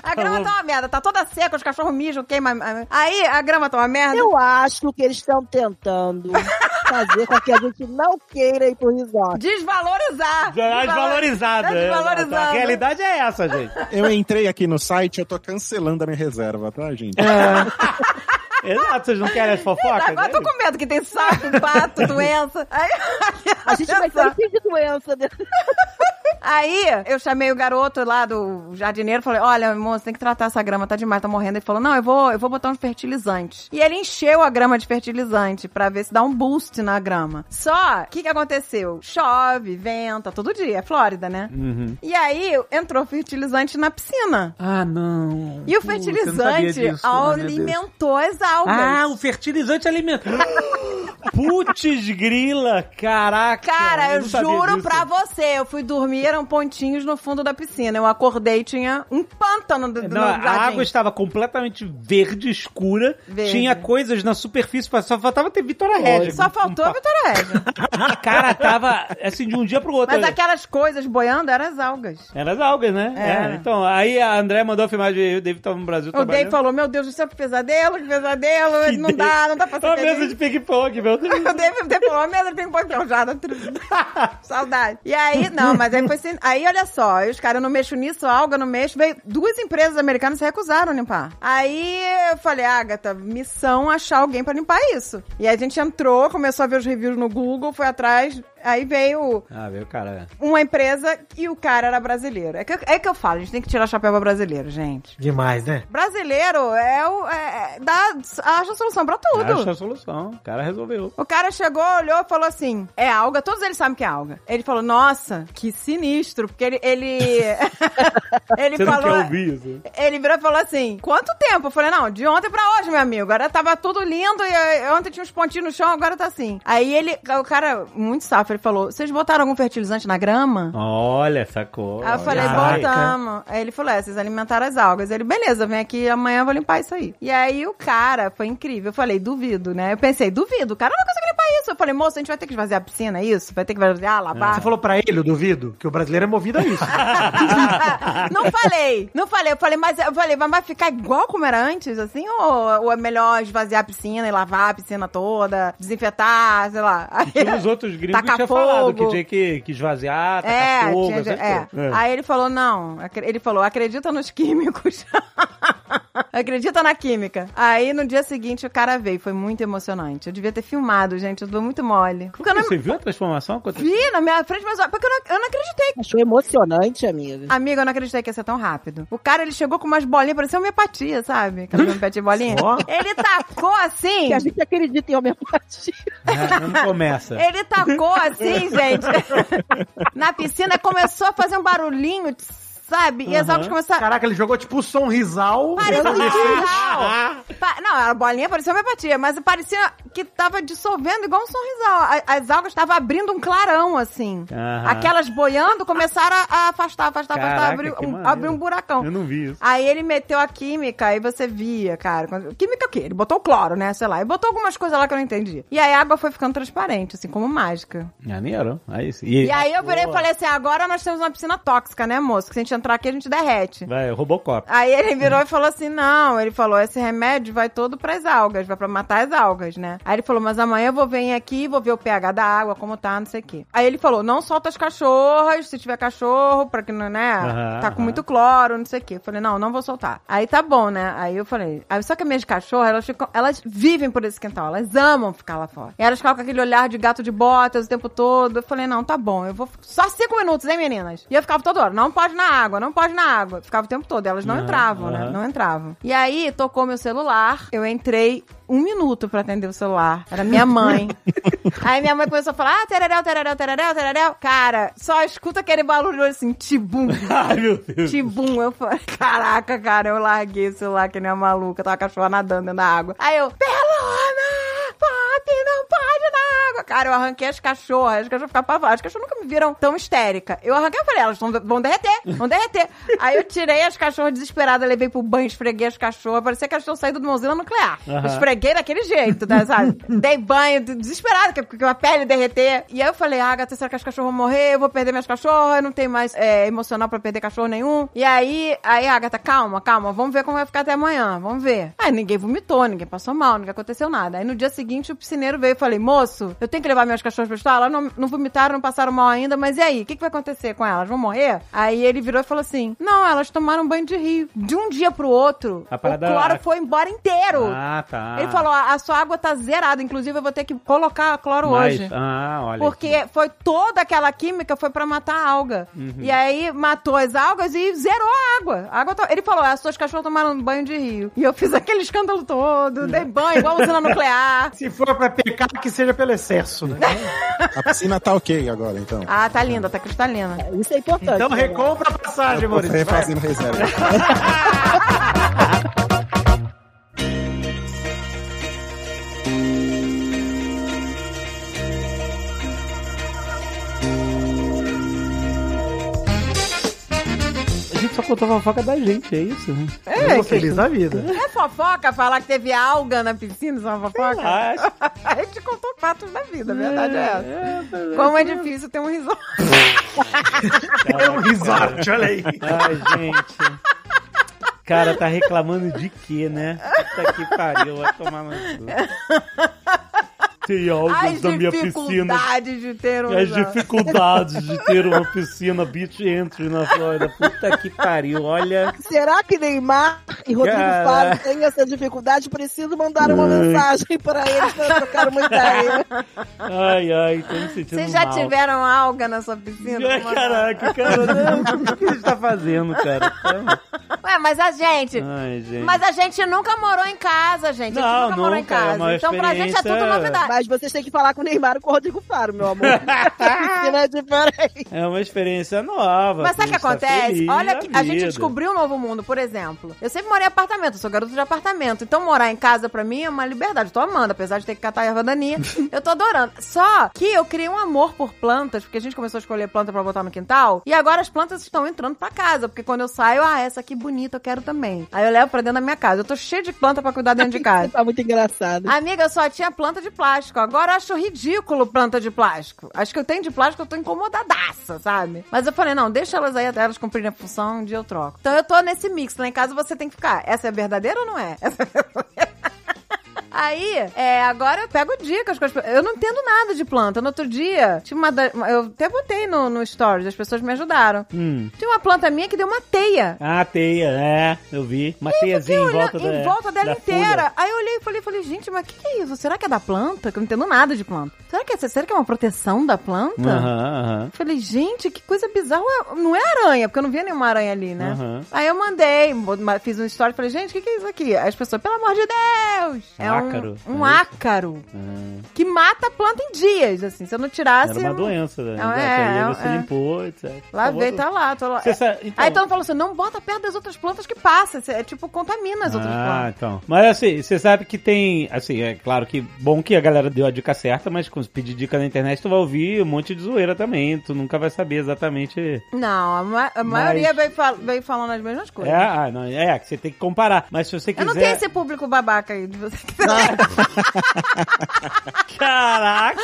A grama tá uma merda. Tá toda seca, os cachorros mijam, queima. Aí a grama tá uma merda. Eu acho que eles estão tentando fazer com que a gente não queira ir pro resort. Desvalorizar. Já é desvalorizada. Tá desvalorizando. A realidade é essa, gente. Eu entrei aqui no site, eu tô cancelando a minha reserva, tá, gente? Exato, vocês não querem as fofocas? Agora eu tô né? com medo que tem sapo, pato, doença. Aí, A gente vai ter um de doença. Aí eu chamei o garoto lá do jardineiro falei: Olha, moço, tem que tratar essa grama, tá demais, tá morrendo. Ele falou: Não, eu vou, eu vou botar uns fertilizantes. E ele encheu a grama de fertilizante pra ver se dá um boost na grama. Só, o que que aconteceu? Chove, venta, todo dia. É Flórida, né? Uhum. E aí entrou fertilizante na piscina. Ah, não. E o eu fertilizante disso. Ah, alimentou as algas. Ah, o fertilizante alimenta. Putz grila, caraca. Cara, eu sabia juro pra você, eu fui dormir, eram pontinhos no fundo da piscina. Eu acordei e tinha um pântano do, Não, a água estava completamente verde, escura. Verde. Tinha coisas na superfície, só faltava ter Vitória Regia. Só faltou a Vitória Regia. Cara, tava assim de um dia pro outro. Mas aquelas coisas boiando eram as algas. Eram as algas, né? Era. É, Então, aí a André mandou a filmagem, eu e o David tava no Brasil O Dave trabalhando. falou, meu Deus do céu, que pesadelo, que pesadelo, Que não dá, não dá pra ser Uma mesa de ping-pong, meu Deus. O Dave falou, a mesa de ping-pong enferrujada. Saudade. E aí, não, mas aí assim, aí olha só, os caras, não mexo nisso, alga, não mexo, veio, duas empresas americanas se recusaram a limpar. Aí eu falei, Agatha, missão achar alguém pra limpar isso. E aí a gente entrou, começou a ver os reviews no Google, foi atrás, aí veio Ah, veio, cara. uma empresa e o cara era brasileiro. É que, é que eu falo, a gente tem que tirar chapéu pra brasileiro, gente. Demais, né? Brasileiro é o. É, é- dá, acha a solução pra tudo. Acha a solução. O cara resolveu. O cara chegou, olhou e falou assim: é alga, todos eles sabem que é alga. Ele falou, nossa, que sinistro, porque ele. Ele, ele Você não falou. quer ouvir isso? Ele virou e falou assim: quanto tempo? Eu falei, não, de ontem pra hoje, meu amigo. Agora tava tudo lindo e ontem tinha uns pontinhos no chão, agora tá assim. Aí ele, o cara, muito safo, ele falou: vocês botaram algum fertilizante na grama? Olha, sacou. Aí eu falei, Caraca. botamos. Aí ele falou, é, vocês alimentaram as algas. Ele, beleza, vem aqui, amanhã eu vou limpar isso aí. E aí o cara, foi incrível. Eu falei, duvido, né? Eu pensei, duvido, o cara não vai conseguir limpar isso. Eu falei, moço, a gente vai ter que esvaziar a piscina, é isso? Vai ter que esvaziar, lavar? Você falou pra ele, eu duvido, que o brasileiro é movido a isso. não falei, não falei. Eu falei, mas eu falei, mas vai ficar igual como era antes, assim? Ou, ou é melhor esvaziar a piscina e lavar a piscina toda, desinfetar, sei lá. Aí, Que os outros gringos Tacar tinham falado que fogo. tinha que, que esvaziar, tacar É, fogo, tinha, é. coisas. Aí ele falou, não. Ele falou, acredita nos químicos. acredita na química. Aí no dia seguinte o cara veio. Foi muito emocionante. Eu devia ter filmado, gente. Eu dou muito mole. Porque não Você viu a transformação vi na minha frente, mas porque eu não, eu não acreditei. Achou emocionante, amiga. Amiga, eu não acreditei que ia ser tão rápido. O cara, ele chegou com umas bolinhas, parecia homeopatia, sabe? Aquela homeopatia bolinha. Ele tacou assim. Que a gente acredita em homeopatia. É, não começa. Ele tacou assim, gente, na piscina, começou a fazer um barulhinho, sabe? E as águas começaram... Caraca, ele jogou tipo sonrisal. Parecia um ele fez- sorrisal. Pa- Não, a bolinha parecia homeopatia, mas parecia que tava dissolvendo igual um sorrisal. As algas estavam abrindo um clarão, assim. Aham. Aquelas boiando começaram a afastar, afastar, afastar, Caraca, abrir que um, abrir um buracão. Eu não vi isso. Aí ele meteu a química, aí você via, cara. Química o quê? Ele botou o cloro, né? Sei lá. E botou algumas coisas lá que eu não entendi. E aí a água foi ficando transparente, assim, como mágica. Maneiro. Aí sim. E, aí eu virei e falei assim: agora nós temos uma piscina tóxica, né, moço? Que se a gente entrar aqui, a gente derrete. Vai, Robocop. Aí ele virou e falou assim: não, ele falou: esse remédio vai todo pras algas, vai pra matar as algas, né? Aí ele falou: mas amanhã eu vou vir aqui, vou ver o pH da água, como tá, não sei o quê. Aí ele falou: não solta as cachorras, se tiver cachorro, pra que não, né? Aham, tá com aham. muito cloro, não sei o quê. Eu falei: não, não vou soltar. Aí tá bom, né? Aí eu falei: aí, só que as minhas cachorras, elas, ficam, elas vivem por esse quintal, elas amam ficar lá fora. E elas ficam com aquele olhar de gato de botas o tempo todo. Eu falei: não, tá bom, eu vou. Só cinco minutos, hein, meninas? E eu ficava toda hora: não pode na água, não pode na água. Ficava o tempo todo. Elas não Aham, entravam, né? Não entravam. E aí tocou meu celular, eu entrei um minuto pra atender o celular. Era minha mãe. aí minha mãe começou a falar: ah, tereréu, tereréu, tereréu, tereréu. Cara, só escuta aquele barulho assim, tibum. Ai, meu Deus. Tibum. Eu falei: caraca, cara, eu larguei o celular que nem uma maluca. Tava a cachorra nadando da água. Aí eu, Pelona! Papi, não pode na água. Cara, eu arranquei as cachorras. As cachorras ficaram pavadas. As cachorras nunca me viram tão histérica. Eu arranquei e falei, elas vão, vão derreter, vão derreter. Aí eu tirei as cachorras desesperadas, levei pro banho, esfreguei as cachorras. Parecia que elas tinham saído de uma usina nuclear. Aham. Esfreguei daquele jeito, tá, sabe? Dei banho, desesperada, que, que a pele derreter. E aí eu falei, ah, gata, será que as cachorras vão morrer? Eu vou perder minhas cachorras, eu não tenho mais é, emocional pra perder cachorro nenhum. E aí, aí, Agatha, calma, calma, vamos ver como vai ficar até amanhã, vamos ver. Aí ninguém vomitou, ninguém passou mal, ninguém aconteceu nada. Aí no dia seguinte o piscineiro veio e falei, moço, eu tenho que levar minhas cachorras pra estudar? Elas não, não vomitaram, não passaram mal ainda, mas e aí? O que, que vai acontecer com elas? Vão morrer? Aí ele virou e falou assim, não, elas tomaram banho de rio. De um dia pro outro, A o parada- cloro foi embora inteiro. Ah, tá. Ele falou, a, sua água tá zerada, inclusive eu vou ter que colocar cloro Mas- hoje. Ah, olha. Porque foi toda aquela química foi pra matar a alga. Uhum. E aí matou as algas e zerou a água. A água to- Ele falou: as suas cachorras tomaram banho de rio. E eu fiz aquele escândalo todo, dei banho igual usina nuclear. Se for pra pecar, que seja pelo excesso, né? A piscina tá ok agora, então. Ah, tá linda, tá cristalina. Isso é importante. Então né? recompra a passagem, Maurício. vai. fazendo reserva. só contou fofoca da gente, é isso? né? É, Tô feliz da vida. É fofoca falar que teve alga na piscina, isso é uma fofoca? acho. A gente contou fatos da vida, a verdade é essa. Como é difícil ter um risório. É um resort, olha aí. Ai, gente. Cara, tá reclamando de quê, né? Puta que pariu, vai tomar no cu. Tem As algas na minha piscina. dificuldades de ter um As dificuldades de ter uma piscina beach entry na Flórida. Puta que pariu, olha. Será que Neymar e Rodrigo. Faro têm essa dificuldade? Preciso mandar uma mensagem para eles para trocar uma ideia. Ai, ai, tô me sentindo Vocês já mal. tiveram alga na sua piscina? Ai, Caraca, cara, não, o que a gente tá fazendo, cara? Ué, mas a gente... Ai, gente. Mas a gente nunca morou em casa, gente. a gente Não, nunca morou em nunca, é casa. uma então pra gente é tudo novidade. Mas vocês têm que falar com o Neymar e com o Rodrigo Faro, meu amor. É diferente. É uma experiência nova. Mas sabe o que a tá acontece? Olha, que a gente descobriu um novo mundo, por exemplo. Eu sempre morei em apartamento, eu sou garota de apartamento. Então morar em casa pra mim é uma liberdade. Eu tô amando, apesar de ter que catar erva daninha. eu tô adorando. Só que eu criei um amor por plantas, porque a gente começou a escolher planta pra botar no quintal. E agora as plantas estão entrando pra casa. Porque quando eu saio, ah, essa aqui bonita, eu quero também. Aí eu levo pra dentro da minha casa. Eu tô cheia de planta pra cuidar dentro de casa. Tá muito engraçado. Amiga, eu só tinha planta de plástico. Agora eu acho ridículo planta de plástico. Acho que eu tenho de plástico, eu tô incomodadaça, sabe? Mas eu falei, não, deixa elas aí até elas cumprirem a função, um dia eu troco. Então eu tô nesse mix. Lá em casa você tem que ficar. Essa é verdadeira ou não é? Essa é verdadeira. Aí, é, agora eu pego dicas com as. Eu não entendo nada de planta. No outro dia, tinha uma. da- Eu até botei no, no stories, as pessoas me ajudaram. Hum. Tinha uma planta minha que deu uma teia. Ah, teia, é, eu vi. Uma teiazinha em volta, em da, volta dela da inteira. folha. Aí eu olhei e falei, falei, gente, mas o que, que é isso? Será que é da planta? Que eu não entendo nada de planta. Será que é, será que é uma proteção da planta? Aham, aham. Falei, gente, que coisa bizarra. Não é aranha, porque eu não via nenhuma aranha ali, né? Aham. Aí eu mandei, ma- fiz história e falei, gente, o que, que é isso aqui? Aí as pessoas, pelo amor de Deus! É Ácaro, um, um é ácaro Ah, que mata a planta em dias, assim. Se eu não tirasse. Era uma eu- doença, né? Não, Exato, é, aí é, você é. limpou, etc. Lavei, Acabou tá lá, tô lá. Você sabe- então- Aí todo mundo falou assim: não bota perto das outras plantas que passa. É tipo, contamina as outras Ah, plantas. então. Mas assim, você sabe que tem. Assim, é claro que bom que a galera deu a dica certa, mas quando você pedir dica na internet, tu vai ouvir um monte de zoeira também. Tu nunca vai saber exatamente. Não, a, ma- a maioria veio, fal- veio falando as mesmas coisas. É, ah, não, é, que você tem que comparar. Mas se você Eu quiser. não tenho esse público babaca aí de você. Caraca!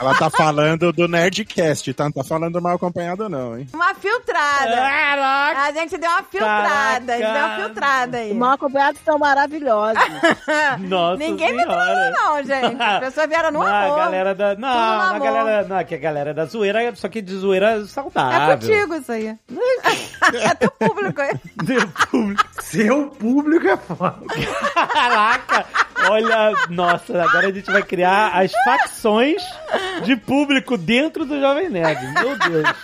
Ela tá falando do Nerdcast, tá? Não tá falando mal acompanhado, não, hein? Uma filtrada. Caraca! A gente deu uma filtrada. A gente deu uma Caraca. filtrada aí. Mal acompanhados são maravilhosos. Nossa Ninguém me senhora. trollou, não, gente. As pessoas vieram no Não, amor. a galera da. Não, a galera. Não, que a galera da zoeira, só que de zoeira É saudável. contigo isso aí. é teu público aí. Deu público. Seu público é foda. Caraca! Olha, nossa, agora a gente vai criar as facções de público dentro do Jovem Nerd. Meu Deus.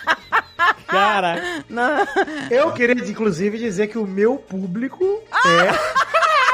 Caraca. Não. Eu queria, inclusive, dizer que o meu público é.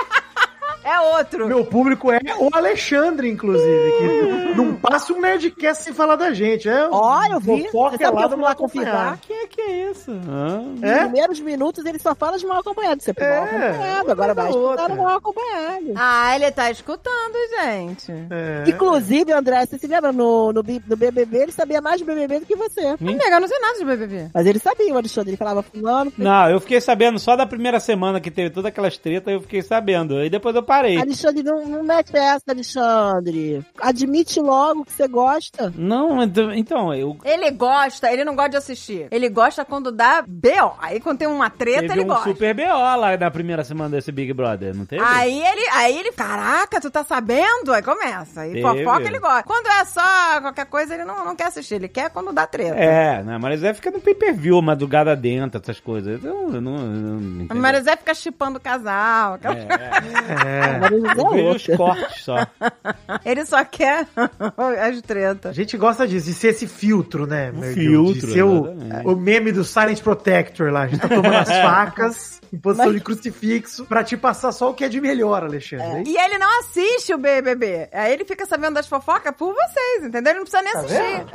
É outro. Meu público é o Alexandre, inclusive. Que não passa um Nerdcast sem falar da gente. É Olha, eu vi. fofoca Você sabe lá que eu do fui lá acompanhado. Que que é isso? Nos É? primeiros minutos ele só fala de mal acompanhado. Você é, mal acompanhado, agora vai escutar no mal acompanhado. Ah, ele tá escutando, gente. É. Inclusive, André, você se lembra no, no, no BBB, ele sabia mais de BBB do que você. Amiga, eu não sei nada de BBB. Mas ele sabia, o Alexandre. Ele falava fulano. Não, eu fiquei sabendo só da primeira semana que teve todas aquelas tretas, eu fiquei sabendo. E depois eu parei. Alexandre, não, não mete essa, Alexandre. Admite logo que você gosta. Não, então- eu. Ele gosta, ele não gosta de assistir. Ele gosta quando dá B.O. Aí quando tem uma treta, Teve ele um gosta. super BO lá na primeira semana desse Big Brother, não teve? Aí ele, aí ele, caraca, tu tá sabendo? Aí começa. Aí Teve. fofoca ele gosta. Quando é só qualquer coisa, ele não, não quer assistir. Ele quer quando dá treta. É, né? Mas Zé fica no pay-per-view, madrugada dentro, essas coisas. Eu, eu não. eu não A entendo. Marizé fica chipando o casal. aquela- É. Ele é Eu vejo os cortes só. Ele só quer as A tretas. gente gosta disso, de ser esse filtro, né? Merdil? filtro, De ser o, o meme do Silent Protector lá. A gente tá tomando as facas em posição de crucifixo pra te passar só o que é de melhor, Alexandre. hein? E ele não assiste o BBB. Aí ele fica sabendo das fofocas por vocês, entendeu? Ele não precisa nem assistir.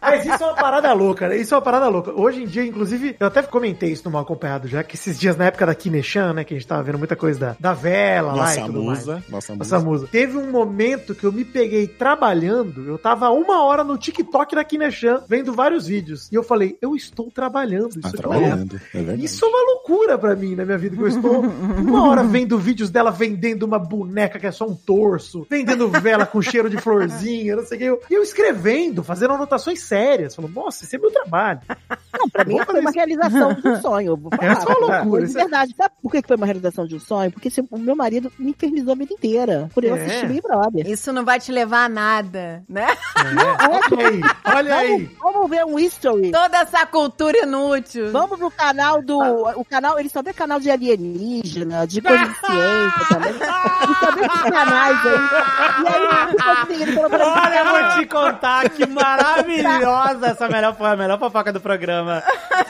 Mas isso é uma parada louca, né? Isso é uma parada louca. Hoje em dia, inclusive, eu até comentei isso no Mal Acompanhado já, que esses dias, na época da Kineshan, né, que a gente tava vendo muita coisa da, da vela lá Nossa e tudo mais. musa, nossa Nossa musa. musa. Teve um momento que eu me peguei trabalhando, eu tava uma hora no TikTok da Kineshan, vendo vários vídeos. E eu falei, eu estou trabalhando. Isso, Tá aqui trabalhando, é verdade. isso é uma loucura pra mim na minha vida, que eu estou uma hora vendo vídeos dela vendendo uma boneca que é só um torso, vendendo vela com cheiro de florzinha, não sei o que. Eu- E eu escrevendo, fazendo anotações sérias. Falando, nossa, esse é meu trabalho. Não, pra mim foi uma isso. realização de um sonho. é uma loucura, é- verdade. Sabe por que foi uma realização de um sonho? Porque se- o meu marido me infernizou a vida inteira por eu É. assistir Big Brother. Isso não vai te levar a nada, né? Olha aí, olha aí. Vamos, vamos ver um history. Toda essa cultura inútil. Vamos no canal do. O canal, ele só vê canal de alienígena, de coisa de ciência também. Ele só vê esses canais aí. E aí, tipo assim, ele falou pra mim, Olha, eu vou te contar que maravilhosa essa melhor, foi a melhor fofoca do programa.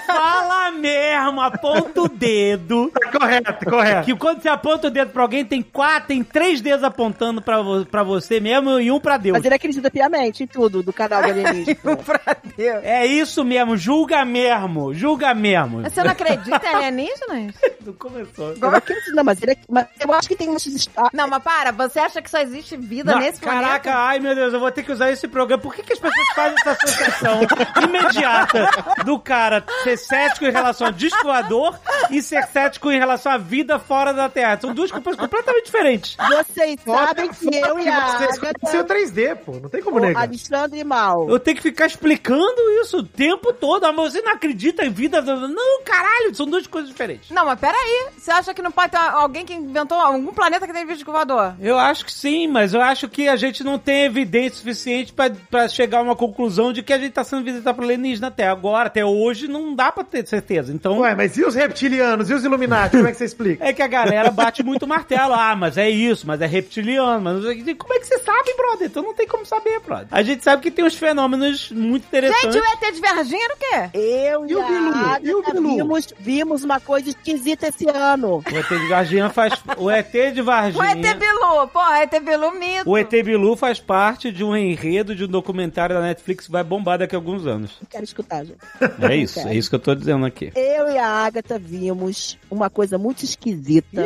Fala mesmo, aponta o dedo. Correto, correto. Que quando você aponta o dedo pra alguém, tem quatro, tem três dedos apontando pra, vo- pra você mesmo e um pra Deus. Mas ele acredita piamente em tudo do canal de alienígena. pra Deus. É isso mesmo, julga mesmo, julga mesmo. Você não acredita em alienígenas? Não começou. Eu acredito, não, mas, ele, mas eu acho que tem muitos. Não, mas para, você acha que só existe vida Não, nesse caraca, planeta? ai meu Deus, eu vou ter que usar esse programa. Por que, que as pessoas fazem essa associação imediata do cara ser cético em relação ao disco voador e ser cético em relação à vida fora da Terra? São duas coisas completamente diferentes. Vocês sabem que eu e a Vocês conhecem o Agatha. 3D, pô. Não tem como o negar. Alexandre Mal. Eu tenho que ficar explicando isso o tempo todo. Ah, mas você não acredita em vida? Não, caralho, são duas coisas diferentes. Não, mas peraí. Você acha que não pode ter alguém que inventou algum planeta que tem disco voador? Eu acho que sim, mas eu acho que a gente não tem evidência suficiente pra, pra chegar a uma conclusão de que a gente tá sendo visitado por alienígena até agora, até hoje, não dá pra ter certeza. Então. Ué, mas e os reptilianos? E os Illuminati? Como é que você explica? É que a galera bate muito martelo. Ah, mas é isso, mas é reptiliano. Mas o como é que você sabe, brother? Então não tem como saber, brother. A gente sabe que tem uns fenômenos muito interessantes. Gente, o ET de Varginha era o quê? Eu e, o a Bilu? Agatha E o Bilu? vimos, vimos uma coisa esquisita esse ano. O ET de Varginha faz. O ET de O Varginha. ET Bilu. Porra, ET Bilu mito. O ET Bilu faz parte de um enredo de um documentário da Netflix que vai bombar daqui a alguns anos. Não quero escutar, gente. É isso, é isso que eu tô dizendo aqui. Eu e a Agatha vimos uma coisa muito esquisita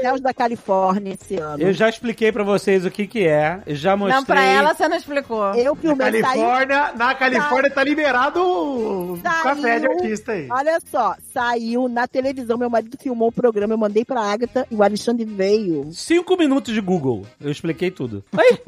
céus da Califórnia esse ano. Eu já expliquei pra vocês o que que é, já mostrei. Não, pra ela você não explicou. Eu Na filmei, saiu, Califórnia, na Califórnia tá liberado o Saiu. café de artista aí. olha só, saiu na televisão, meu marido filmou o programa, eu mandei pra Agatha e o Alexandre veio. Cinco minutos de Google. Eu expliquei tudo. Aí,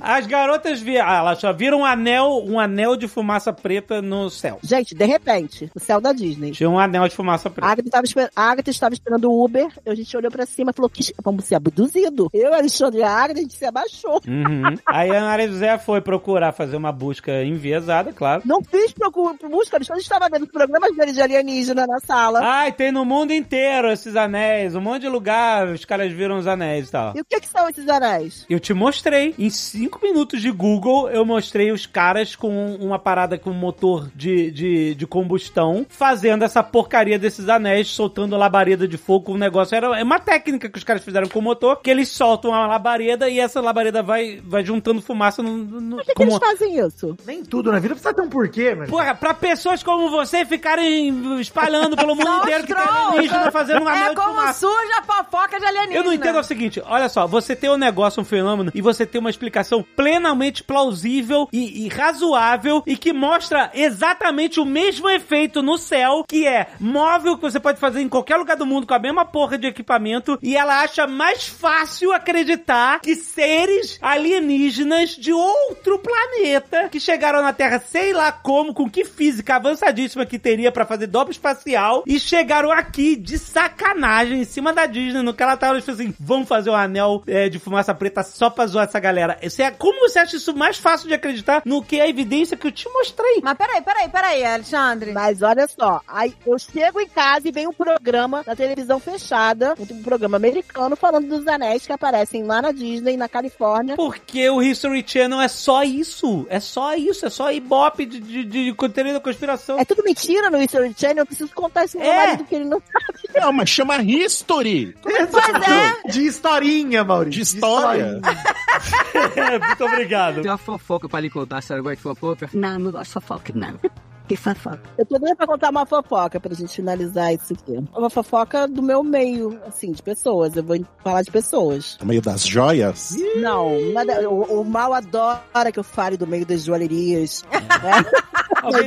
as garotas viram. Ah, elas só viram um anel, um anel de fumaça preta no céu. Gente, de repente, o céu da Disney. Tinha um anel de fumaça A preta. Agatha estava esper... a Agatha estava esperando o Uber, a gente olhou pra cima e falou que vamos ser abduzidos. Eu, Alexandre e a gente se abaixou. Uhum. Aí a Ana José foi procurar fazer uma busca enviesada, claro. Não fiz procura, busca, Alexandre estava vendo programas de alienígena na sala. Ai, tem no mundo inteiro esses anéis, um monte de lugar, os caras viram os anéis e tal. E o que que são esses anéis? Eu te mostrei. Em cinco minutos de Google, eu mostrei os caras com uma parada com motor de, de, de combustão fazendo essa porcaria desses anéis, soltando labareda de fogo. O negócio era é uma técnica que os caras fizeram com o motor, que eles soltam uma labareda e essa labareda vai, vai juntando fumaça no. no Por que, que como- eles fazem isso? Nem tudo na vida precisa ter um porquê, mano. Porra, pra pessoas como você ficarem espalhando pelo mundo inteiro que tem alienígena fazendo um anel É de como fumaça. suja a fofoca de alienígena. Eu não entendo é o seguinte, olha só, você tem um negócio, um fenômeno, e você tem uma explicação plenamente plausível e, e razoável e que mostra exatamente o mesmo efeito no céu, que é móvel que você pode fazer em qualquer lugar do mundo com a mesma porra de equipamento, e ela acha mais fácil acreditar que seres alienígenas de outro planeta que chegaram na Terra, sei lá como, com que física avançadíssima que teria pra fazer dobra espacial, e chegaram aqui de sacanagem em cima da Disney, no que ela tava, tipo assim, vamos fazer um anel é, de fumaça preta só pra zoar essa galera. Esse é, como você acha isso mais fácil de acreditar no que a evidência que eu te mostrei? Mas peraí, peraí, peraí, Alexandre. Mas olha só, aí eu chego em casa e vem um programa na televisão fechada, um programa americano falando dos anéis que aparecem lá na Disney, na Califórnia. Porque o History Channel é só isso. É só isso, é só Ibope. de, de, de conteúdo da conspiração. É tudo mentira no History Channel, eu preciso contar isso pro meu É. marido que ele não sabe. Não, mas chama History. Pois é. De historinha, Maurício. De história. Muito obrigado. Tem uma fofoca pra lhe contar, a senhora gosta de fofoca? Não, não gosto de fofoca, não. Que fofoca? Eu tô doida pra contar uma fofoca pra gente finalizar isso aqui. Uma fofoca do meu meio, assim, de pessoas. Eu vou falar de pessoas. No meio das joias. Não, nada- o, o mal adora que eu fale do meio das joalherias. né?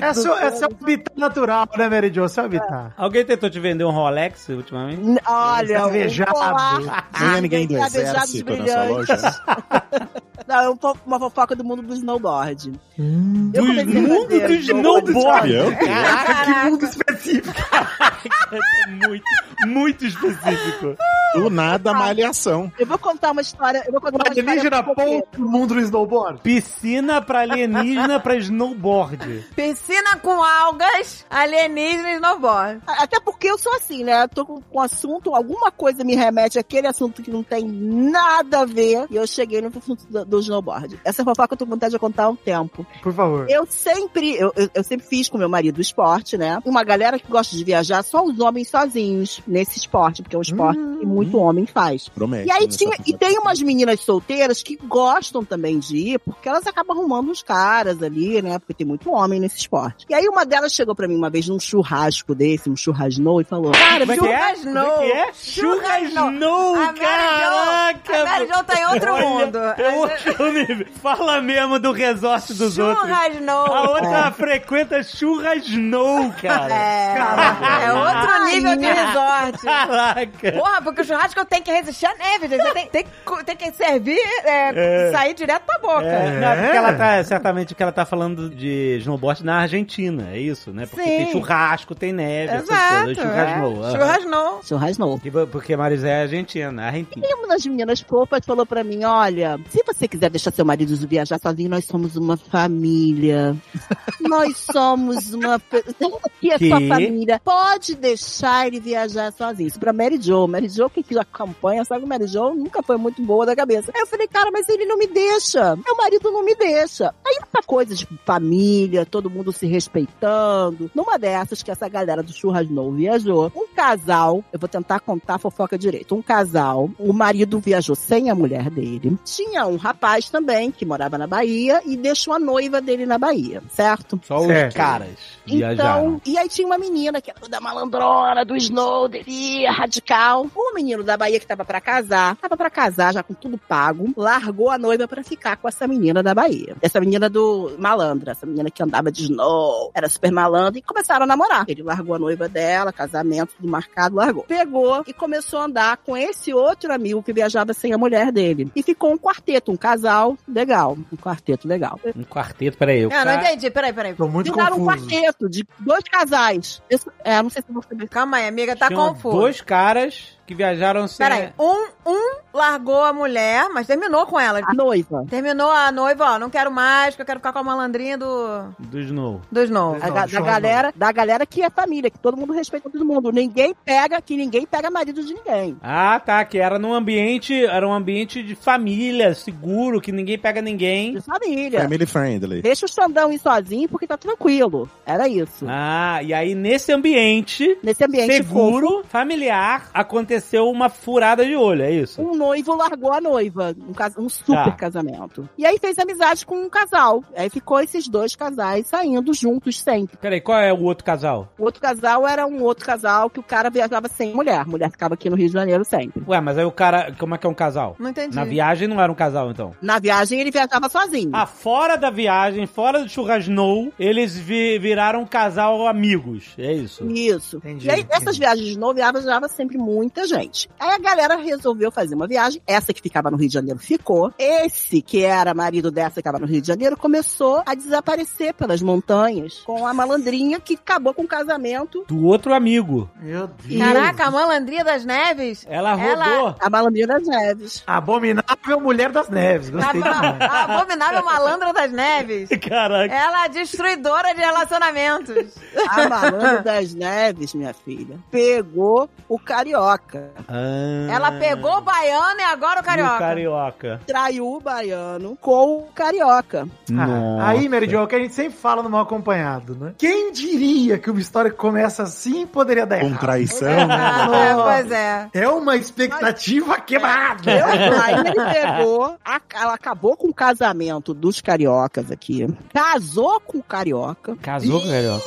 É seu, é seu habitat natural, né, Mary Jo? Seu habitat. Alguém tentou te vender um Rolex ultimamente? N- Olha, um Invejado. colar Nem é ninguém do exército na sua loja. Não, é um uma fofoca do mundo do snowboard. Eu Do mundo do snowboard. Caraca, que mundo específico. É muito, muito específico. Do nada, malhação. Eu vou contar uma história. Eu vou contar uma Alienígena ponto mundo do snowboard. Piscina pra alienígena pra snowboard. Piscina com algas, alienígena e snowboard. Até porque eu sou assim, né? Eu tô com, com assunto, alguma coisa me remete àquele assunto que não tem nada a ver. E eu cheguei no assunto do, do snowboard. Essa fofoca eu tô com vontade de contar há um tempo. Por favor. Eu sempre, eu, eu, eu sempre fiz com meu marido esporte, né? Uma galera que gosta de viajar, só os homens sozinhos nesse esporte, porque é um esporte que muito homem faz. Promete. E aí né, tinha, e tem umas meninas solteiras que gostam também de ir, porque elas acabam arrumando uns caras ali, né? Porque tem muito homem nesse esporte. E aí uma delas chegou pra mim uma vez num churrasco desse, um churrasnou, e falou: Cara, Como é que é? Churrasnou. É que é? Churrasnou, A Mary Jo- caraca! a Mary Jo tá em outro Olha, mundo. É outro nível. Fala mesmo do resort dos outros. Churrasnou. A outra frequenta churrasnou, cara. É, Caraca. é outro nível de resort. Caraca. Porra, porque o churrasco tem que resistir à neve, gente. Tem, tem, que- tem que servir, é, É. sair direto pra boca. Não, é porque ela tá, certamente que ela tá falando de snowboard na Argentina, é isso, né? Porque Sim. tem churrasco, tem neve, essas Exato. coisas. Churrasnou. é. aham. Churrasnou. Churrasnou. Que- Porque Marisé é argentina, argentina. E uma das meninas fofas falou pra mim: Olha, se você quiser deixar seu marido viajar sozinho, nós somos uma família. nós somos uma. pe- que é Que? sua família. Pode deixar ele viajar sozinho. Isso pra Mary Jo. Mary Jo, quem fez a campanha, sabe que Mary Jo nunca foi muito boa da cabeça. Aí eu falei, cara, mas ele não me deixa. Meu marido não me deixa. Aí essa coisa de família, todo mundo se respeitando. Numa dessas que essa galera do Churras Novo viajou, um casal, eu vou tentar contar a fofoca direito. Um casal, o marido viajou sem a mulher dele. Tinha um rapaz também que morava na Bahia e deixou a noiva dele na Bahia, certo? Só os Certo. Caras viajaram. Então, e aí tinha uma menina que era toda malandrona, do snow, dele, radical. Um menino da Bahia que tava pra casar, tava pra casar já com tudo pago, largou a noiva pra ficar com essa menina da Bahia. Essa menina do malandra, essa menina que andava de snow, era super malandra e começaram a namorar. Ele largou a noiva dela, casamento, tudo marcado, largou. Pegou e começou a andar com esse outro amigo que viajava sem a mulher dele. E ficou um quarteto, um casal legal. Um quarteto legal. Um quarteto, peraí. O Ah, não cara... entendi. Peraí, peraí. Tô muito Viraram um quarteto de dois casais. Isso- é, não sei se você Calma aí, amiga, tá Tinham confuso. dois caras que viajaram sem... Peraí, um, um largou a mulher, mas terminou com ela. A noiva. Terminou a noiva, ó, não quero mais, que eu quero ficar com a malandrinha do... Do Snow. do Snow. A ga- da galera, da galera que é família, que todo mundo respeita todo mundo. Ninguém pega, que ninguém pega marido de ninguém. Ah, tá, que era num ambiente, era um ambiente de família, seguro, que ninguém pega ninguém. De família. Family friendly. Deixa o Xandão ir sozinho porque tá tranquilo. Era isso. Ah, e aí nesse ambiente, Nesse ambiente seguro, familiar, aconteceu uma furada de olho, é isso? um noivo largou a noiva, um, cas- um super Tá. casamento. E aí fez amizade com um casal. Aí ficou esses dois casais saindo juntos sempre. Peraí, qual é o outro casal? O outro casal era um outro casal que o cara viajava sem mulher. A mulher ficava aqui no Rio de Janeiro sempre. Ué, mas aí o cara, como é que é um casal? Não entendi. Na viagem não era um casal, então? Na viagem ele viajava sozinho. Ah, fora da viagem, fora do churrasnou, eles vi- viraram um casal amigos, é isso? Isso. Entendi, e aí, entendi. essas viagens de novo, viajava sempre muita gente. Aí a galera resolveu fazer uma viagem. Essa que ficava no Rio de Janeiro ficou. Esse, que era marido dessa que ficava no Rio de Janeiro, começou a desaparecer pelas montanhas com a malandrinha que acabou com o casamento. Do outro amigo. Meu Deus. Caraca, a malandrinha das neves. Ela rodou. Ela- A malandrinha das neves. Abominável Mulher das Neves. Gostei A, a abominável malandra das neves. Caraca. Ela é destruidora de relacionamentos. A malandra das neves, minha filha, pegou o carioca. Ah. Ela pegou o baiano e agora o E carioca. o carioca. Traiu o baiano com o carioca. Ah, aí, Mary Jo, é o que a gente sempre fala no mal acompanhado, né? Quem diria que uma história que começa assim poderia dar Com errado? traição, É, né? pois é. É uma expectativa quebrada. Eu, aí ele pegou, a- ela acabou com o casamento dos cariocas aqui, casou com o carioca, Casou com o carioca.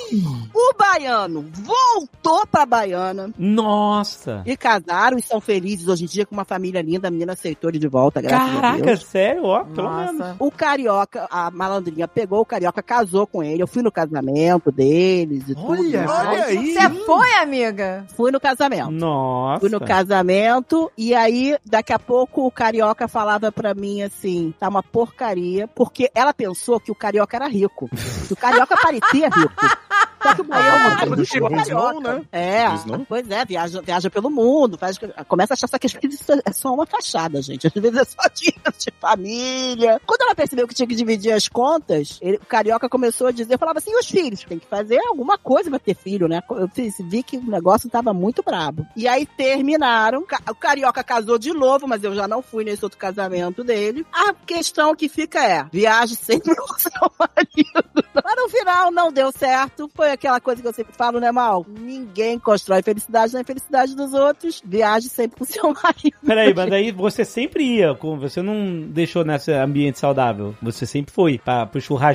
o baiano voltou pra baiana Nossa. e casaram e são felizes hoje em dia com uma família linda, a menina aceitou ele de volta, graças a Caraca, Deus. sério? Ó, pelo menos. O carioca, a malandrinha pegou o carioca, casou com ele. Eu fui no casamento deles e Olha, tudo. Olha aí. Você foi, amiga? Fui no casamento. Nossa. Fui no casamento e aí, daqui a pouco, o carioca falava pra mim assim: tá uma porcaria, porque ela pensou que o carioca era rico. Que o carioca parecia rico. Só que o Ah, é Snow, carioca. né? É, pois é, viaja, viaja pelo mundo, faz, começa a achar que isso é só uma fachada, gente. Às vezes é só dinheiro de família. Quando ela percebeu que tinha que dividir as contas, ele- o carioca começou a dizer, falava assim, os filhos? Tem que fazer alguma coisa pra ter filho, né? Eu fiz- vi que o negócio tava muito brabo. E aí terminaram, o carioca casou de novo, mas eu já não fui nesse outro casamento dele. A questão que fica é, viaje sempre com seu marido. Mas no final não deu certo. Foi aquela coisa que eu sempre falo, né, Mal? Ninguém constrói felicidade na infelicidade dos outros. Viaje sempre com seu marido. Peraí, mas daí você sempre ia, com- você não deixou nesse ambiente saudável. Você sempre foi pra, pro churrasco.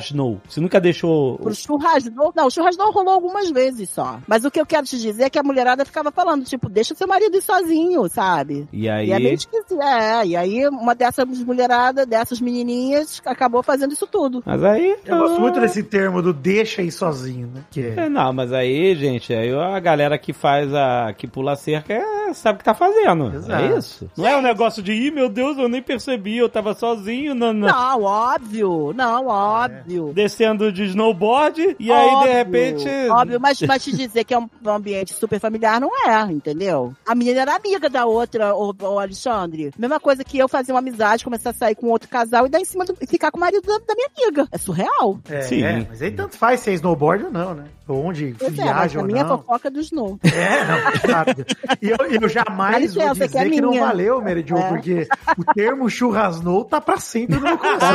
Você nunca deixou. Pro churrasco. Não, o churrasco rolou algumas vezes só. Mas o que eu quero te dizer é que a mulherada ficava falando, tipo, deixa seu marido ir sozinho, sabe? E aí. E é bem esquisito. É, e aí uma dessas mulheradas, dessas menininhas, acabou fazendo isso tudo. Mas aí. Eu gosto muito desse termo do deixa ir sozinho, né? Que é. É, não, mas aí, gente, aí a galera que faz a. que pula a cerca é, sabe o que tá fazendo. Exato. É isso. Não é um negócio de, ih, meu Deus, eu nem percebi, eu tava sozinho na, na- Não, óbvio. Não, óbvio. descendo de snowboard e aí de Óbvio, repente. Óbvio, mas, mas te dizer que é um, ambiente super familiar não é, entendeu? A menina era amiga da outra, o, o Alexandre. Mesma coisa que eu fazer uma amizade, começar a sair com outro casal e dar em cima do, e ficar com o marido da, da minha amiga. É surreal. É, Sim. é, mas aí tanto faz se é snowboard ou não, né? Onde Pois é, viaja a ou minha não. fofoca do Snow. É, não, sabe. E eu, eu jamais vou dizer que que, é não minha. valeu, Mary Jo, É. porque o termo churrasnou tá pra sempre no meu coração.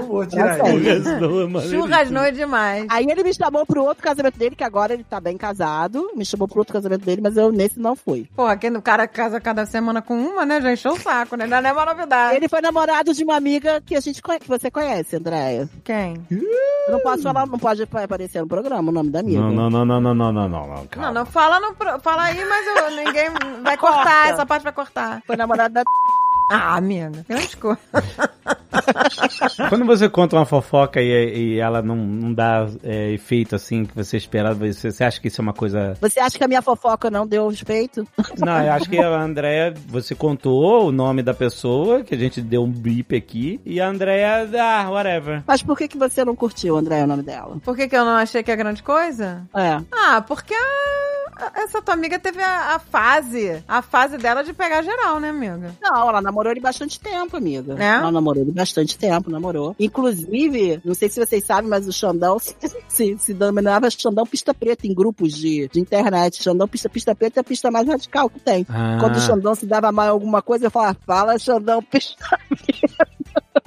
não vou tirar isso. Snow é. Churrasnou é demais. Aí ele me chamou pro outro casamento dele, que agora ele tá bem casado. Me chamou pro outro casamento dele, mas eu nesse não fui. Porra, quem o cara casa cada semana com uma, né? Já encheu o saco, né? Não é uma novidade. Ele foi namorado de uma amiga que a gente que você conhece, Andréia. Quem? Eu não posso falar, não pode aparecer no programa o nome da minha Não, não, não, não, não, não, não, não. Não, calma. não, não fala, no, fala aí, mas eu, ninguém vai cortar. Corta. Essa parte vai cortar. Foi namorado da Ah, amiga, grande coisa. Quando você conta uma fofoca e, e ela não, não dá é, efeito assim que você esperava, você, você acha que isso é uma coisa. Você acha que a minha fofoca não deu respeito? Não, eu acho que a Andrea, você contou o nome da pessoa, que a gente deu um beep aqui, e a Andrea, ah, whatever. Mas por que, que você não curtiu, André, o nome dela? Por que, que eu não achei que é grande coisa? É. Ah, porque a- essa tua amiga teve a, a fase, a fase dela de pegar geral, né, amiga? Não, ela namorou ele bastante tempo, amiga. É? Ela namorou ele bastante tempo, namorou. Inclusive, não sei se vocês sabem, mas o Xandão se, se, se denominava Xandão Pista Preta em grupos de, de internet. Xandão Pista, Pista Preta é a pista mais radical que tem. Ah. Quando o Xandão se dava mal em alguma coisa, eu falava, fala Xandão Pista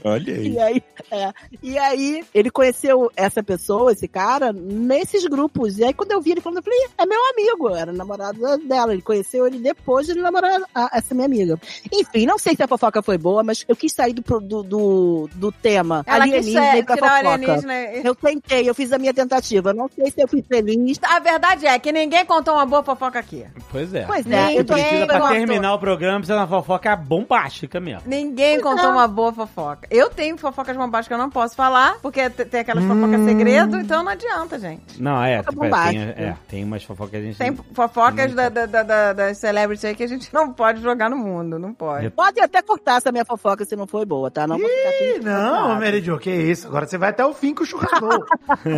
Olha aí. E aí, é, e aí, ele conheceu essa pessoa, esse cara, nesses grupos. E aí, quando eu vi ele falando, eu falei, é meu amigo, era namorado dela. Ele conheceu ele depois de ele namorar a- essa minha amiga. Enfim, não sei se a fofoca foi boa, mas eu quis sair do, do, do, do tema Ela quis alienígena é, e o fofoca. alienígena. Eu tentei, eu fiz a minha tentativa. Não sei se eu fui feliz. A verdade é que ninguém contou uma boa fofoca aqui. Pois é. Pois é, Ninguém eu tô Precisa, pra contou. terminar o programa, precisa de uma fofoca bombástica mesmo. Ninguém Pois contou é. uma boa fofoca. Eu tenho fofocas bombásticas que eu não posso falar, porque te- tem aquelas fofocas segredo, então não adianta, gente. Não, é, Fofoca tipo, é, tem, é, tem umas fofocas que a gente. Tem fofocas da, da, da, da, das celebrities aí que a gente não pode jogar no mundo, não pode. Pode até cortar essa minha fofoca se não foi boa, tá? Não vou ficar Ih, não. Mary Jo, que isso? Agora você vai até o fim com o churrasco.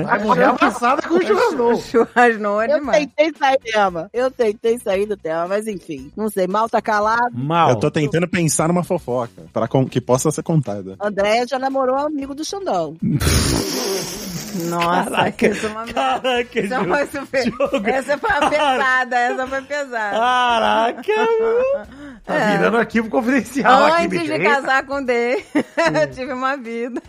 Vai morrer abraçada com o churrasco. Churrasnou é Eu demais. tentei sair do tema. Eu tentei sair do tema, mas enfim. Não sei, mal tá calado. Mal. Eu tô tentando pensar numa fofoca para que possa ser contada. André já namorou um amigo do Xandão. Nossa, Caraca, isso é uma Caraca, Isso jogo, foi super... jogo. Essa foi uma pesada, essa foi pesada. Caraca, meu. Tá virando arquivo confidencial aqui, Antes bicho. de casar com o Day, eu tive uma vida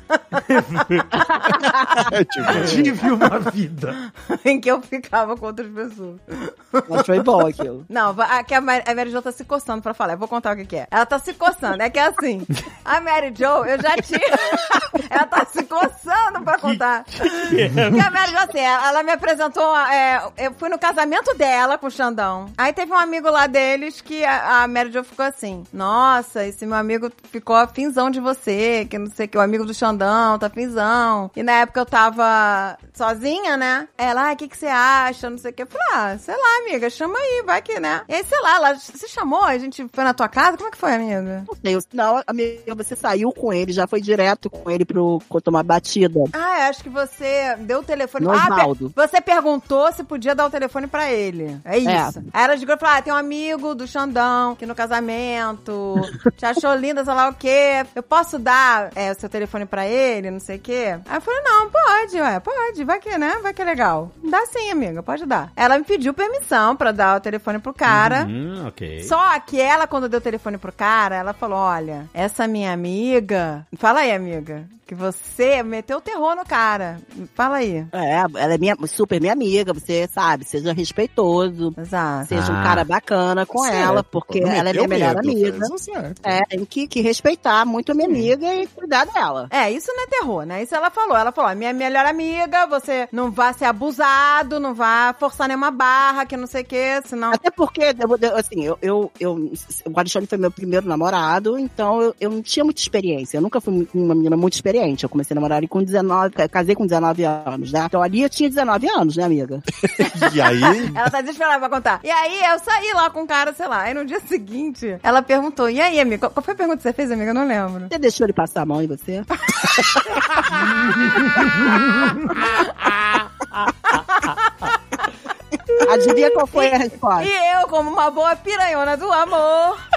É, Tive uma vida. em que eu ficava com outras pessoas. Mas foi bom aquilo. Não, aqui a Mary, a Mary Jo tá se coçando pra falar. Eu vou contar o que, que é. Ela tá se coçando. É que é assim. A Mary Jo, eu já tinha. ela tá se coçando pra contar. Porque a Mary Jo, assim, ela, me apresentou. é, eu fui no casamento dela com o Xandão. Aí teve um amigo lá deles que a, a Mary Jo ficou assim: Nossa, esse meu amigo ficou afinzão de você, que não sei o que, o amigo do Xandão tá afinzão. E na época eu tava sozinha, né? Ela, ah, o que, que você acha? Não sei o que. Eu falei, ah, sei lá, amiga, chama aí, vai que, né? E aí, sei lá, ela se chamou, a gente foi na tua casa? Como é que foi, amiga? Eu- não, amiga, você saiu com ele, já foi direto com ele pro pro tomar batida. Ah, eu acho que você deu o telefone. No ah, per- você perguntou se podia dar o telefone pra ele. É isso. É. Aí ela ligou e falou: ah, tem um amigo do Xandão que no casamento te achou linda, sei lá o quê. Eu posso dar é, o seu telefone pra ele, não sei o quê? Aí eu falei: não, pode, ué, pode. Vai que, né? Vai que é legal. Dá sim, amiga, pode dar. Ela me pediu permissão pra dar o telefone pro cara. Hum, ok. Só que ela, quando deu o telefone pro cara, ela falou: Olha, essa minha amiga. Fala aí, amiga. Que você meteu o terror no cara. Fala aí. É, ela é minha, super minha amiga, você sabe, seja respeitoso, Exato. seja um Ah. cara bacana com Certo, ela, porque não ela é minha melhor medo, amiga. certo. É, tem que, que respeitar muito a minha amiga e cuidar dela. É, isso não é terror, né? Isso ela falou. Ela falou: minha melhor amiga, você não vai ser abusado, não vai forçar nenhuma barra, que não sei o quê, senão. Até porque, assim, eu, eu, eu, o Alexandre foi meu primeiro namorado, então eu, eu não tinha muita experiência. Eu nunca fui uma menina muito experiente. Eu comecei a namorar ali com 19, ca- casei com 19 anos, né? Então ali eu tinha 19 anos, né, amiga? E aí, Ela tá desesperada pra contar. E aí, eu saí lá com o cara, sei lá. Aí no dia seguinte, ela perguntou: E aí, amiga? Qual- Qual foi a pergunta que você fez, amiga? Eu não lembro. Você deixou ele passar a mão em você? Adivinha qual foi a resposta? E eu, como uma boa piranhona do amor.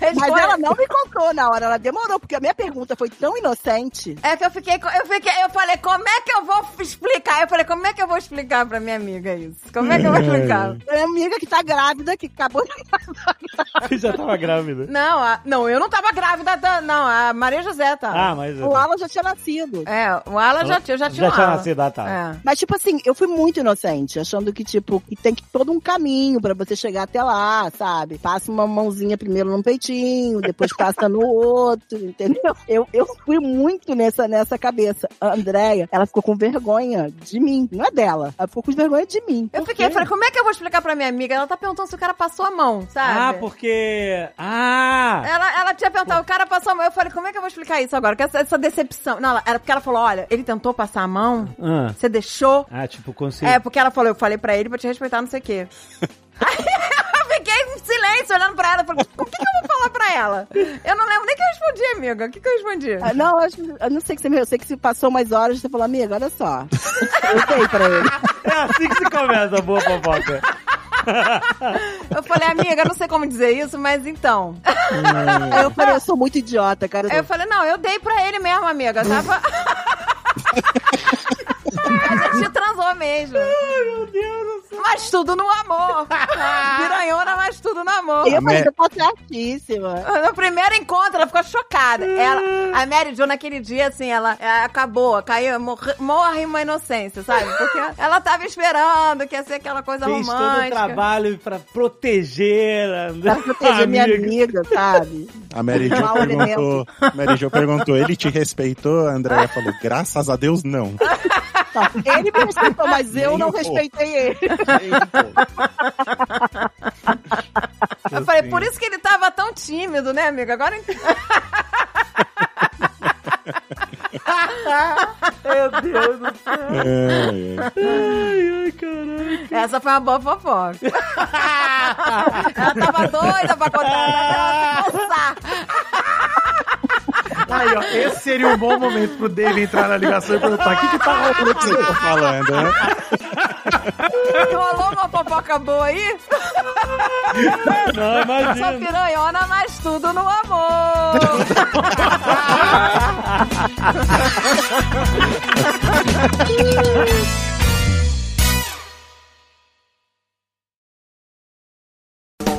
Mas respondi- ela não me contou na hora, ela demorou, porque a minha pergunta foi tão inocente. É que eu fiquei, eu fiquei, eu falei, como é que eu vou explicar? Eu falei, como é que eu vou explicar pra minha amiga isso? Como é que eu vou explicar? É minha amiga que tá grávida, que acabou de Já tava grávida. Não, a- não, eu não tava grávida, da, não, a Maria José tá. Ah, mas. O Alan já tinha nascido. É, o Alan já, tinha- eu já tinha Já tinha Alan. nascido, ah, tá. É. Mas, tipo assim, eu fui muito inocente, achando que, tipo, que tem que todo um caminho pra você chegar até lá, sabe? Passa uma mãozinha primeiro num peitinho, depois passa no outro, entendeu? Eu, eu fui muito nessa, nessa cabeça. A Andréia, ela ficou com vergonha de mim, não é dela. Ela ficou com vergonha de mim. Eu fiquei, falei, como é que eu vou explicar pra minha amiga? Ela tá perguntando se o cara passou a mão, sabe? Ah, porque. Ah! Ela, ela tinha perguntado, o cara passou a mão. Eu falei, como é que eu vou explicar isso agora? Que essa, essa decepção. Não, ela- era porque ela falou: olha, ele tentou passar a mão, Ah, você deixou. ah tipo, consigo. É, porque ela falou, eu falei pra ele pra te respeitar, não sei o quê. Fiquei em silêncio olhando pra ela. Falei, o que, que eu vou falar pra ela? Eu não lembro nem que eu respondi, amiga. O que, que eu respondi? Ah, Não, eu, acho- eu não sei que você me. Eu sei que se passou umas horas, você falou, amiga, olha só. Eu dei pra ele. É assim que se começa a boa fofoca. Eu falei, amiga, eu não sei como dizer isso, mas então. Aí eu falei, eu sou muito idiota, cara. Aí eu falei, não, eu dei pra ele mesmo, amiga. Tava. A gente transou mesmo. Ai, meu Deus do céu. Mas tudo no amor. Piranhona, mas tudo no amor. Eu falei, você tá certíssima. No primeiro encontro, ela ficou chocada. Ela, a Mary Jo, naquele dia, assim, ela, ela acabou, caiu, morre, morre uma inocência, sabe? Porque ela tava esperando que ia ser aquela coisa Fez todo o romântica. trabalho pra proteger a Pra proteger minha amiga, sabe? a Mary Jo perguntou, Mary Jo perguntou, ele te respeitou? A Andrea falou, graças a Deus, não. Ele me respeitou, mas eu Nem não um respeitei ele. Eu falei, por isso que ele tava tão tímido, né, amiga? Agora. Meu Deus do céu. É, é. Essa foi uma boa fofoca. Ela tava doida pra contar, ela se. Aí, ó, esse seria um bom momento pro Dave entrar na ligação e perguntar: o que que tá rolando que você tá falando, né? Rolou uma fofoca boa aí? Não, imagina. piranhona, mas tudo no amor.